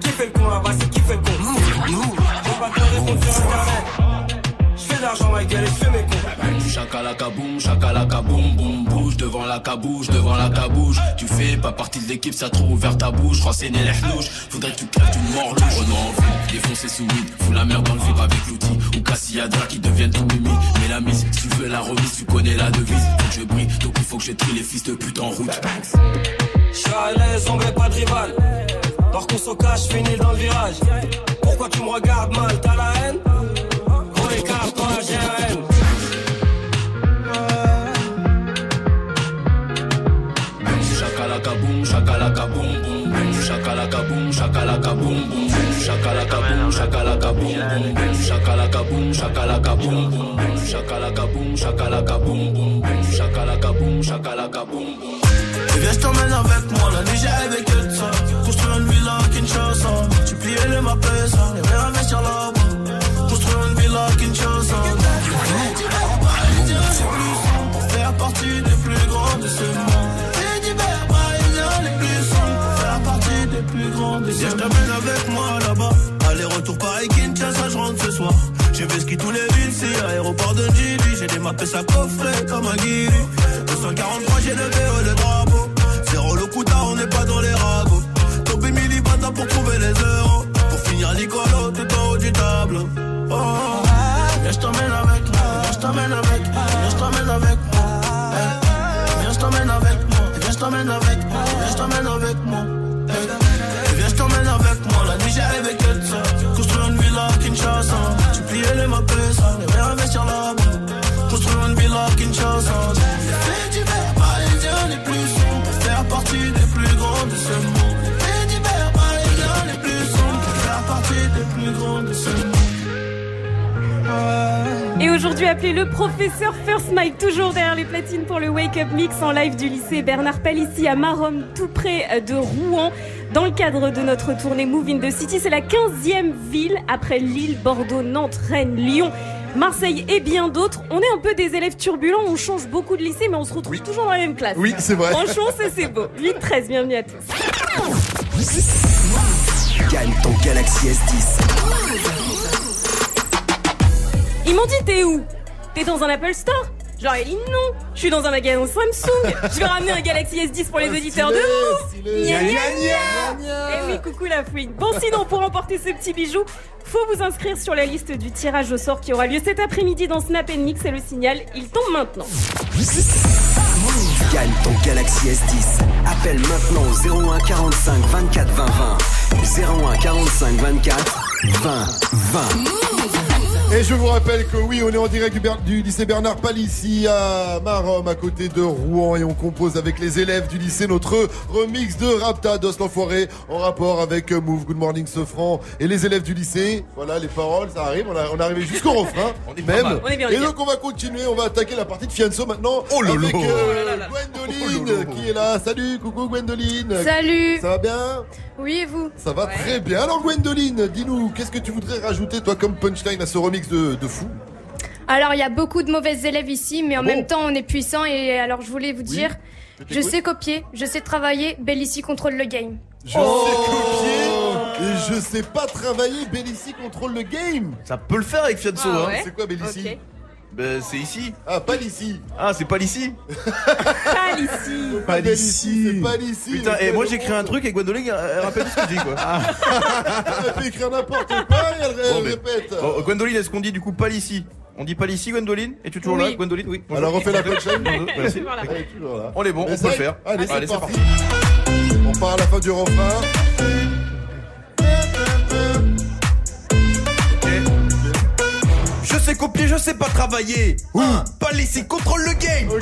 Qui fait le con là-bas, c'est qui fait le con? On va te sur internet. L'argent ma gueule fais mes cons. Chakalaka boum, chakalaka boum, boum, bouge devant la cabouche, devant la cabouche. Tu fais pas partie de l'équipe, ça trop ouvert ta bouche. Je crois c'est né les louches, faudrait que tu claques une mort louche. Renaud en vue, défoncer sous weed, fous la merde dans le vide avec l'outil. Ou Cassiadra qui deviennent tout mimi. Mais la mise, si tu veux la remise, tu connais la devise. Faut que je brille, donc il faut que je trie les fils de pute en route. Je suis à l'aise, on pas de rival. Dors qu'on se cache, finis dans le virage. Pourquoi tu me regardes mal, t'as la haine? Chakalaka boum, boum, boum. Chakalaka boum, chakalaka boum, boum, boum. Chakalaka boum, shakalaka boum boum boum, shakalaka boum, shakalaka boum boum boum, shakalaka boum, shakalaka boum. Et viens, je t'emmène avec moi, la nuit j'ai de ça. Construire une villa à Kinshasa, pliais les mappes, ça, les verres investir là-bas. Construire une villa à Kinshasa. Viens, je t'emmène avec moi là-bas. Aller-retour Paris-Kinshasa, je rentre ce soir. J'ai vu ski tous les villes, c'est aéroport de Gili. J'ai des mappes à coffret comme un guiri. 243, j'ai le VO, le drapeau. Zéro le couta, on n'est pas dans les ragots. Topé mille bata pour trouver les euros. Pour finir Nicolo, tout en haut du tableau. Oh, viens, je t'emmène avec moi. Viens, je t'emmène avec moi. Viens, je t'emmène avec moi. Eh, Viens, je t'emmène avec moi. Viens, je t'emmène avec Aujourd'hui, appelez le professeur First Mike, toujours derrière les platines pour le Wake Up Mix en live du lycée Bernard Palissy à Marom, tout près de Rouen. Dans le cadre de notre tournée Move in the City, c'est la 15e ville après Lille, Bordeaux, Nantes, Rennes, Lyon. Marseille et bien d'autres. On est un peu des élèves turbulents, on change beaucoup de lycée, mais on se retrouve toujours dans la même classe. Oui, c'est vrai. Franchement, ça, c'est beau. 8-13, bienvenue à tous. Gagne ton Galaxy S10. Ils m'ont dit t'es où? T'es dans un Apple Store? Genre elle dit non, je suis dans un magasin Samsung. Je vais ramener un Galaxy S10 pour les auditeurs de vous. Gna, gna, gna. Eh oui, coucou la fouine. Bon sinon pour emporter ce petit bijou, faut vous inscrire sur la liste du tirage au sort qui aura lieu cet après-midi dans Snap Mix et le signal, il tombe maintenant. Gagne ton Galaxy S10. Appelle maintenant au 01 45 24 20 20. 01 45 24 20 20. Et je vous rappelle que oui, on est en direct du, Ber- du lycée Bernard Palissy à Marom, à côté de Rouen, et on compose avec les élèves du lycée notre remix de Rapta d'Os l'Enfoiré en rapport avec Move Good Morning Sofran et les élèves du lycée. Voilà, les paroles, ça arrive, on, a- on est arrivé jusqu'au refrain, même. mal. On est bien, on est et bien. donc on va continuer, on va attaquer la partie de Fianso maintenant. Oh lolo. avec euh, Oh là là. Gwendoline qui est là. Salut, coucou Gwendoline. Salut. Ça va bien? Oui, et vous Ça va très bien. Alors Gwendoline, dis-nous, qu'est-ce que tu voudrais rajouter toi comme punchline à ce remix de, de fou? Alors, il y a beaucoup de mauvais élèves ici, mais en Bon. même temps, on est puissant. Et alors, je voulais vous dire, je sais copier, je sais travailler, Bellici contrôle le game. Je sais copier et je sais pas travailler. Bellici contrôle le game. Ça peut le faire avec Fianso, Ah hein. C'est quoi Bellici Ok. Ben, c'est ici. Ah, pas d'ici. Ah, c'est pas l'ici. Pas ici. Pas d'ici. C'est pas d'ici. Putain, et moi j'écris un truc et Gwendoline, elle elle rappelle tout ce que je dis, quoi. Elle peut écrire n'importe quoi et elle, elle Bon, mais- répète. Bon, Gwendoline, est-ce qu'on dit du coup pas l'ici On dit pas l'ici, Gwendoline? Es-tu toujours là. Gwendoline? Oui. bonjour. Alors on fait la punchline. Bonjour, merci. Voilà. Elle est toujours là. On est bon, on peut le faire. Allez, c'est Allez, c'est parti. On part à la fin du refrain. Sais copier, je sais pas travailler. Hein, pas l'ici, contrôle le game. Oh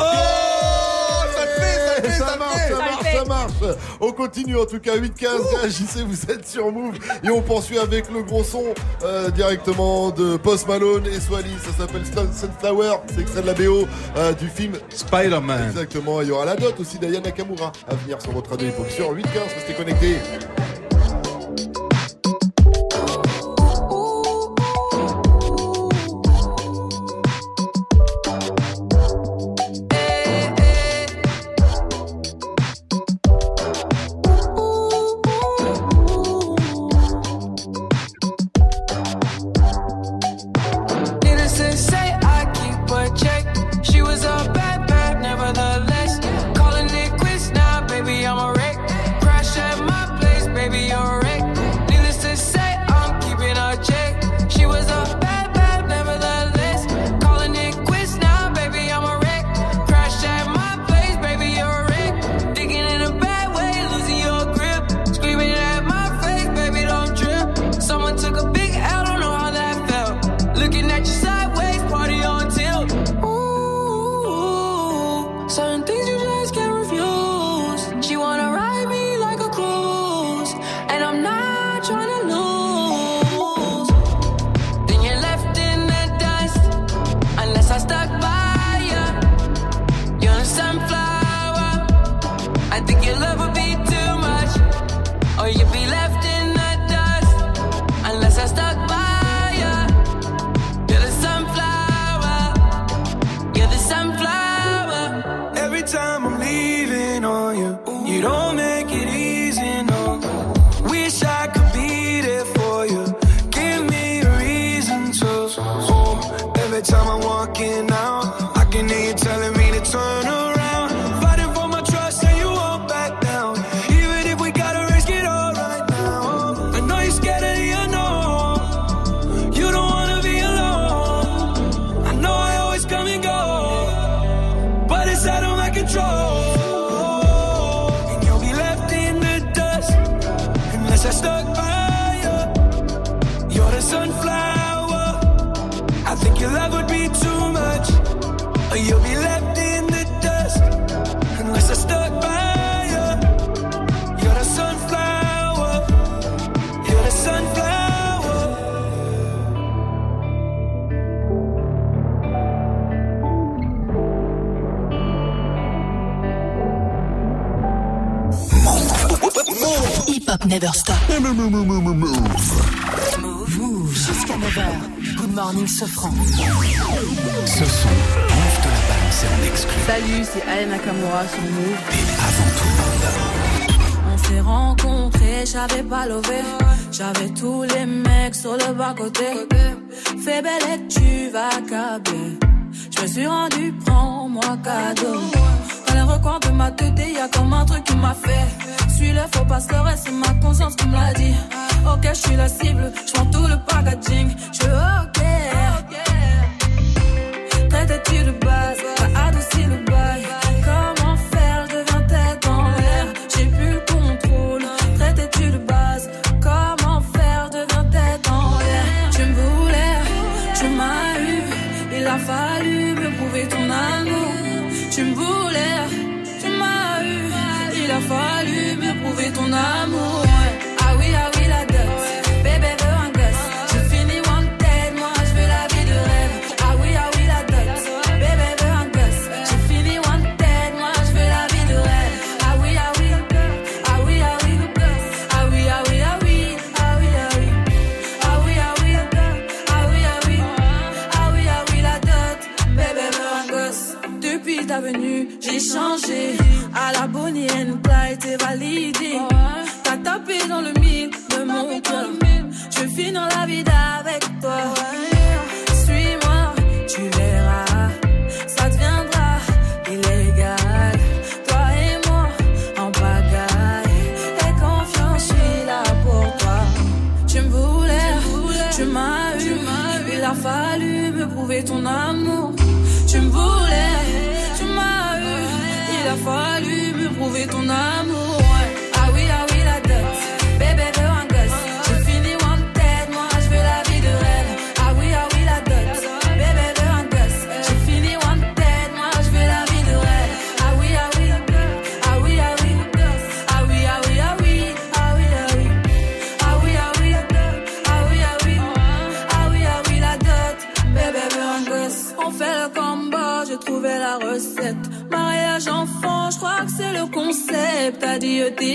Ça le fait, ça le fait, ça marche, fait. ça marche, ça marche. On continue en tout cas 8-15. Réagissez, vous êtes sur Move. Et on poursuit avec le gros son euh, directement de Post Malone et Swally. Ça s'appelle Sun- Sunflower. C'est extrait de la BO euh, du film. Spider-Man. Exactement. Il y aura la note aussi d'Aya Nakamura à venir sur votre radio sur 8-15. Restez connectés. Bas-côté. Fais belle et tu vas câbler. Je me suis rendu, prends-moi cadeau. Dans les recoins de ma tête, y a comme un truc qui m'a fait. Suis le faux pasteur c'est ma conscience qui me l'a dit. Ok, je suis la cible, je prends tout le packaging. Je ok. Traite-tu de base, t'as adouci le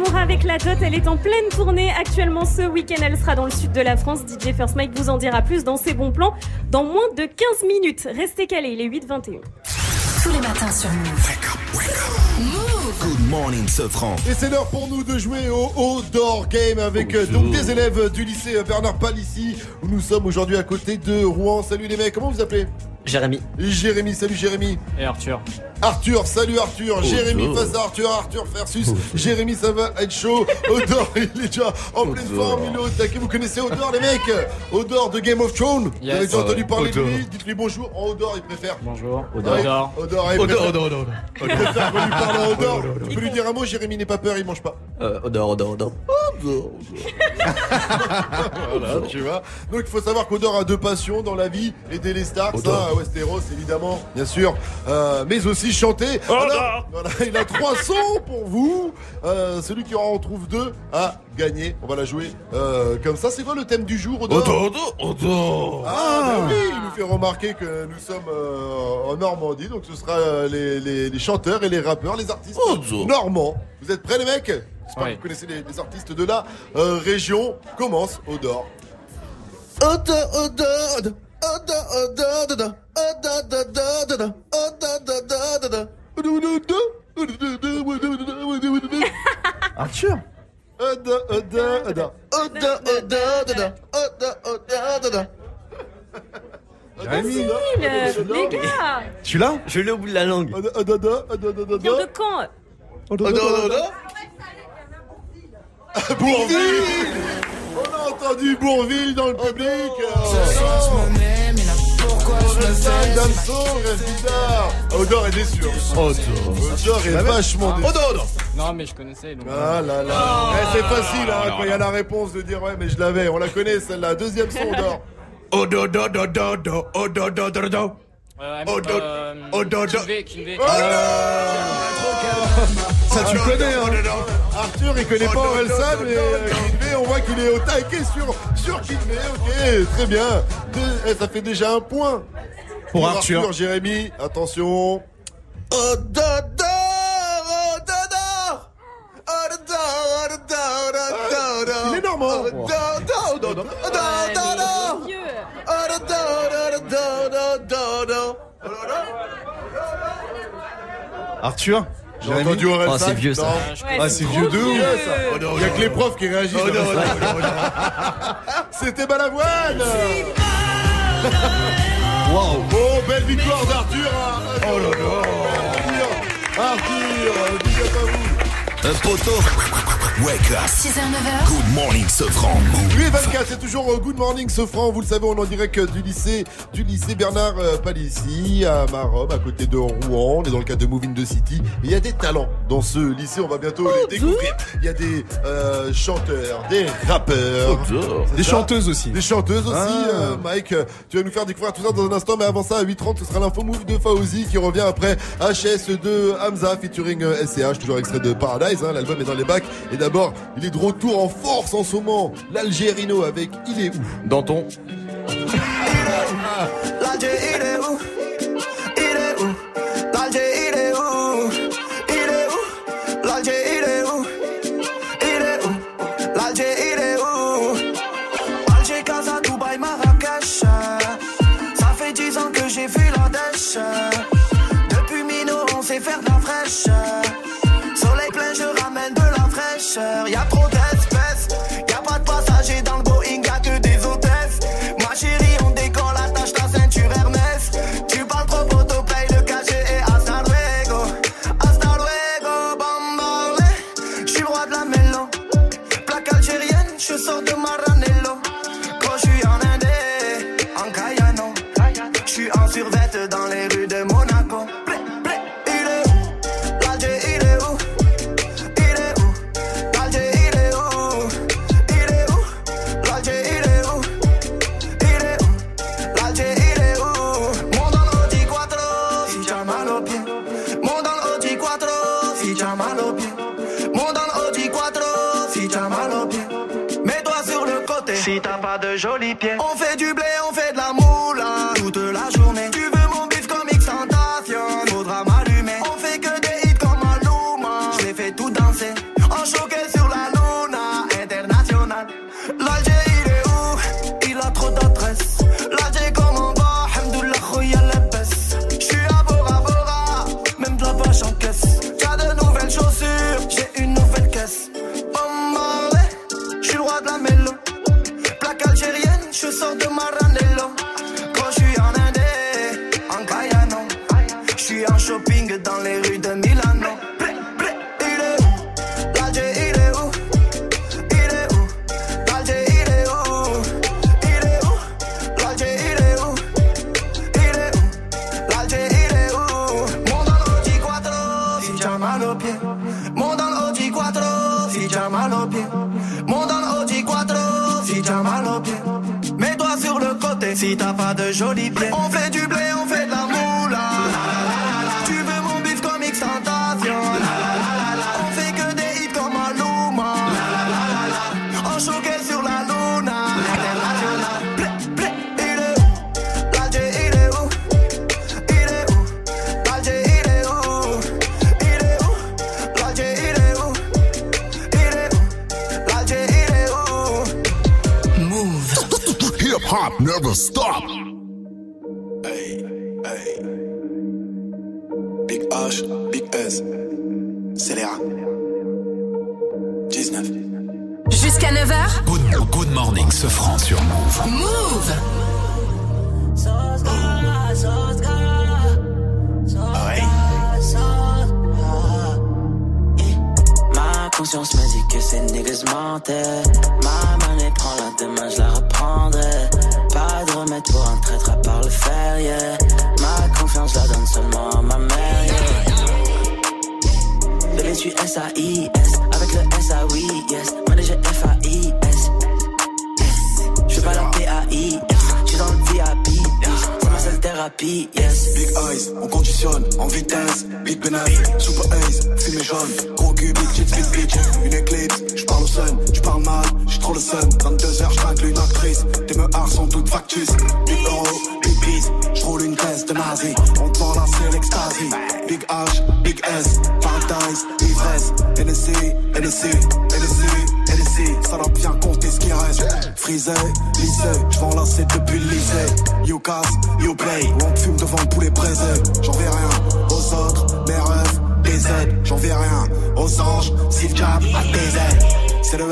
Nakamura avec la dot. Elle est en pleine tournée actuellement ce week-end. Elle sera dans le sud de la France. DJ First Mike vous en dira plus dans ses bons plans dans moins de 15 minutes. Restez calés, il est 8h21. Tous les matins sur. Good morning, Sofran. Et c'est l'heure pour nous de jouer au Outdoor Game avec euh, donc des élèves du lycée euh, Bernard Palissy où nous sommes aujourd'hui à côté de Rouen. Salut les mecs, comment vous appelez? Jérémy. Jérémy, salut Jérémy. Et Arthur. Arthur, salut Arthur. Oh, Jérémy oh. face à Arthur, Arthur versus Jérémy, ça va être chaud. Odor, il est déjà en pleine forme, il est au taquet. Vous connaissez Odor les mecs? Odor de Game of Thrones Vous avez déjà entendu parler de lui? Dites-lui bonjour en Odor, il préfère. Bonjour. Odor. Odor. Odor, il Odor, préfère- Odor, Odor, Odor. Il préfère qu'on lui parle en Odor. Tu peux lui dire un mot, Jérémy n'est pas peur, il mange pas. Euh, odeur, odeur, odeur. voilà, tu vois. Donc il faut savoir qu'Odor a deux passions dans la vie, aider les stars, ça, à Westeros évidemment, bien sûr, euh, mais aussi chanter. Alors, voilà, il a trois sons pour vous. Euh, celui qui en trouve deux a gagné. On va la jouer euh, comme ça. C'est quoi le thème du jour, Odor? Odor, Odor, Odor. Ah, bah oui, il nous fait remarquer que nous sommes euh, en Normandie, donc ce sera les, les- les chanteurs et les rappeurs, les artistes normands. Vous êtes prêts les mecs J'espère que vous connaissez les, les artistes de la euh, région. Commence Odor. Odor, odor, odor. Odor, odor, odor. Odor, odor, odor. Odor, odor, odor. Arthur. Facile, les gars. Tu l'as Je l'ai au bout de la langue. Vient de quand Odor, odor, odor. Bourville. On a entendu Bourville dans le public. Orelsan, Damso, reste bizarre. Odor est déçu hein. Odor. Est vachement déçu. Odor, odor. Non, mais je connaissais. Donc... Ah là là. Eh, C'est facile hein, quand il y a la réponse de dire ouais mais je l'avais, on la connaît celle-là, deuxième son Odor. Odor, odor, odor, odor. Odor, odor, euh. Ça tu connais hein. Arthur il connaît pas Orelsan mais euh, Kidney on voit qu'il est au taquet sur, sur Kidney, ok très bien. Deux- eh, Ça fait déjà un point. Pour Arthur. Jérémy, attention. Odor. Il est normand odor. Arthur? J'ai entendu Orelsan Oh, c'est vieux, ça. Non. Ouais, Ah, c'est vieux de ouf. Vieux, ça. Il y a que les profs qui réagissent. C'était Balavoine Waouh Oh, belle victoire d'Arthur hein. Oh là là. Arthur, vous Un poteau. Wake up. 6h, 9h, Good morning, Sofran. 8h24, c'est toujours euh, Good Morning Sofran. Vous le savez, on est en direct euh, du lycée, du lycée Bernard euh, Palissy à Marob, à côté de Rouen. On est dans le cadre de Moving the City. Il y a des talents dans ce lycée. On va bientôt les découvrir. Il y a des euh, chanteurs, des rappeurs, C'est Des ça chanteuses aussi. Des chanteuses aussi, Ah. euh, Mike. Tu vas nous faire découvrir tout ça dans un instant, mais avant ça, à 8h30, ce sera l'info move de Fauzi qui revient après HS de Hamza featuring SCH, toujours extrait de Paradise. Hein, L'album est dans les bacs. Et d'abord, il est de retour en force en ce moment. L'Algérino avec Il est où? Danton. L'Alger, il est où? Il est où? L'Alger, il est où? Il est où? L'Alger, il est où? Il est où? L'Alger, il est où? Alger, Casa, Dubaï, Marrakech. Ça fait dix ans que j'ai vu la dèche. Depuis Mino, on sait faire de la fraîche On fait du blé,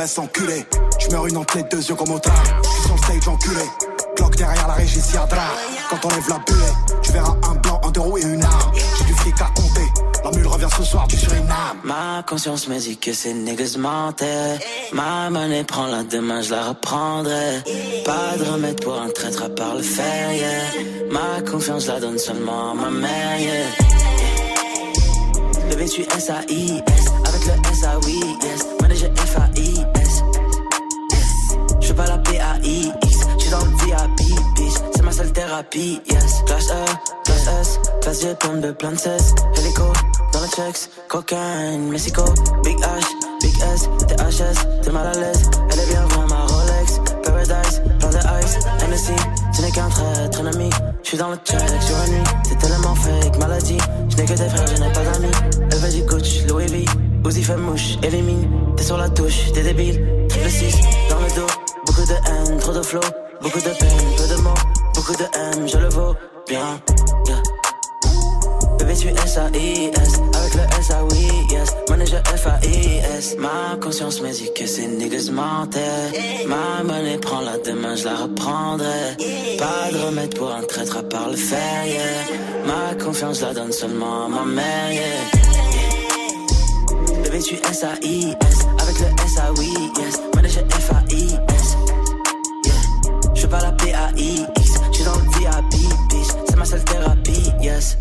C'est le S enculé. J'meurs une entrée deux yeux comme autant. J'suis sur le stage enculé. Cloque derrière la régie Siadra. Quand on lève la buée, tu verras un blanc, un deux roues et une arme. J'ai du fric à compter. La mule revient ce soir du Suriname. Ma conscience me dit que ces niggas. Ma monnaie prend la demain, je la reprendrai. Pas de remède pour un traître à part le fer, yeah. Ma confiance la donne seulement à ma mère, yeah. Bébé, tu S-A-I-S. Avec le S-A-Oui, yes. Manager F-A-I-S. Thérapie, yes. Classe E, classe S. Classe G, pompe de plein de cesse. Hélico, dans le checks. Cocaine, Mexico. Big H, Big S. THS, t'es mal à l'aise. Elle est bien vraie, ma Rolex. Paradise, plein de ice. NSC, ce n'est qu'un traître ennemi. J'suis dans le check sur la nuit. C'est tellement fake, maladie. J'n'ai que des frères, je n'ai pas d'amis. Elle veut du coach, Louis V. Uzi fait mouche, élimine. T'es sur la touche, t'es débile. Triple 6, dans le dos. Beaucoup de haine, trop de flow. Beaucoup de peine, peu de mots. Beaucoup de haine, je le vaux bien. Yeah. Bébé, tu S-A-I-S. Avec le S-A-Oui, yes. Manager F-A-I-S. Ma conscience me dit que ces niggas mentaient. Ma monnaie prend la demain, je la reprendrai. Pas de remède pour un traître à part le fer, yeah. Ma confiance la donne seulement à ma mère, yeah. Bébé, tu S-A-I-S. Avec le S-A-Oui, yes. Manager F-A-I-S. Yes.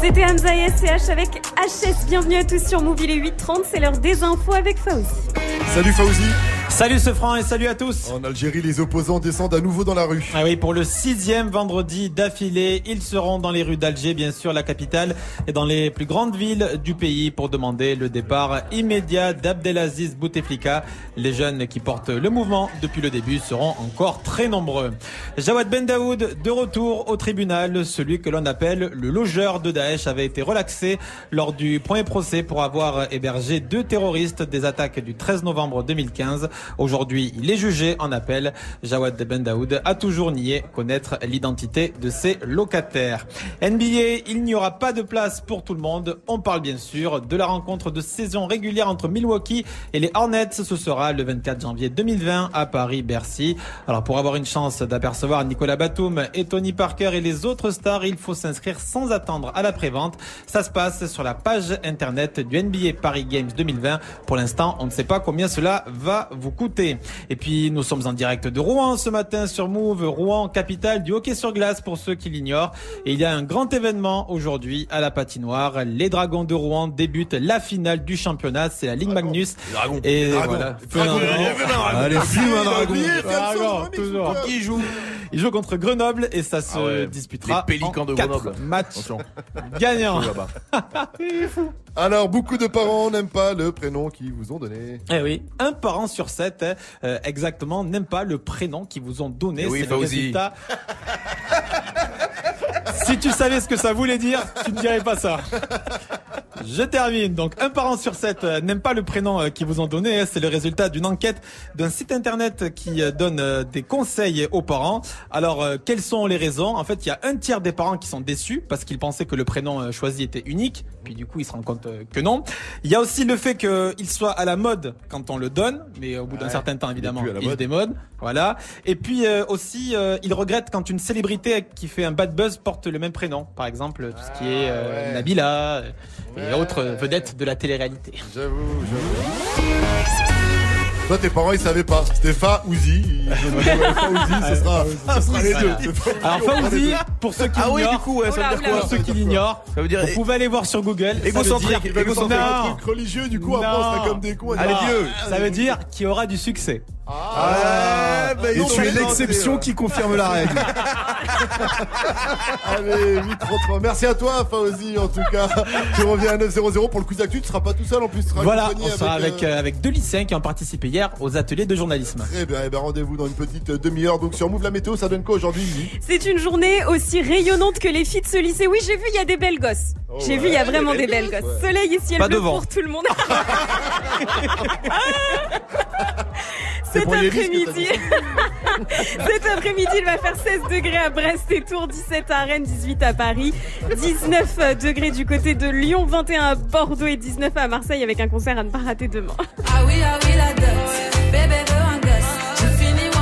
C'était Hamza et SCH avec HS. Bienvenue à tous sur Move. Il est 8h30. C'est l'heure des infos avec Fauzi. Salut Fauzi. Salut ce franc et salut à tous. En Algérie, les opposants descendent à nouveau dans la rue. Ah oui, pour le sixième vendredi d'affilée, ils seront dans les rues d'Alger, bien sûr, la capitale, et dans les plus grandes villes du pays pour demander le départ immédiat d'Abdelaziz Bouteflika. Les jeunes qui portent le mouvement depuis le début seront encore très nombreux. Jawad Ben Daoud, de retour au tribunal, celui que l'on appelle le logeur de Daesh avait été relaxé lors du premier procès pour avoir hébergé deux terroristes des attaques du 13 novembre 2015. Aujourd'hui, il est jugé en appel. Jawad Ben Daoud a toujours nié connaître l'identité de ses locataires. NBA, il n'y aura pas de place pour tout le monde. On parle bien sûr de la rencontre de saison régulière entre Milwaukee et les Hornets. Ce sera le 24 janvier 2020 à Paris-Bercy. Alors pour avoir une chance d'apercevoir Nicolas Batum et Tony Parker et les autres stars, il faut s'inscrire sans attendre à la prévente. Ça se passe sur la page internet du NBA Paris Games 2020. Pour l'instant, on ne sait pas combien cela va vous coûter. Et puis nous sommes en direct de Rouen ce matin sur Move, Rouen capitale du hockey sur glace pour ceux qui l'ignorent. Et il y a un grand événement aujourd'hui à la patinoire. Les Dragons de Rouen débutent la finale du championnat, c'est la Ligue Magnus. Et voilà. Dragon. Allez, fume un Dragon. Qui joue Il joue contre Grenoble et ça se disputera Les en de Grenoble. matchs Attention. gagnants. Alors beaucoup de parents n'aiment pas le prénom qu'ils vous ont donné. Eh oui, un parent sur cinq Hein. Euh, exactement n'aime pas le prénom qu'ils vous ont donné. Eh oui, c'est si tu savais ce que ça voulait dire, tu ne dirais pas ça. Je termine. Donc, un parent sur sept euh, n'aime pas le prénom euh, qu'ils vous ont donné. hein. C'est le résultat d'une enquête d'un site internet qui euh, donne des conseils aux parents. Alors, quelles sont les raisons? En fait, il y a un tiers des parents qui sont déçus parce qu'ils pensaient que le prénom choisi était unique. Puis du coup, ils se rendent compte que non. Il y a aussi le fait qu'il soit à la mode quand on le donne, mais au bout d'un certain temps, il évidemment, il se mode. démode. Voilà. Et puis euh, aussi, euh, il regrette quand une célébrité qui fait un bad buzz porte le même prénom. Par exemple, tout ce qui est euh, Nabila euh, et autres vedettes de la télé-réalité. J'avoue, j'avoue. Toi, tes parents, ils savaient pas. C'était Faouzi. Faouzi, ce sera, ce sera les deux. Faouzi, Alors deux. pour ceux qui Ah oui, l'ignorent, du coup, ouais, ça veut dire quoi Pour ceux qui l'ignorent, Ça veut dire- vous pouvez aller voir sur Google. ça veut Égocentrique, sortir un truc religieux, du coup, après, on serait comme des cons. Allez, Ah, vieux. Ça veut dire qu'il y aura du succès. Ah, bah, ils Et tu es l'exception tenter, qui confirme la règle. Allez, 833. Merci à toi, Faouzi, en tout cas. Tu reviens à 900 pour le quiz d'actu. Tu seras pas tout seul, en plus. Tu seras Voilà, on sera avec, euh, euh, avec deux lycéens qui ont participé hier aux ateliers de journalisme. Très bien, eh ben, rendez-vous dans une petite euh, demi-heure. Donc sur Move la météo, ça donne quoi aujourd'hui C'est une journée aussi rayonnante que les filles de ce lycée. Oui, j'ai vu, il y a des belles gosses. Oh j'ai ouais, vu, il y a vraiment des belles gosses, gosses. ouais. Soleil et ciel Pas bleu devant. pour tout le monde. Cet après-midi, cet après-midi, il va faire 16 degrés à Brest et Tours, 17 à Rennes, 18 à Paris, 19 degrés du côté de Lyon, 21 à Bordeaux et 19 à Marseille avec un concert à ne pas rater demain. Ah oui, ah oui, la dot.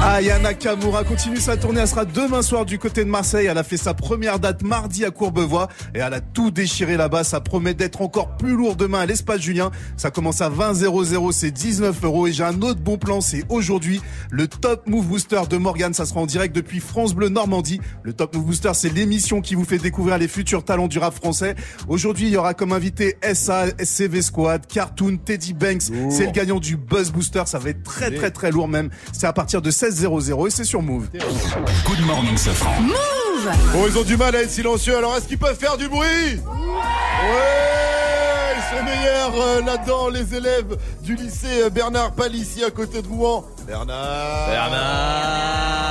Je finis mon Aya Nakamura continue sa tournée. Elle sera demain soir du côté de Marseille. Elle a fait sa première date mardi à Courbevoie et elle a tout déchiré là-bas. Ça promet d'être encore plus lourd demain à l'espace Julien. Ça commence à 20 00, c'est 19 euros. Et j'ai un autre bon plan, c'est aujourd'hui le Top Move Booster de Morgan. Ça sera en direct depuis France Bleu Normandie. Le Top Move Booster, c'est l'émission qui vous fait découvrir les futurs talents du rap français. Aujourd'hui, il y aura comme invité SA, SCV Squad, Cartoon, Teddy Banks. C'est le gagnant du Buzz Booster. Ça va être très très très lourd même. C'est à partir de 16 00 et c'est sur Move. Good morning, Safran. Bon, ils ont du mal à être silencieux, alors est-ce qu'ils peuvent faire du bruit? Ouais Ils sont meilleurs euh, là-dedans, les élèves du lycée euh, Bernard Palissy à côté de Rouen. Bernard Bernard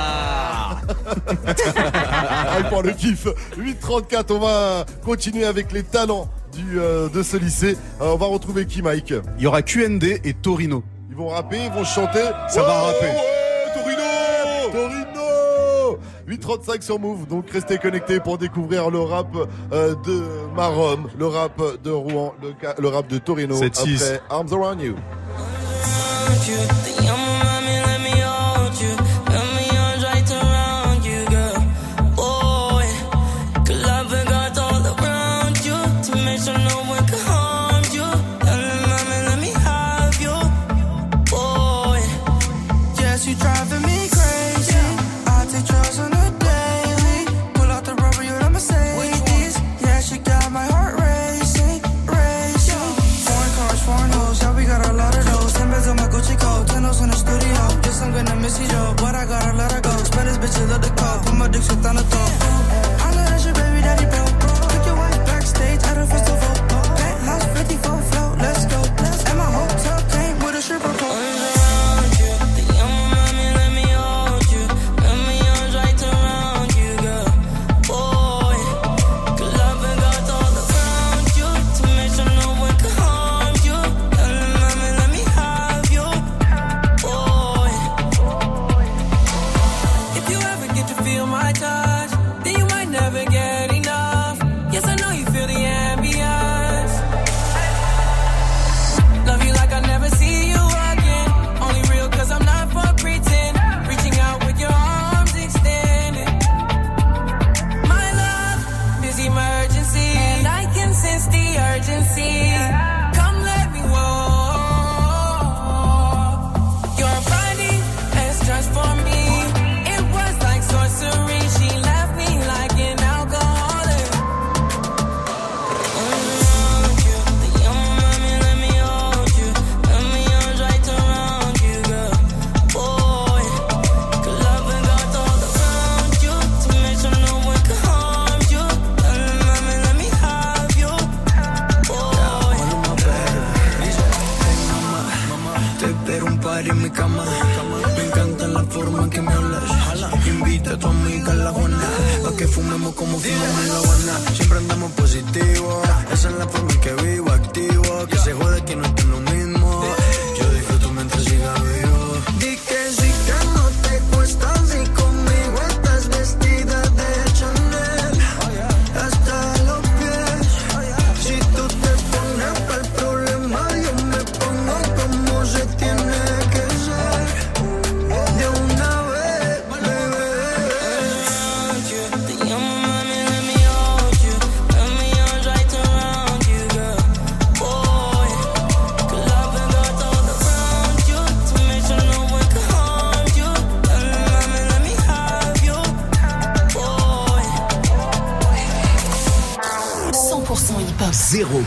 Ah, pour le kiff 8.34, on va continuer avec les talents du, euh, de ce lycée. Euh, on va retrouver qui, Mike? Il y aura QND et Torino. Ils vont rapper, ils vont chanter. Ça va rapper. Torino Torino 8.35 sur Move, donc restez connectés pour découvrir le rap euh, de Marom, le rap de Rouen, le, le rap de Torino. C'est après. Arms Around you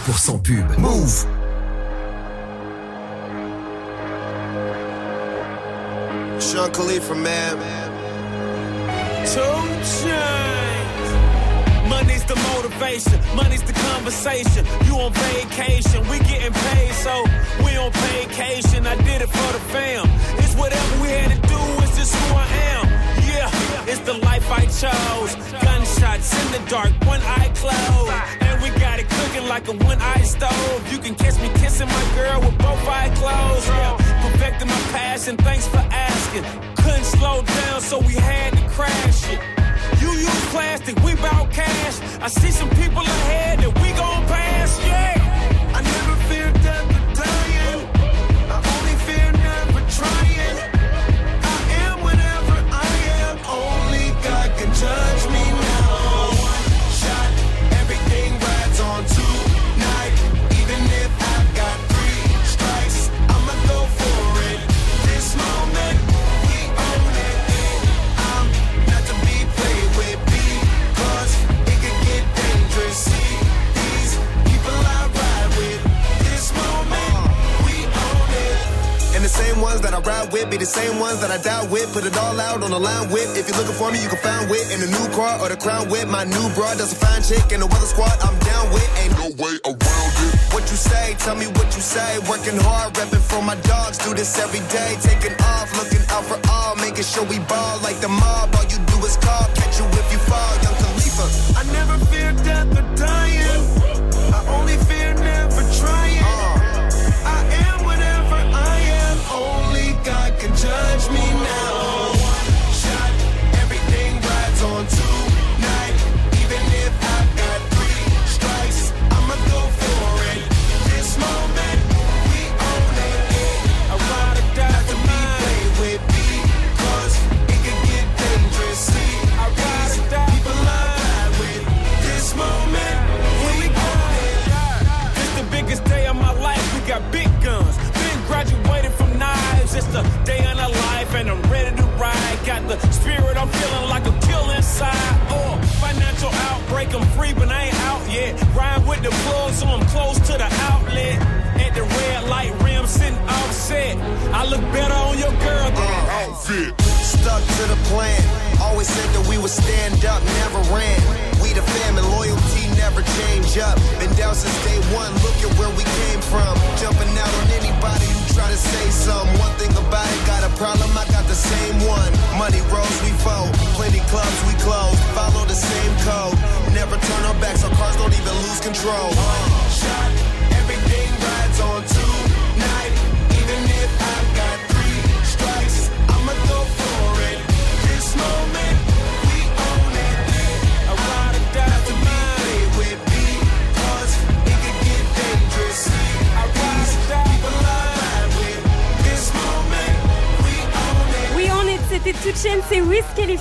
100% pub. Move. line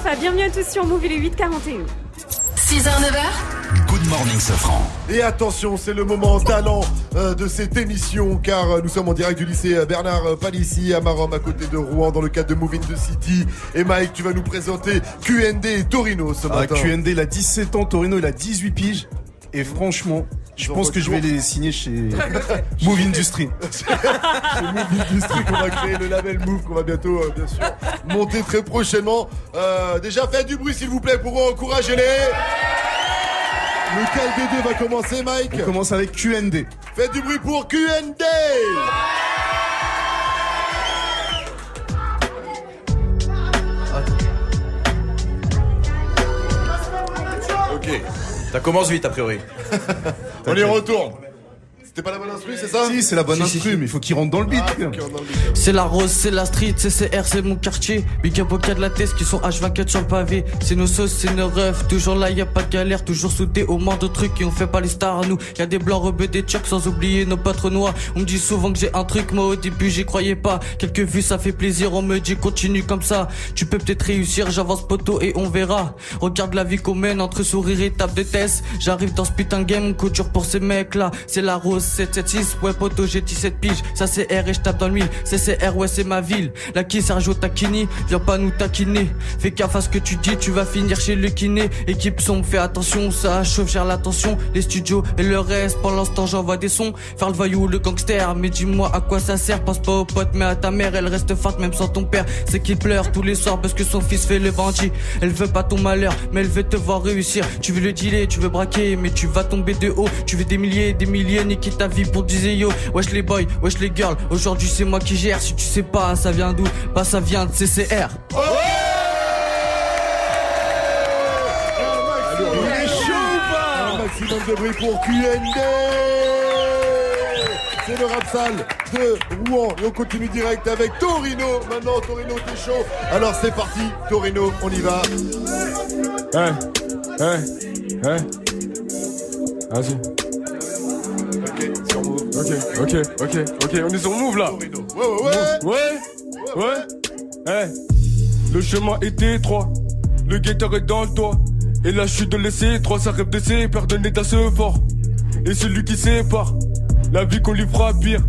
Bienvenue à tous sur Move, il 6h, 9h Good morning, Safran. Et attention, c'est le moment talent euh, de cette émission car euh, nous sommes en direct du lycée euh, Bernard Palissy à Marom à côté de Rouen dans le cadre de Moving the City. Et Mike, tu vas nous présenter QND et Torino ce ah, matin. QND, il a 17 ans, Torino, il a 18 piges. Et franchement, je pense que je vais les signer chez Move Industry. chez Move Industry qu'on va créer le label Move qu'on va bientôt, euh, bien sûr, monter très prochainement. Euh, déjà, faites du bruit s'il vous plaît pour encourager-les. Le KLBD va commencer, Mike. On commence avec QND. Faites du bruit pour QND. Ok. Ça commence vite, a priori. On y retourne. C'était pas la bonne instru, c'est ça Si, c'est la bonne Si, si, instru, mais il faut qu'il rentre dans le beat. Ah, beat. C'est la rose, c'est la street, CCR, c'est mon quartier. Big up au cas de la tête qui sont H24 sur le pavé. C'est nos sauces, c'est nos refs. Toujours là, y a pas de galère. Toujours soudés au moins de trucs et on fait pas les stars à nous. Y a des blancs rebeux, des tchèques sans oublier nos patrons noirs. On me dit souvent que j'ai un truc, moi au début j'y croyais pas. Quelques vues, ça fait plaisir. On me dit continue comme ça. Tu peux peut-être réussir, j'avance poteau et on verra. Regarde la vie qu'on mène entre sourire et table de test. J'arrive dans ce putain de game, coup dur pour ces mecs là. C'est la rose 776, ouais poteau, j'ai 17 piges. Ça c'est R et je tape dans l'huile. CCR, ouais c'est ma ville. La qui Sergio Tacchini, viens pas nous taquiner. Fais gaffe à ce que tu dis, tu vas finir chez le kiné. Équipe sombre, fais attention, ça chauffe, gère l'attention. Les studios et le reste, pendant ce temps j'envoie des sons. Faire le voyou, le gangster, mais dis-moi à quoi ça sert. Pense pas aux potes, mais à ta mère, elle reste forte même sans ton père. C'est qu'il pleure tous les soirs parce que son fils fait le bandit. Elle veut pas ton malheur, mais elle veut te voir réussir. Tu veux le dealer, tu veux braquer, mais tu vas tomber de haut. Tu veux des milliers, des milliers, niquer ta vie pour du yo. Wesh les boys, wesh les girls. Aujourd'hui c'est moi qui gère. Si tu sais pas, ça vient d'où? Bah ça vient de CCR. Il est chaud ou pas Un maximum de bruit pour QND C'est le rap sale de Rouen et on continue direct avec Torino. Maintenant Torino t'es chaud. Alors c'est parti Torino, on y va. Hein Hein Hein Vas-y. Ok. Ok, ok, ok, on est sur Move là. Ouais ouais ouais. Ouais Ouais Hein Le chemin était étroit, le guetteur est dans le toit. Et la chute de l'essai, trois ça rêve d'essai, pardonner ta ce fort. Et celui qui sépare, la vie qu'on lui fera pire.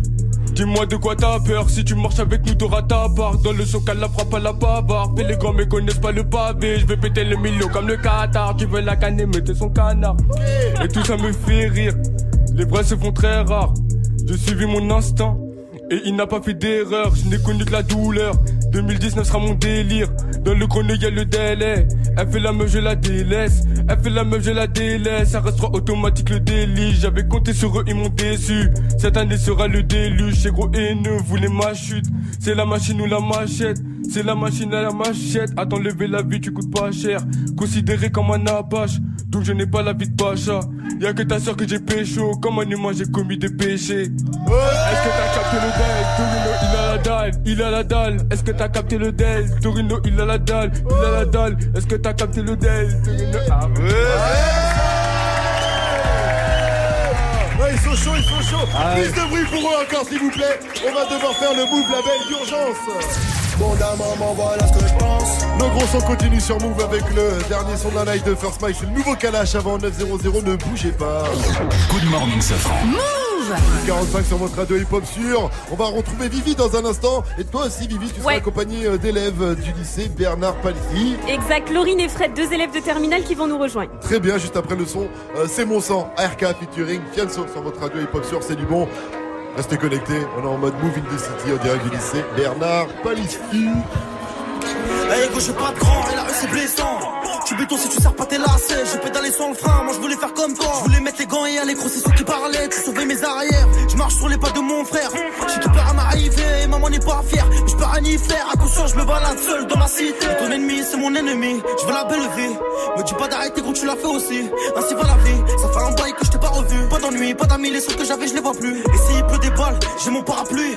Dis-moi de quoi t'as peur, si tu marches avec nous t'auras ta part Dans le son qu'elle la frappe à la bavarde Fais les grands mais connaissent pas le pavé Je vais péter le million comme le Qatar Tu veux la canner mettez son canard Et tout ça me fait rire Les vrais se font très rares J'ai suivi mon instinct et il n'a pas fait d'erreur, je n'ai connu que la douleur. 2019 sera mon délire. Dans le chrono y'a le délai. Elle fait la meuf je la délaisse. Elle fait la meuf je la délaisse. Ça restera automatique le délit. J'avais compté sur eux ils m'ont déçu. Cette année sera le déluge. Chez gros haineux voulez ma chute. C'est la machine ou la machette. C'est la machine à la machette. Attends, lever la vie, tu coûtes pas cher. Considéré comme un apache, donc je n'ai pas la vie de pacha. Y'a que ta soeur que j'ai pécho. Comme un humain, j'ai commis des péchés. Est-ce que t'as capté le del Torino, il a la dalle, il a la dalle. Est-ce que t'as capté le del Torino, il a la dalle, il a la dalle. Est-ce que t'as capté le del Torino, ah Ouais, ils sont chauds, ils sont chauds. Ah Plus de bruit pour eux encore, s'il vous plaît. On va devoir faire le move label d'urgence. Bon d'un moment, voilà ce que je pense. Nos gros sons continuent sur Move avec le dernier son de la night de First Mike. C'est le nouveau Kalash avant 900. Ne bougez pas. Good morning, Safran. Move 45 sur votre radio hip-hop sûr. On va retrouver Vivi dans un instant. Et toi aussi, Vivi, tu seras Ouais. accompagné euh, d'élèves euh, du lycée Bernard Palissy. Exact, Laurine et Fred, deux élèves de terminale qui vont nous rejoindre. Très bien, juste après le son, euh, c'est mon sang, ARK featuring Fianso sur votre radio hip-hop sûr, c'est du bon. Restez connectés, on est en mode Move in the City en direct du lycée Bernard Palissy. Hey gros, j'ai pas de grand et la rue c'est blessant. Tu béton si tu sers pas tes lacets. J'ai pédalé sans le frein, moi je voulais faire comme toi. Je voulais mettre les gants et aller crosser ceux qui parlaient. Tu sauvais mes arrières. Je marche sur les pas de mon frère. J'ai qui peur à m'arriver et maman n'est pas fière. Mais je peux rien y faire. Attention, je me balade seul dans ma cité. Ton ennemi, c'est mon ennemi. Je veux la belle vie. Me dis pas d'arrêter gros, tu l'as fait aussi. Ainsi va la vie. Ça fait un bail que je t'ai pas revu. Pas d'ennui, pas d'amis. Les seuls que j'avais, je les vois plus. Et s'il pleut des balles, j'ai mon parapluie.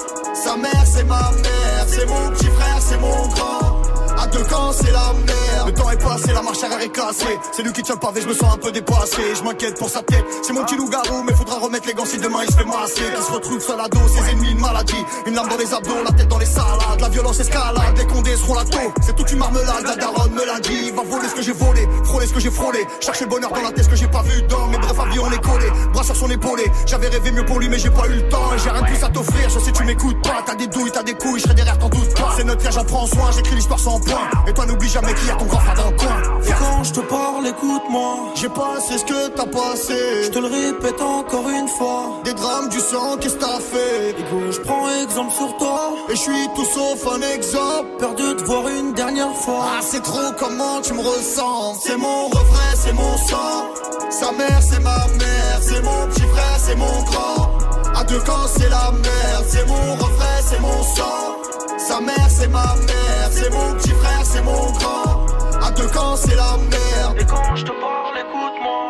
Sa mère, c'est ma mère. C'est mon petit frère, c'est mon grand. À deux camps, c'est la merde. Le temps est passé, la marche arrière est cassée. C'est lui qui tient le pavé, je me sens un peu dépassé. Je m'inquiète pour sa tête. C'est mon petit loup-garou, mais faudra remettre les gants si demain il se fait masser. Qui se retrouve seul à dos, ses ennemis, une maladie. Une lame dans les abdos, la tête dans les salades. Violence escalade, les condés seront la taux. C'est toute une marmelade, la daronne me l'a dit. Va voler ce que j'ai volé, frôler ce que j'ai frôlé. Chercher le bonheur dans la tête, ce que j'ai pas vu dans mes brefs avis, on est collé. Bras sur son épaulé. J'avais rêvé mieux pour lui, mais j'ai pas eu le temps. Et J'ai rien de plus à t'offrir, je sais tu m'écoutes pas. T'as des douilles, t'as des couilles, je serai derrière, t'en doute pas. C'est notre âge, j'en prends soin, j'écris l'histoire sans point. Et toi, n'oublie jamais qu'il y a ton grand frère dans le Et quand je te parle, écoute-moi. J'ai passé ce que t'as passé. Je te le répète encore une fois. Des drames, du sang, qu'est-ce que t'as fait? Je prends exemple sur toi. Et je suis tout sauf un exemple. Peur de te voir une dernière fois. Ah, c'est trop comment tu me ressens? C'est mon refrain, c'est mon sang. Sa mère, c'est ma mère. C'est mon petit frère, c'est mon grand. À deux camps, c'est la merde. C'est mon refrain, c'est mon sang. Sa mère, c'est ma mère. C'est mon petit frère, c'est mon grand. À deux camps, c'est la merde. Et quand je te parle, écoute-moi.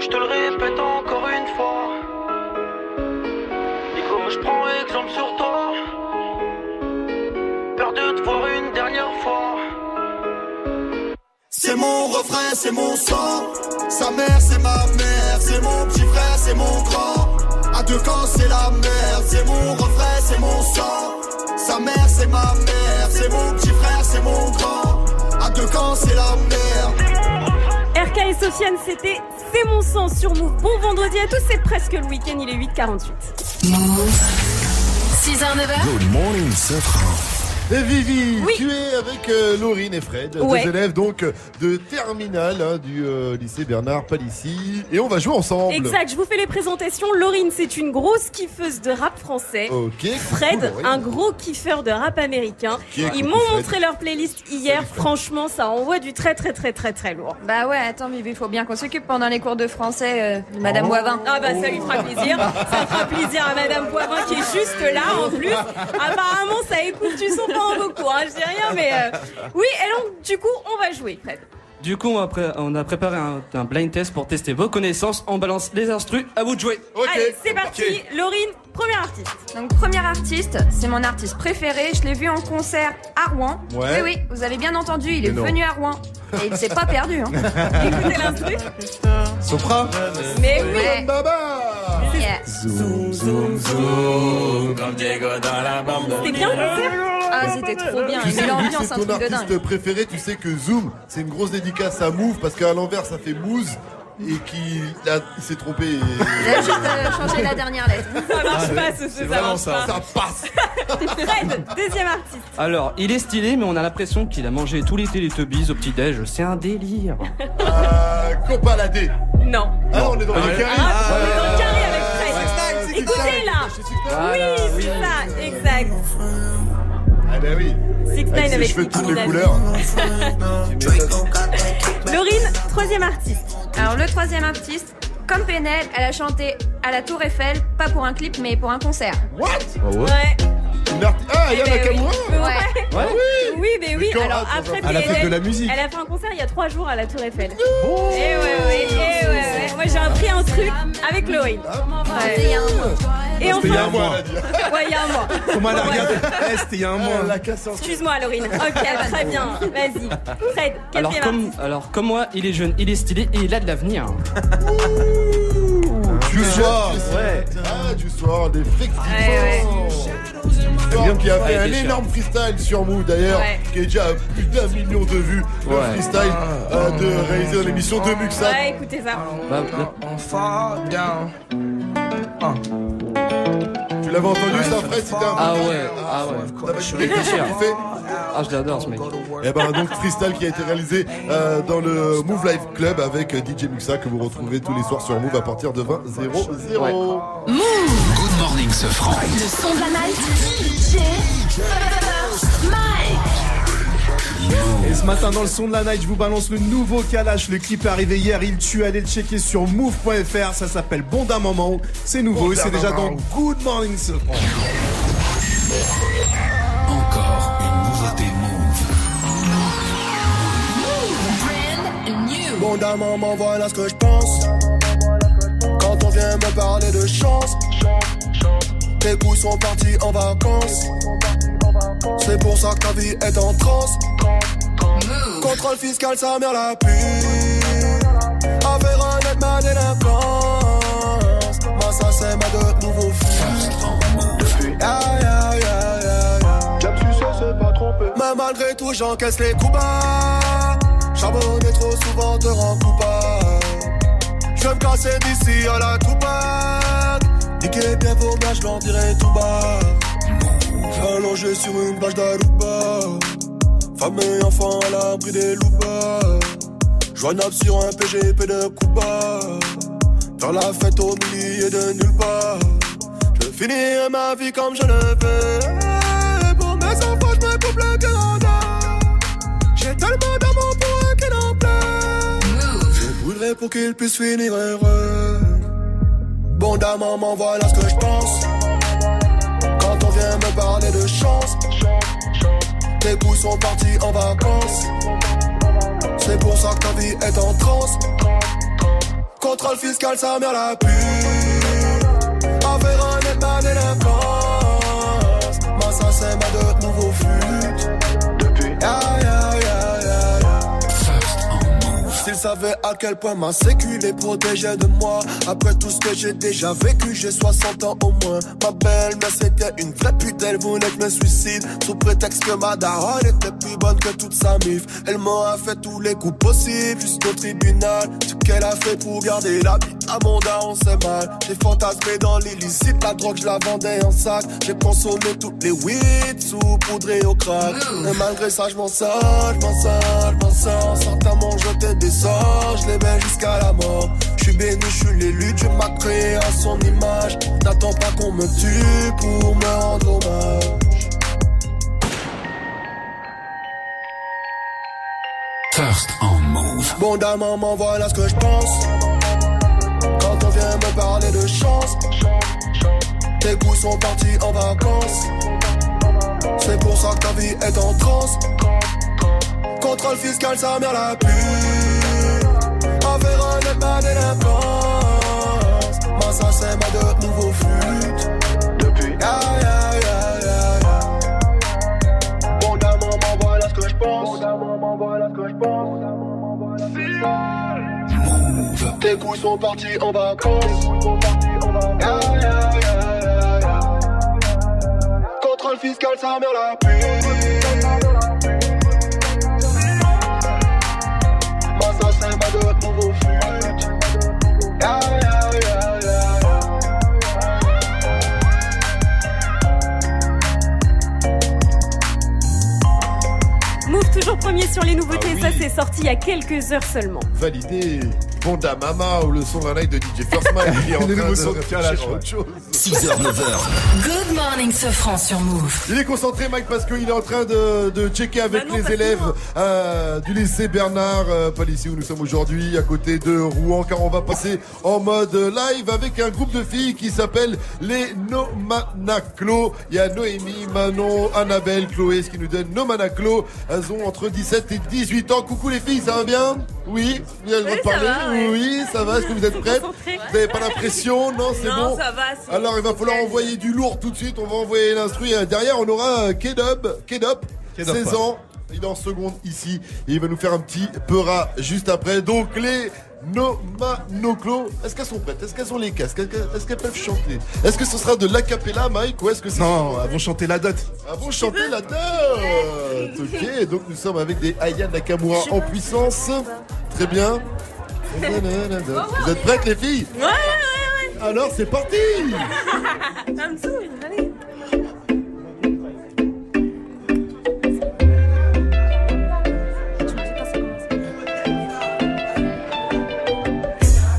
Je te le répète encore une fois. Nico, je prends exemple sur toi. Peur de te voir une dernière fois. C'est mon refrain, c'est mon sang. Sa mère, c'est ma mère. C'est mon petit frère, c'est mon grand. À deux camps, c'est la merde. C'est mon refrain, c'est mon sang. Sa mère, c'est ma mère. C'est mon petit frère, c'est mon grand. À deux camps, c'est la merde. RK et Sofiane, c'était C'est mon sang sur Move. Bon vendredi à tous, c'est presque le week-end, il est 8h48. 6h, 9h. Good morning, Safran. Et Vivi, Oui. tu es avec euh, Laurine et Fred, Ouais. deux élèves donc euh, de terminale hein, du euh, lycée Bernard Palissy. Et on va jouer ensemble. Exact, je vous fais les présentations. Laurine, c'est une grosse kiffeuse de rap français. Ok. Fred, cool, un gros kiffeur de rap américain. Écoute Ils m'ont montré leur playlist hier. Franchement, ça envoie du très très très très très lourd. Bah ouais, attends, mais il faut bien qu'on s'occupe pendant les cours de français euh, de Madame Oh. Boivin. Ah bah ça lui fera plaisir. Ça fera plaisir à Madame Poivin qui est juste là en plus. Apparemment ça écoute du son beaucoup. Hein, je dis rien mais euh, oui. Et donc du coup on va jouer Fred. Du coup, on a, pré- on a préparé un, un blind test pour tester vos connaissances. On balance les instrus, à vous de jouer. Allez c'est parti. Laurine, première artiste. Donc premier artiste, c'est mon artiste préféré. Je l'ai vu en concert à Rouen. Ouais. Oui oui, vous avez bien entendu, il Mais est non. venu à Rouen et il s'est pas perdu. Hein. Écoutez l'instru. Sopra Mais oui. Ouais. Yeah. Zoom, zoom, zoom, comme Diego dans la bande. C'était bien Ah c'était trop bien, Tu il sais, vu que l'ambiance, c'est un ton artiste dingue. préféré, tu sais que Zoom, c'est une grosse dédicace à Move parce qu'à l'envers ça fait Mouze et il s'est trompé. et- Il a juste euh, changé la dernière lettre. Ça marche Ah, pas c'est- ce c'est ça vraiment marche ça. pas. Ça passe. Fred, deuxième artiste. Alors, il est stylé, mais on a l'impression qu'il a mangé tous les Teletubbies au petit-déj. C'est un délire. Euh, Copaladé. Non. Ah, on est dans le carré. Ah, on est dans le carré avec Fred. Six là. Oui, c'est ça, exact. Ah bah oui. Six Nine Avec ses avec cheveux de toutes les couleurs. Laurine, troisième artiste. Alors le troisième artiste, comme Penel, elle a chanté à la Tour Eiffel, pas pour un clip mais pour un concert. What? Ouais. Une arti- Ah, Eh Yana ben oui. Nakamura Ouais. Ouais. Oui, mais oui. quand, Alors après Elle a fait PNL, de la musique. Elle a fait un concert il y a trois jours à la Tour Eiffel. Et ouais, ouais, et ouais, ouais. Moi j'ai appris un truc avec Laurine. Ah, C'était il y a un mois. Et C'était il y a un mois. Ouais, il y a un mois. Comment elle a Ouais. regardé Eh, C'était il y a un mois. Excuse-moi, Laurine. Ok, très bien. Vas-y. Fred, Alors comme, alors, comme moi, il est jeune, il est stylé et il a de l'avenir. Du soir. Ouais. Ah, du soir, des effectivement. Ouais, Quelqu'un qui a fait Ouais, un énorme freestyle sur Mou d'ailleurs, Ouais. qui est déjà à plus d'un million de vues. Le Ouais. freestyle euh, de réalisé dans l'émission de Muxa. Ouais, écoutez ça. Bah, Tu l'avais entendu ça, Fred C'était un Ah ouais, ah ouais. Je suis kiffé ce Ah, je l'adore ce mec. Et ben donc freestyle qui a été réalisé euh, dans le Move Life Club avec euh, DJ Muxa que vous retrouvez tous les soirs sur Move à partir de 20 0 0. Good morning, Safran. Le son de la night. DJ Mike. Et ce matin dans le son de la night, je vous balance le nouveau Kalash. Le clip est arrivé hier, il tue. Allez le checker sur move.fr. Ça s'appelle Bon d'un moment. C'est nouveau Bon et c'est déjà dans Good Morning Sofran. Encore une nouveauté Move. Brand new. Bon d'un moment, voilà ce que je pense. Quand on vient me parler de chance, tes couilles sont partis en vacances. C'est pour ça que ta vie est en transe. Contrôle fiscal, sa mère la pue. Affaire honnête, ma délinquance. Moi, ça, c'est ma de nouveau fou. Aïe, aïe, aïe, aïe. Même si ça s'est pas trompé. Mais malgré tout, j'encaisse les coups bas. Charbonner trop souvent te rend coupable. Je vais me casser d'ici à la Tupac. Niquer bien vos je l'en dirai tout bas. Allongé sur une bâche d'Aruba. Femme et enfant à l'abri des loupas. Joignable sur un PGP de Cuba. Faire la fête au milieu de nulle part. Je finirai ma vie comme je le veux. Pour mes enfants, je me coupe le Canada. J'ai tellement d'amour pour eux qu'ils en pleurent. Je voudrais pour qu'ils puissent finir heureux. Bon dame, maman, voilà ce que je pense. Quand on vient me parler de chance, tes coups sont partis en vacances. C'est pour ça que ta vie est en transe. Contrôle fiscal, ça mère la pue. Affaire net, ma délinquance. Ma ça, c'est ma de nouveau flûte. Depuis. Aïe, S'ils savaient à quel point ma sécu les protégeait de moi. Après tout ce que j'ai déjà vécu, j'ai 60 ans au moins. Ma belle-mère c'était une vraie pute, elle voulait que je me suicide. Sous prétexte que ma daronne était plus bonne que toute sa mif. Elle m'a fait tous les coups possibles jusqu'au tribunal. Ce qu'elle a fait pour garder la vie à mon daron c'est mal. J'ai fantasmé dans l'illicite, la drogue je la vendais en sac. J'ai consommé toutes les weed saupoudrées au crack. Et malgré ça je m'en sors, je m'en sors, je m'en sors. Certains m'ont jeté des je les mets jusqu'à la mort Je suis béni, je suis l'élu, Dieu m'a créé à son image N'attends pas qu'on me tue pour me rendre hommage First on move. Bon dame, maman, voilà ce que je pense. Quand on vient me parler de chance, tes coups sont partis en vacances. C'est pour ça que ta vie est en transe. Contrôle fiscal, ça mère la pue. En ma délinquance. Ça, c'est ma de nouveau flûte. Depuis. Aïe, maman, voilà ce que je pense. Ce que je pense. Tes couilles sont partis en vacances. Aïe, aïe, aïe, aïe. Contrôle fiscal, ça mère la de nouveau toujours premier sur les nouveautés, Ah oui. ça c'est sorti il y a quelques heures seulement. Validé. Bonda Mama ou le son d'un night de DJ First Man qui est en train de de ouais. autre chose. 6h, 9h. Good morning, Sofran sur Move. Il est concentré, Mike, parce qu'il est en train de, de checker avec Bah non, les élèves euh, du lycée Bernard, euh, pas ici où nous sommes aujourd'hui, à côté de Rouen, car on va passer en mode live avec un groupe de filles qui s'appelle les Nomanaclo. Il y a Noémie, Manon, Annabelle, Chloé, ce qui nous donne Nomanaclo. Elles ont entre 17 et 18 ans. Coucou les filles, ça va bien? Oui Vous avez le droit de ça parler? va, ouais. Oui, ça va. Est-ce que vous êtes prêtes? Vous n'avez pas l'impression Non, c'est Non, bon ça va, c'est- Alors il va falloir envoyer du lourd tout de suite. On va envoyer l'instru. Euh, Derrière, on aura euh, Kedop, Kedop, Kedop, 16 ouais. ans. Il est en seconde ici. Et il va nous faire un petit peura juste après. Donc les Nomanoclo, est-ce qu'elles sont prêtes? Est-ce qu'elles ont les casques? Est-ce qu'elles- peuvent chanter? Est-ce que ce sera de l'acapella, Mike Ou est-ce que c'est Non, elles vont chanter la dot. elles vont chanter la dot Ok, donc nous sommes avec des Aya Nakamura en puissance. Très bien. Vous êtes prêtes les filles? Ouais, ouais, ouais, ouais. Alors c'est parti.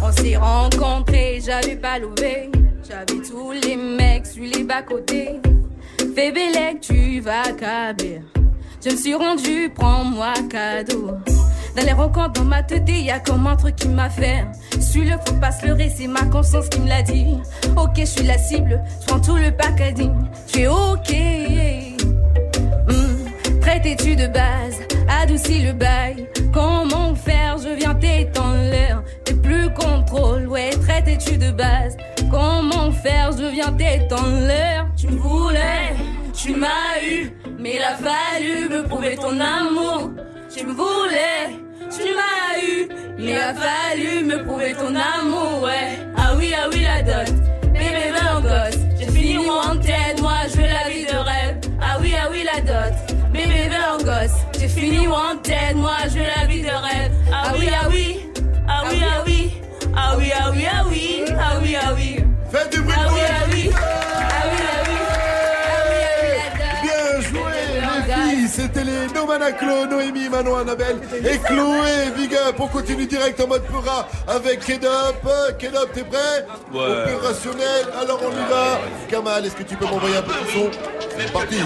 On s'est rencontrés, j'avais pas levé. J'avais tous les mecs sur les bas-côtés. Fais tu vas câbler. Je me suis rendu, prends-moi cadeau. Dans les rencontres, dans ma tête, y a comme un qui m'a fait. Suis le faut pas se leurrer, c'est ma conscience qui me l'a dit. Ok, je suis la cible, je prends tout le packaging. Je suis ok. Hmm, Traité-tu de base, adoucis le bail. Comment faire, je viens t'étendre l'air. T'es plus contrôle, ouais, traité-tu de base. Comment faire, je viens t'étendre l'air. Tu me voulais, tu m'as eu, mais il a fallu me prouver ton amour. Je me voulais, tu m'as eu. Il a fallu me prouver ton amour, ouais. Ah oui, ah oui, la dot. Bébé, va en gosse. J'ai fini mon antenne, moi je veux la vie de rêve. Ah oui, ah oui, la dot. Bébé, va en gosse. J'ai fini mon antenne, moi je veux la vie de rêve. Ah oui, ah oui. Ah oui, ah oui. Ah oui, ah oui, ah oui. Ah oui, ah oui. Faites du bruit oui, ah oui. C'était les Nomanaclo, Noémie, Manon, Annabelle et Chloé. Big up, on continue direct en mode pura avec Kedop. Kedop, t'es prêt? Ouais. Opérationnel, alors on y va. Kamal, est-ce que tu peux m'envoyer un peu de son? C'est parti.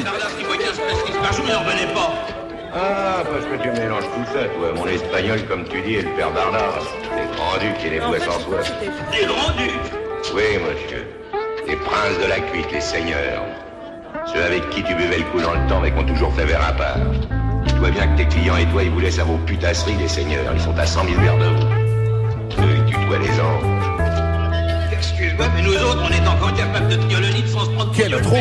Ah, parce que tu mélanges tout ça, toi. Mon espagnol, comme tu dis, est le père Bernard. Les grands-ducs et les bouets sans soif. Les grands-ducs Oui, monsieur. Les princes de la cuite, les seigneurs. Ceux avec qui tu buvais le coup dans le temps, mais qui ont toujours fait vers à part. Tu vois bien que tes clients et toi, ils vous laissent à vos putasseries, les seigneurs. Ils sont à 100 000 verres de vous. Eux, ils tutoient les anges. Excuse-moi, mais nous autres, on est encore capables de tenir le nid sans se prendre Quel trop.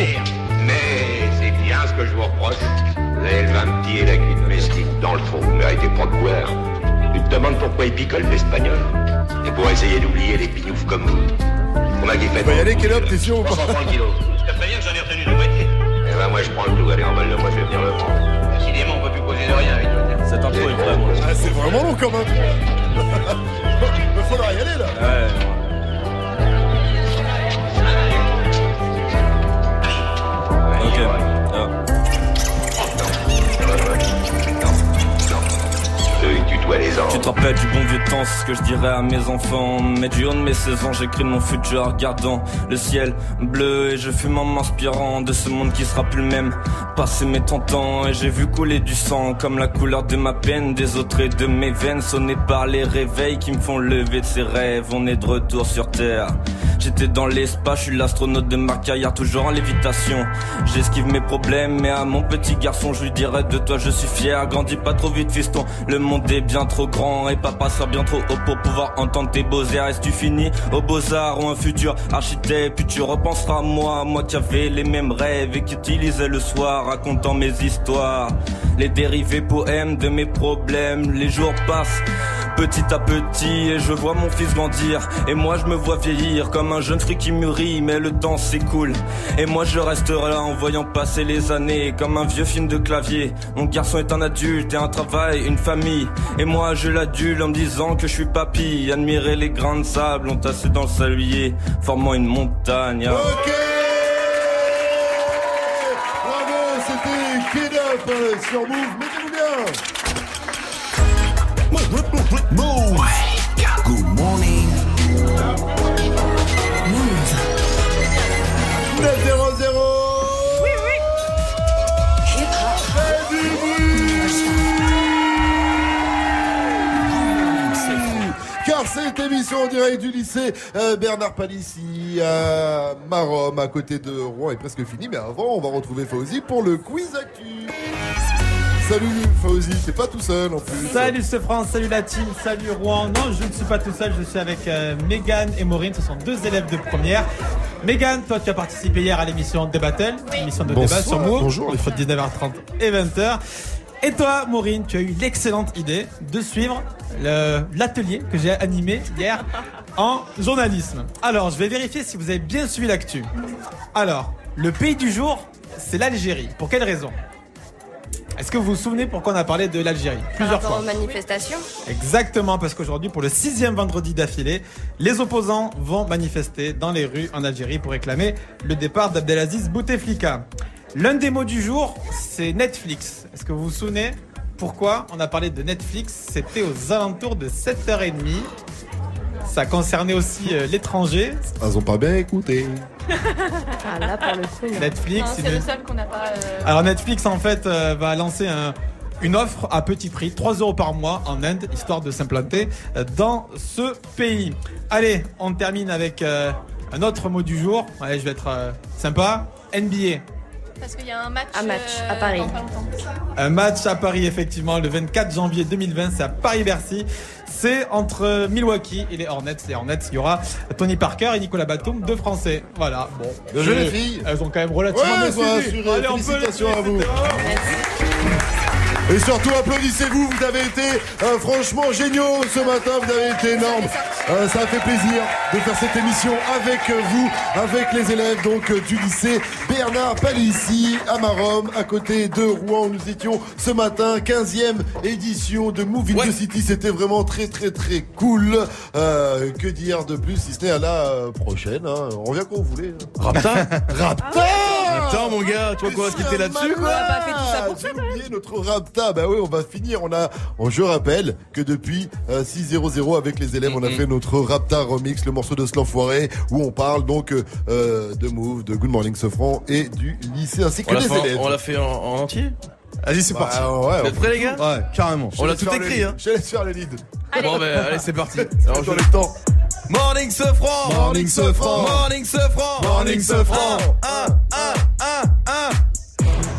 Mais c'est bien ce que je vous reproche. Vous avez petit et la cuite domestique dans le fond. Méritez pas de boire. Tu te demandes pourquoi ils picolent l'espagnol. Et pour essayer d'oublier les pignoufs comme vous. Fait. On va y aller, Kedop, t'es sûr ou pas 130 kilos. Je te préviens que j'en ai retenu de moitié. Eh ben moi je prends le tout, allez emballe-le, moi je vais venir le prendre. Décidément, on peut plus causer de rien avec toi. Cette intro est vraiment. Ah, c'est vraiment long quand même. Il faudra y aller là. Ouais. Ok. Ah. Tu te rappelles du bon vieux temps, c'est ce que je dirais à mes enfants. Mais du haut de mes 16 ans, j'écris mon futur en regardant le ciel bleu et je fume en m'inspirant de ce monde qui sera plus le même. Passé mes 30 ans et j'ai vu couler du sang comme la couleur de ma peine, des autres et de mes veines sonnées par les réveils qui me font lever de ces rêves. On est de retour sur terre. J'étais dans l'espace, je suis l'astronaute de ma toujours en lévitation. J'esquive mes problèmes, mais à mon petit garçon, je lui dirais de toi, je suis fier. Grandis pas trop vite, fiston. Le monde est bien trop grand et papa sera bien trop haut pour pouvoir entendre tes beaux airs. Est-ce tu finis au beaux-arts ou un futur architecte? Puis tu repenseras à moi, moi qui avais les mêmes rêves et qui utilisais le soir, racontant mes histoires. Les dérivés poèmes de mes problèmes, les jours passent. Petit à petit et je vois mon fils grandir. Et moi je me vois vieillir comme un jeune fruit qui mûrit mais le temps s'écoule. Et moi je resterai là en voyant passer les années comme un vieux film de clavier. Mon garçon est un adulte et un travail une famille. Et moi je l'adule en me disant que je suis papy. Admirer les grains de sable entassés dans le sablier formant une montagne. Ok. Bravo, c'était Kid Up euh, sur Move. Mettez-vous bien Move. Good morning. 900 Oui, oui Fais du bruit Car cette émission en direct du lycée euh, Bernard Palissy à Marom, à côté de Rouen, est presque finie. Mais avant, on va retrouver Fauzi pour le quiz actu. Salut Fauzi, t'es pas tout seul en plus. Salut ce France, salut la team, salut Rouen. Non, je ne suis pas tout seul, je suis avec euh, Megan et Maureen, ce sont deux élèves de première. Megan, toi tu as participé hier à l'émission The Battle, émission de Bonsoir, débat sur Move, bonjour, entre 19h30 et 20h. Et toi, Maureen, tu as eu l'excellente idée de suivre l'atelier que j'ai animé hier en journalisme. Alors, je vais vérifier si vous avez bien suivi l'actu. Alors, le pays du jour, c'est l'Algérie. Pour quelle raison? Est-ce que vous vous souvenez pourquoi on a parlé de l'Algérie Plusieurs fois. aux manifestations Exactement, parce qu'aujourd'hui, pour le sixième vendredi d'affilée, les opposants vont manifester dans les rues en Algérie pour réclamer le départ d'Abdelaziz Bouteflika. L'un des mots du jour, c'est Netflix. Est-ce que vous vous souvenez pourquoi on a parlé de Netflix? C'était aux alentours de 7h30. Ça concernait aussi euh, l'étranger. Ils ont pas bien écouté. Ah là, pour le coup, non. Netflix, Non, c'est c'est une- le seul qu'on n'a pas. euh, Alors Netflix en fait euh, va lancer un- une offre à petit prix, 3 euros par mois en Inde, histoire de s'implanter euh, dans ce pays. Allez, on termine avec euh, un autre mot du jour. Allez, je vais être euh, sympa. NBA. Parce qu'il y a un match, Un match euh, à Paris. dans pas longtemps. Un match à Paris effectivement le 24 janvier 2020, c'est à Paris-Bercy. C'est entre Milwaukee et les Hornets. Les Hornets, il y aura Tony Parker et Nicolas Batum, deux Français. Voilà, bon. Bien les filles. Elles ont quand même relativement Ouais, assurées. Allez, on peut les Félicitations à vous. Et surtout, applaudissez-vous, vous avez été euh, franchement géniaux ce matin, vous avez été énormes. Euh, ça a fait plaisir de faire cette émission avec euh, vous, avec les élèves donc euh, du lycée Bernard Palissy à Marom, à côté de Rouen. Nous étions ce matin, 15e édition de Move in the City. C'était vraiment très très très cool. Euh, que dire de plus si ce n'est à la euh, prochaine. hein. On revient quand vous voulez. hein. Rapta Rapta Attends mon gars, toi quoi, qui était là-dessus quoi Ah, oublié notre Rapta Insta. Bah oui, on va finir. On a, on- je rappelle que depuis euh, 6-0-0 avec les élèves, on a fait notre Raptar remix, le morceau de Slanfoiré, où on parle donc euh, de Move, de Good Morning Sofran et du lycée ainsi que des élèves. on l'a fait en, en entier? Vas-y, c'est Bah, parti. ouais, Vous êtes prêts, les gars? Ouais, carrément. On l'a tout écrit, hein Je laisse faire le lead. Bon, ben, allez, c'est parti. Alors, je- le temps. Morning Sofran Morning Sofran. Morning Sofran Morning Sofran. 1, 1, 1, 1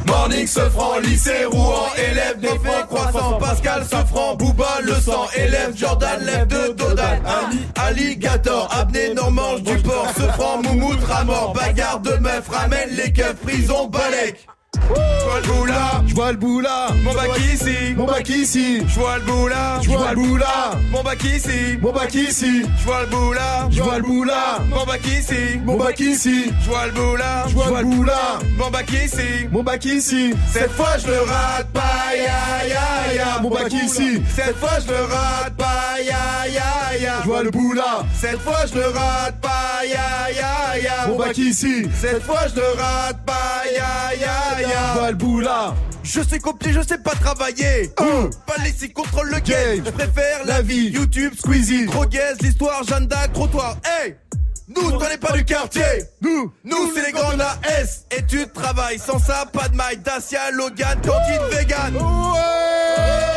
Morning Sofran, lycée Rouen, élève des faits croissants. Pascal Sofran, Booba, le sang, élève Jordan, lève de Dodan Ali, Alligator, apnée Normand, du port Sofran, Moumout, Ramor, bagarre de meuf, ramène les keufs, prison, balèque le boula, Je vois le boula. mon bac ici Mon bac ici. Je vois le boula, Je vois le boula. mon bac ici Mon bac ici. Je vois le boula, Je vois le boula. mon bac ici Mon bac ici. Je vois le boula, Je vois le boula. mon bac ici Mon bac ici. Cette fois je le rate pas, ya ya ya Mon bac ici. Cette fois je le rate pas, ya ya ya Je vois le boula. Cette fois je le rate pas, ya ya ya Mon bac ici. Cette fois je le rate pas, ya ya Je ya vois le boula. Je sais copier, je sais pas travailler. Euh. Pas laisser contrôle le game. Game. Je préfère la vie YouTube, Squeezie. Droguez, l'histoire, Jeanne d'Arc, trottoir Hey. Nous, t'en es pas du quartier. Nous. Nous, c'est les grands AS Études, travail, sans ça, pas de maille Dacia, Logan, cantine, vegan. Ouais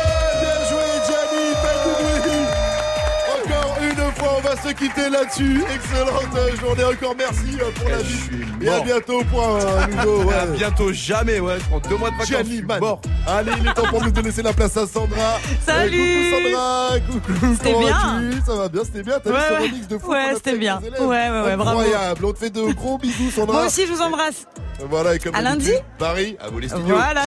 va se quitter là-dessus. Excellente journée, encore merci euh, pour la vie. Et à bientôt pour un nouveau. ouais. À bientôt, jamais, ouais, je prends deux mois de vacances, je Gianni suis Man. mort Allez, il est temps pour nous de laisser la place à Sandra. Salut. Euh, coucou Sandra, coucou. C'était comment bien. vas-tu? Ça va bien, c'était bien. T'as Ouais, vu ce ouais. remix de fou Ouais, c'était bien. Ouais, ouais, ouais, bravo. Incroyable. On te fait de gros bisous, Sandra. Moi aussi, je vous embrasse. Voilà, et comme À lundi. Paris, à vous les studios. Voilà.